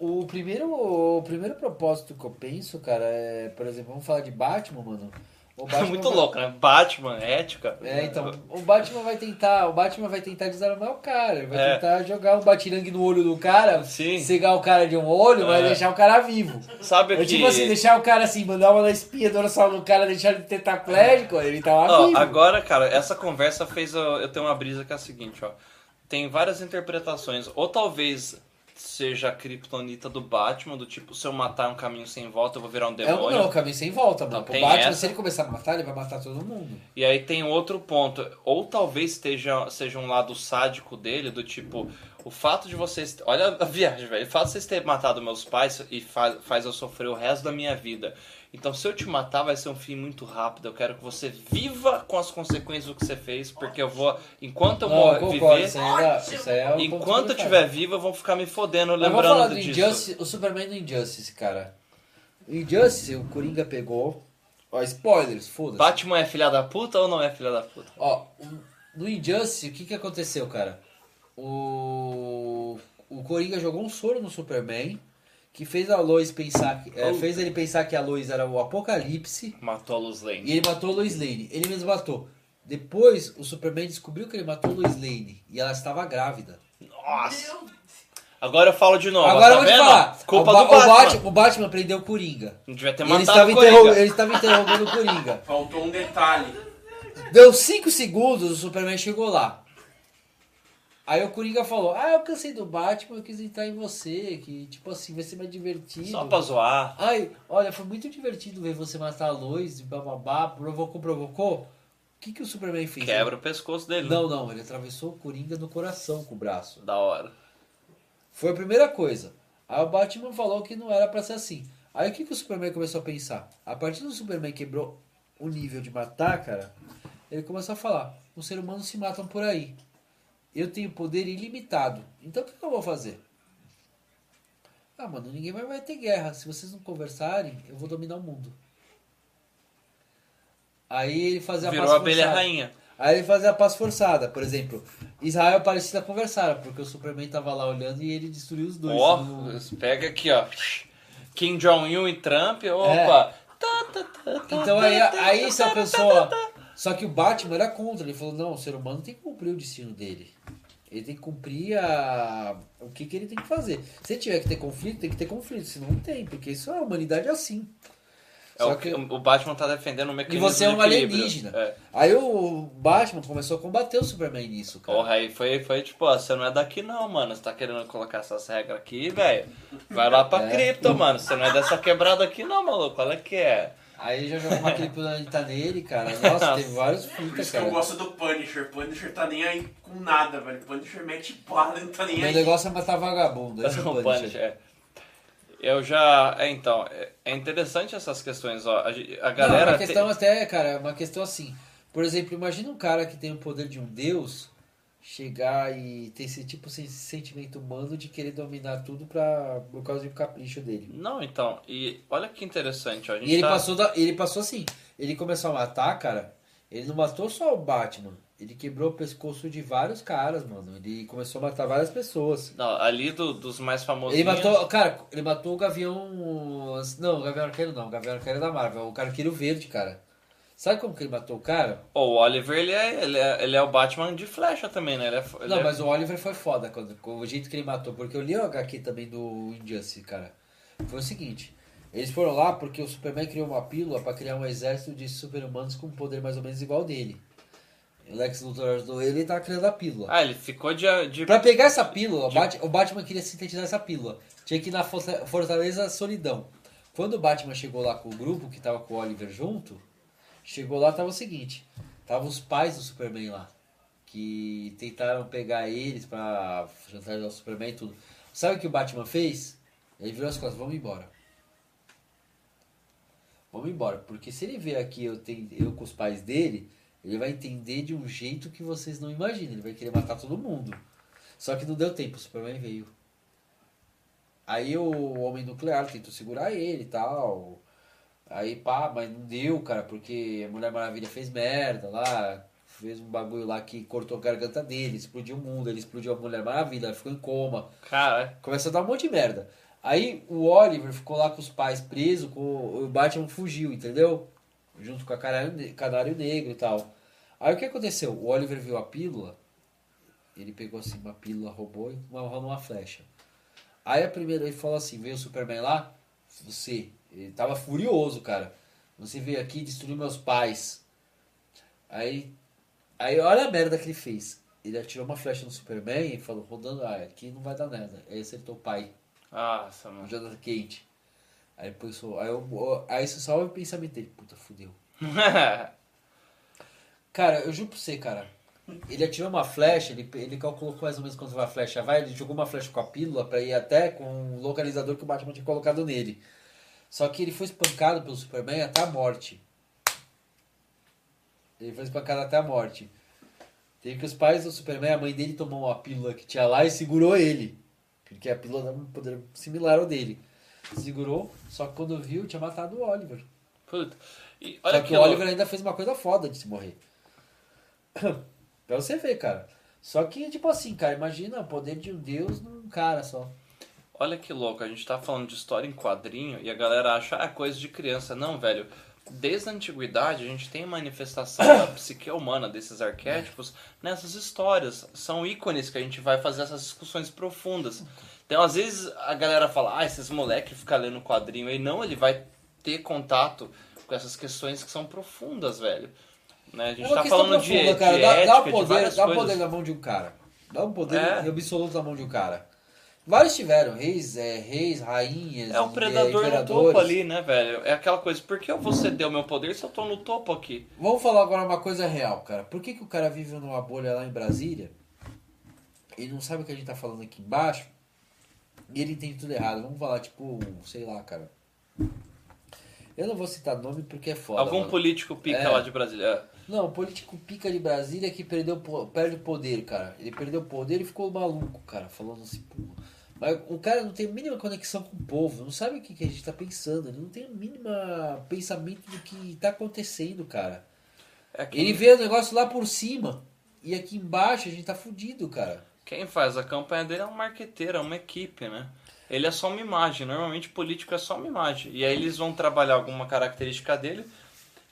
o primeiro, o primeiro propósito que eu penso, cara, é, por exemplo, vamos falar de Batman, mano. O [laughs] É Batman muito vai- louco, né? Batman, ética. É, então, o Batman vai tentar, o Batman vai tentar desarmar o cara, vai É. tentar jogar um batirangue no olho do cara, Sim. cegar o cara de um olho, É. deixar o cara vivo. Sabe É que. tipo assim, deixar o cara assim, mandar uma espinha, dorsal no cara, deixar ele tetraplégico, ele tá lá Ó, vivo. agora, cara, essa conversa fez eu, eu ter uma brisa que é a seguinte, ó. Tem várias interpretações. Ou talvez seja a kryptonita do Batman, do tipo, se eu matar um caminho sem volta, eu vou virar um É um, demônio. não, o caminho sem volta, mano. Não, o Batman, essa. se ele começar a matar, ele vai matar todo mundo. E aí tem outro ponto. Ou talvez esteja, seja um lado sádico dele, do tipo, o fato de vocês. Olha a [laughs] viagem, velho. O fato de vocês terem matado meus pais e faz, faz eu sofrer o resto da minha vida. Então, se eu te matar, vai ser um fim muito rápido. Eu quero que você viva com as consequências do que você fez, porque eu vou. Enquanto eu Não, mor- eu concordo, viver. isso é, isso é um Enquanto eu estiver vivo, eu vou ficar me fodendo Mas vamos falar lembrando do disso. Injustice, o Superman do Injustice, cara. O Injustice, o Coringa pegou. Ó, spoilers, foda-se. Batman é filha da puta ou não é filha da puta? Ó, no Injustice, o que que aconteceu, cara? O, o Coringa jogou um soro no Superman que fez a Lois pensar, que- é, fez ele pensar que a Lois era o Apocalipse Matou a Luz e Lane. ele matou a Lois Lane. Ele mesmo matou. Depois, o Superman descobriu que ele matou a Lois Lane e ela estava grávida. Nossa. Agora eu falo de novo. Agora tá eu vou te vendo? falar. Culpa o, Ba- do Batman. O Batman, o Batman prendeu o Coringa. Não devia ter E ele, matado estava o Coringa. ele estava interrogando o Coringa. Faltou um detalhe. Deu 5 segundos, o Superman chegou lá. Aí o Coringa falou: Ah, eu cansei do Batman, eu quis entrar em você, que tipo assim, vai ser mais divertido. Só pra zoar. Ai, olha, foi muito divertido ver você matar a Lois bababá, provocou, provocou. O que, que o Superman fez? Quebra o pescoço dele. né? Não, não, ele atravessou o Coringa no coração com o braço. Da hora. Foi a primeira coisa. Aí o Batman falou que não era pra ser assim. Aí o que, que o Superman começou a pensar? A partir do Superman quebrou o nível de matar, cara, ele começou a falar: os seres humanos se matam por aí. Eu tenho poder ilimitado. Então o que, que eu vou fazer? Ah, mano, ninguém vai, vai ter guerra. Se vocês não conversarem, eu vou dominar o mundo. Aí ele fazia a Virou paz a abelha forçada. rainha. Aí ele fazia a paz forçada, por exemplo. Israel e Palestina conversaram, porque o Superman tava lá olhando e ele destruiu os dois. Ó, pega aqui, ó. Kim Jong-un e Trump. Opa. Tá, Então aí, aí se a pessoa. Só que o Batman era contra. Ele falou: não, o ser humano tem que cumprir o destino dele. Ele tem que cumprir a... o que, que ele tem que fazer. Se tiver que ter conflito, tem que ter conflito. Senão não tem, porque isso a humanidade é assim. É Só o, que- o Batman tá defendendo o E mecanismo você é um alienígena. É. Aí o Batman começou a combater o Superman nisso, cara. Porra, aí foi, foi tipo, ó, você não é daqui não, mano. Você tá querendo colocar essas regras aqui, velho. Vai lá pra É. cripto, mano. Você não é dessa quebrada aqui não, maluco. Olha que é. Aí já jogou uma criptonita nele, cara. Nossa, teve vários Por fitas, isso que eu gosto do Punisher. Punisher tá nem aí com nada, velho. Punisher mete bala não tá nem Meu aí. negócio é matar vagabundo. Esse é o [laughs] O Punisher. Punisher, é. Eu já. É, então, é- é interessante essas questões, ó. A, a Não, galera. uma tem- questão até, cara, é uma questão assim. Por exemplo, imagina um cara que tem o poder de um deus chegar e ter esse tipo de sentimento humano de querer dominar tudo pra, por causa um capricho dele. Não, então, e olha que interessante, ó. A gente E ele tá- passou, da, ele passou assim, ele começou a matar, cara, ele não matou só o Batman, ele quebrou o pescoço de vários caras, mano. Ele começou a matar várias pessoas. Não, ali do- dos mais famosos. Ele matou, cara, ele matou o Gavião. Não, o Gavião Arqueiro não, o Gavião Arqueiro é da Marvel, o Arqueiro Verde, cara. Sabe como que ele matou o cara? o Oliver, ele é, ele, é, ele é o Batman de flecha também, né? Ele é, ele Não, é- mas o Oliver foi foda quando, com o jeito que ele matou, porque eu li o HQ também do Injustice, cara. Foi o seguinte, eles foram lá porque o Superman criou uma pílula pra criar um exército de super-humanos com um poder mais ou menos igual dele. O Lex Luthor ajudou ele e tava criando a pílula. Ah, ele ficou de. de... Pra pegar essa pílula, o Bat- o Batman queria sintetizar essa pílula. Tinha que ir na Forta- Fortaleza Solidão. Quando o Batman chegou lá com o grupo, que tava com o Oliver junto, chegou lá, tava o seguinte. Tava os pais do Superman lá. Que tentaram pegar eles pra chantagear o Superman e tudo. Sabe o que o Batman fez? Ele virou as costas, vamos embora. Vamos embora, porque se ele ver aqui eu, tenho, eu com os pais dele, ele vai entender de um jeito que vocês não imaginam. Ele vai querer matar todo mundo. Só que não deu tempo, o Superman veio. Aí o Homem Nuclear tentou segurar ele e tal. Aí pá, mas não deu, cara, porque a Mulher Maravilha fez merda lá. Fez um bagulho lá que cortou a garganta dele, explodiu o mundo, ele explodiu a Mulher Maravilha, ela ficou em coma. Cara, Começa a dar um monte de merda. Aí o Oliver ficou lá com os pais presos, com o Batman fugiu, entendeu? Junto com a Canário, Canário Negro e tal. Aí o que aconteceu? O Oliver viu a pílula, ele pegou assim uma pílula, roubou e amarrou numa flecha. Aí a primeira ele falou assim, veio o Superman lá, você, ele tava furioso, cara. Você veio aqui e destruiu meus pais. Aí, aí olha a merda que ele fez. Ele atirou uma flecha no Superman e falou, rodando, ah, aqui não vai dar nada. Aí acertou o pai, nossa, o mano. Jonathan Kate. Aí pensou, aí, eu, aí isso salva o pensamento dele, puta, fudeu. [laughs] Cara, eu juro pra você, cara. Ele atirou uma flecha, ele, ele calculou mais ou menos quanto a flecha vai, ele jogou uma flecha com a pílula pra ir até com o localizador que o Batman tinha colocado nele. Só que ele foi espancado pelo Superman até a morte. Ele foi espancado até a morte. Teve que os pais do Superman, a mãe dele tomou uma pílula que tinha lá e segurou ele. Porque a pílula dava um poder similar ao dele. Segurou, só que quando viu, tinha matado o Oliver. Puta. E Só olha que que o. Oliver ainda fez uma coisa foda de se morrer. [coughs] pra você ver, cara. Só que, tipo assim, cara, imagina o poder de um deus num cara só. Olha que louco, a gente tá falando de história em quadrinho e a galera acha, ah, é coisa de criança. Não, velho. Desde a antiguidade a gente tem manifestação da psique humana, desses arquétipos, nessas histórias. São ícones que a gente vai fazer essas discussões profundas. Então, às vezes, a galera fala, ah, esses moleques ficam lendo quadrinho aí. Não, ele vai ter contato com essas questões que são profundas, velho. Né? A gente É tá falando de, profunda, de cara. Dá, ética, dá de poder, várias dá coisas. poder na mão de um cara. Dá um poder É. absoluto na mão de um cara. Vários tiveram, reis, é, reis, rainhas, É o e, predador no imperadores. topo ali, né, velho? É aquela coisa, por que eu vou ceder o meu poder se eu tô no topo aqui? Vamos falar agora uma coisa real, cara. Por que, que o cara vive numa bolha lá em Brasília e não sabe o que a gente tá falando aqui embaixo e ele entende tudo errado? Vamos falar, tipo, sei lá, cara. Eu não vou citar nome porque é foda. Algum mano. político pica É. lá de Brasília. Não, o político pica de Brasília que perdeu, perde o poder, cara. Ele perdeu o poder e ficou maluco, cara, falando assim, porra. Mas o cara não tem a mínima conexão com o povo, não sabe o que, que a gente tá pensando, ele não tem o mínimo pensamento do que tá acontecendo, cara. É Ele vê o negócio lá por cima e aqui embaixo a gente tá fudido, cara. quem faz a campanha dele é um marqueteiro, é uma equipe, né? Ele é só uma imagem. Normalmente político é só uma imagem. E aí eles vão trabalhar alguma característica dele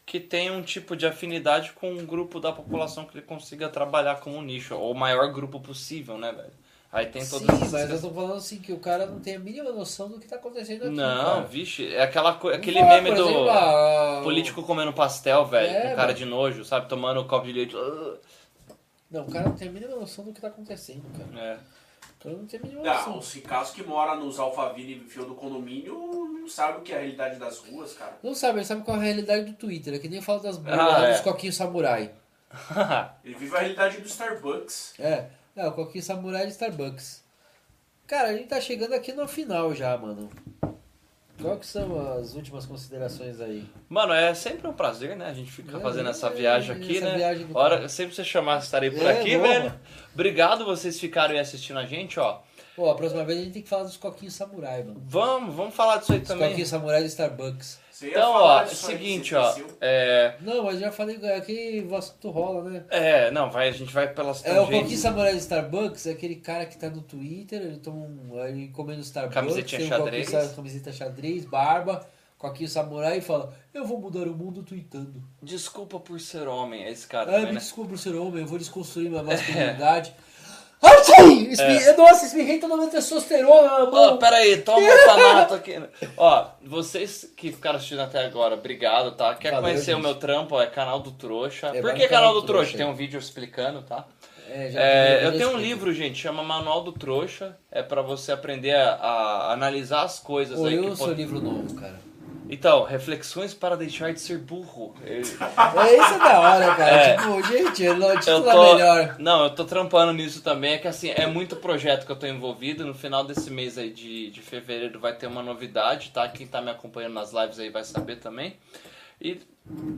que tem um tipo de afinidade com um grupo da população que ele consiga trabalhar como nicho, ou o maior grupo possível, né, velho? Aí tem todas Sim, essas mas eu tô falando assim que o cara não tem a mínima noção do que tá acontecendo aqui, Não, cara. vixe, é aquela aquele meme por do exemplo, a- político comendo pastel, velho, É, com cara mano. de nojo, sabe, tomando um copo de leite. Não, o cara não tem a mínima noção do que tá acontecendo, cara. É. Cara não tem a mínima Não, os ricaços que moram nos Alphaville e fio do condomínio não sabem o que é a realidade das ruas, cara. Não sabe, ele sabe qual é a realidade do Twitter. É que nem fala das bolhas Ah, lá é. dos coquinhos samurai. [laughs] Ele vive a realidade do Starbucks. É, é, o coquinho samurai de Starbucks. Cara, a gente tá chegando aqui no final já, mano. Qual que são as últimas considerações aí? Mano, é sempre um prazer, né? A gente fica É, fazendo essa é, viagem aqui, essa né? viagem do Hora, sempre você chamar, estarei por É, aqui, boa. velho. Obrigado vocês ficarem assistindo a gente, ó. Pô, a próxima vez a gente tem que falar dos coquinhos samurai, mano. Vamos, vamos falar disso aí Os também. coquinhos samurai de Starbucks. Você Então, ó, seguinte, ó. É, Não, mas já falei aqui o assunto rola, né? é, não, vai, a gente vai pelas É, o coquinho samurai de Starbucks é aquele cara que tá no Twitter, ele toma um, ele comendo Starbucks, Camisetinha tem um xadrez. camiseta xadrez, barba, coquinho samurai e fala, eu vou mudar o mundo tweetando. Desculpa por ser homem, é esse cara Ah, também, me né? desculpa por ser homem, eu vou desconstruir É. minha masculinidade. Ai, [laughs] Espi... Nossa, espirrei toda a minha testosterona na Ó, mão. pera aí, toma um tanato aqui. [laughs] Ó, vocês que ficaram assistindo até agora, obrigado, tá? Quer Valeu, conhecer o gente. meu trampo? É canal do Trouxa. É, Por que canal do Trouxa? Tem um vídeo explicando, tá? É, já É, eu tenho um livro, gente, chama Manual do Trouxa. É pra você aprender a, a analisar as coisas Pô, aí. eu que o seu pode- livro novo, cara. Então, reflexões para deixar de ser burro. Eu, É, isso é da hora, cara. É. Tipo, gente, o eu título é tô, melhor. não, eu tô trampando nisso também. É que assim, é muito projeto que eu tô envolvido. No final desse mês aí de, de fevereiro vai ter uma novidade, tá? Quem tá me acompanhando nas lives aí vai saber também. E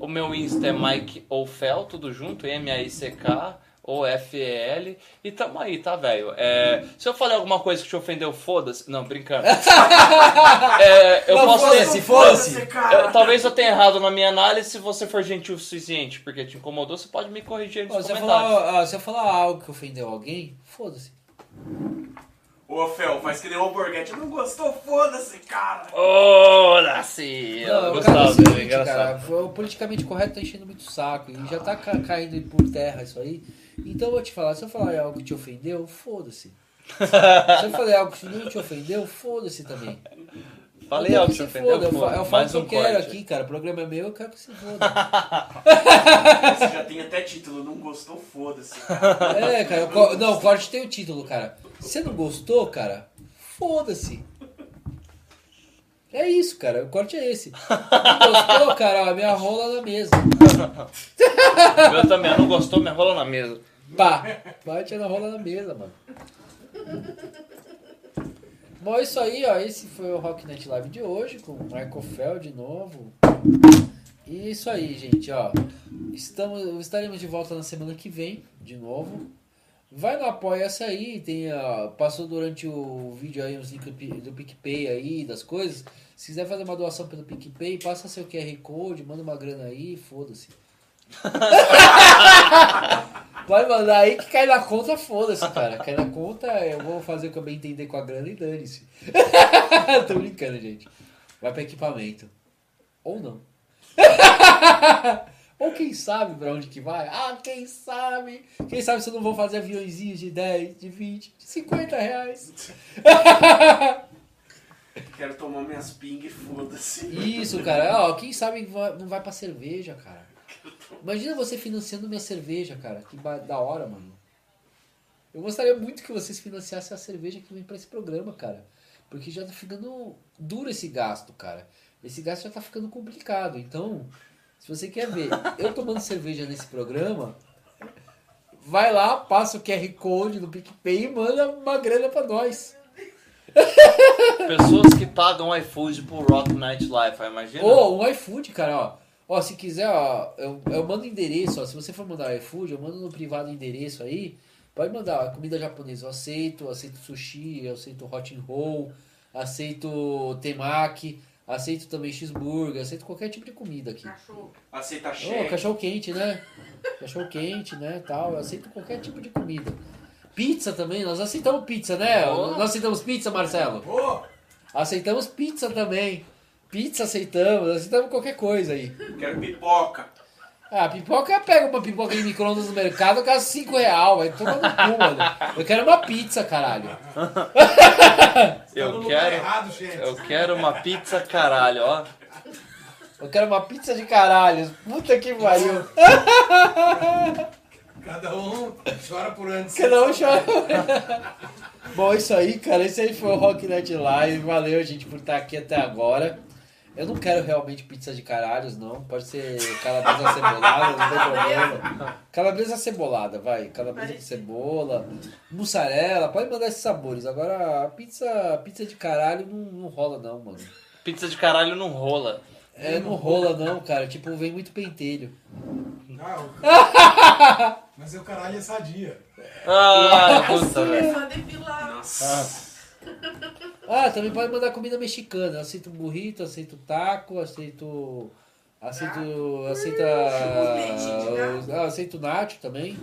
o meu Insta é Mike Ofel, tudo junto, M-A-I-C-K, O-F-E-L. E tamo aí, tá, velho? É, se eu falei alguma coisa que te ofendeu, foda-se. Não, brincando. [laughs] É, eu Não, posso foda-se, ter. foda-se. Eu- talvez eu tenha errado na minha análise. Se você for gentil o suficiente porque te incomodou, você pode me corrigir nos se, eu falar, ah, se eu falar algo que ofendeu alguém, foda-se. Ô, Fel, faz que nem o Alborguete. Não gostou? Foda-se, cara. Ô, Nasci! Não, cara, é o Gustavo, seguinte, engraçado. cara, o politicamente correto tá enchendo muito o saco e já tá ca- caindo por terra isso aí. Então eu vou te falar, se eu falar algo que te ofendeu, foda-se. Se eu falei algo que não te ofendeu, foda-se também. Falei Eu algo que te ofendeu? foda, eu fa- Eu falo Mais o que eu um quero corte. aqui, cara. O programa é meu, eu quero que se foda. [laughs] Você já tem até título. Não gostou? Foda-se. É, cara. o co- Não, o corte tem o título, cara. Se você não gostou, cara, foda-se. É isso, cara. O corte é esse. Não gostou, cara, ó, minha rola na mesa. [laughs] Eu também, não gostou, me rola na mesa. Pá, bate na rola na mesa, mano. Bom, é isso aí, ó. Esse foi o Rock Night Live de hoje, com o Michael Fell de novo. E é isso aí, gente, ó. Estamos, estaremos de volta na semana que vem, de novo. Vai no Apoia-se aí, tem, ó, passou durante o vídeo aí os links do PicPay aí, das coisas. Se quiser fazer uma doação pelo PicPay, passa seu QR Code, manda uma grana aí, foda-se. [laughs] Pode mandar aí que cai na conta, foda-se, cara. Cai na conta, eu vou fazer o que eu bem entender com a grana e dane-se. [laughs] Tô brincando, gente. Vai pra equipamento. Ou não. [laughs] Ou quem sabe pra onde que vai? Ah, quem sabe? Quem sabe se eu não vou fazer aviãozinhos de 10, de 20, de 50 reais. [laughs] Quero tomar minhas ping e foda-se. Isso, cara. Ó, quem sabe não vai pra cerveja, cara. Imagina você financiando minha cerveja, cara. Que da hora, mano. Eu gostaria muito que vocês financiassem a cerveja que vem pra esse programa, cara. Porque já tá ficando duro esse gasto, cara. Esse gasto já tá ficando complicado. Então, se você quer ver eu tomando cerveja nesse programa, vai lá, passa o QR Code no PicPay e manda uma grana pra nós. Pessoas que pagam iFood pro Rock Night Live, imagina? Ou um iFood, cara, ó. Ó, se quiser, ó, eu, eu mando endereço, ó. Se você for mandar iFood, eu mando no privado o endereço aí. Pode mandar, ó, comida japonesa eu aceito, aceito sushi, eu aceito hot and roll, aceito temaki, aceito também cheeseburger, aceito qualquer tipo de comida aqui. Cachorro. Aceita Ô, cheque. cachorro quente, né? Cachorro quente, né, tal. Eu aceito qualquer tipo de comida. Pizza também, nós aceitamos pizza, né? Ô. Nós aceitamos pizza, Marcelo? Ô, Aceitamos pizza também. Pizza aceitamos, aceitamos qualquer coisa aí. Quero pipoca. Ah, pipoca, pega uma pipoca de micro-ondas no mercado, gasta 5 real, vai tomar no cu, mano. Eu quero uma pizza, caralho. [laughs] tá Eu lugar quero, errado, gente. eu quero uma pizza caralho, ó. Eu quero uma pizza de caralho. Puta que pariu. [laughs] Cada um chora por antes. Cada um chora. Bom, isso aí, cara. Esse aí foi o Rock Night Live. Valeu, gente, por estar aqui até agora. Eu não quero realmente pizza de caralhos, não. Pode ser calabresa [laughs] cebolada, não tem problema. Calabresa cebolada, vai. Calabresa com cebola, mussarela. Pode mandar esses sabores. Agora, a pizza, pizza de caralho não, não rola, não, mano. Pizza de caralho não rola. É, não rola, não, cara. Tipo, vem muito pentelho. Não. [laughs] Mas o caralho é sadia. Ah, puta, velho. É. Nossa. Ah, [laughs] também pode mandar comida mexicana. Eu aceito burrito, aceito taco, aceito. Aceito. Aceita. Churros, Ah, aceito nacho também.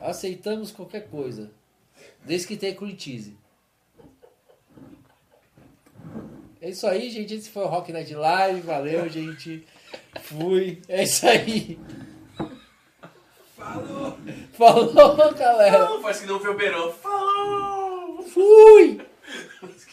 Aceitamos qualquer coisa. Desde que tenha cream cheese. É isso aí, gente. Esse foi o Rock Night Live. Valeu, gente. Fui. É isso aí. Falou! Falou, galera. Não, faz que não vê o Beirão. Falou! Fui. [laughs]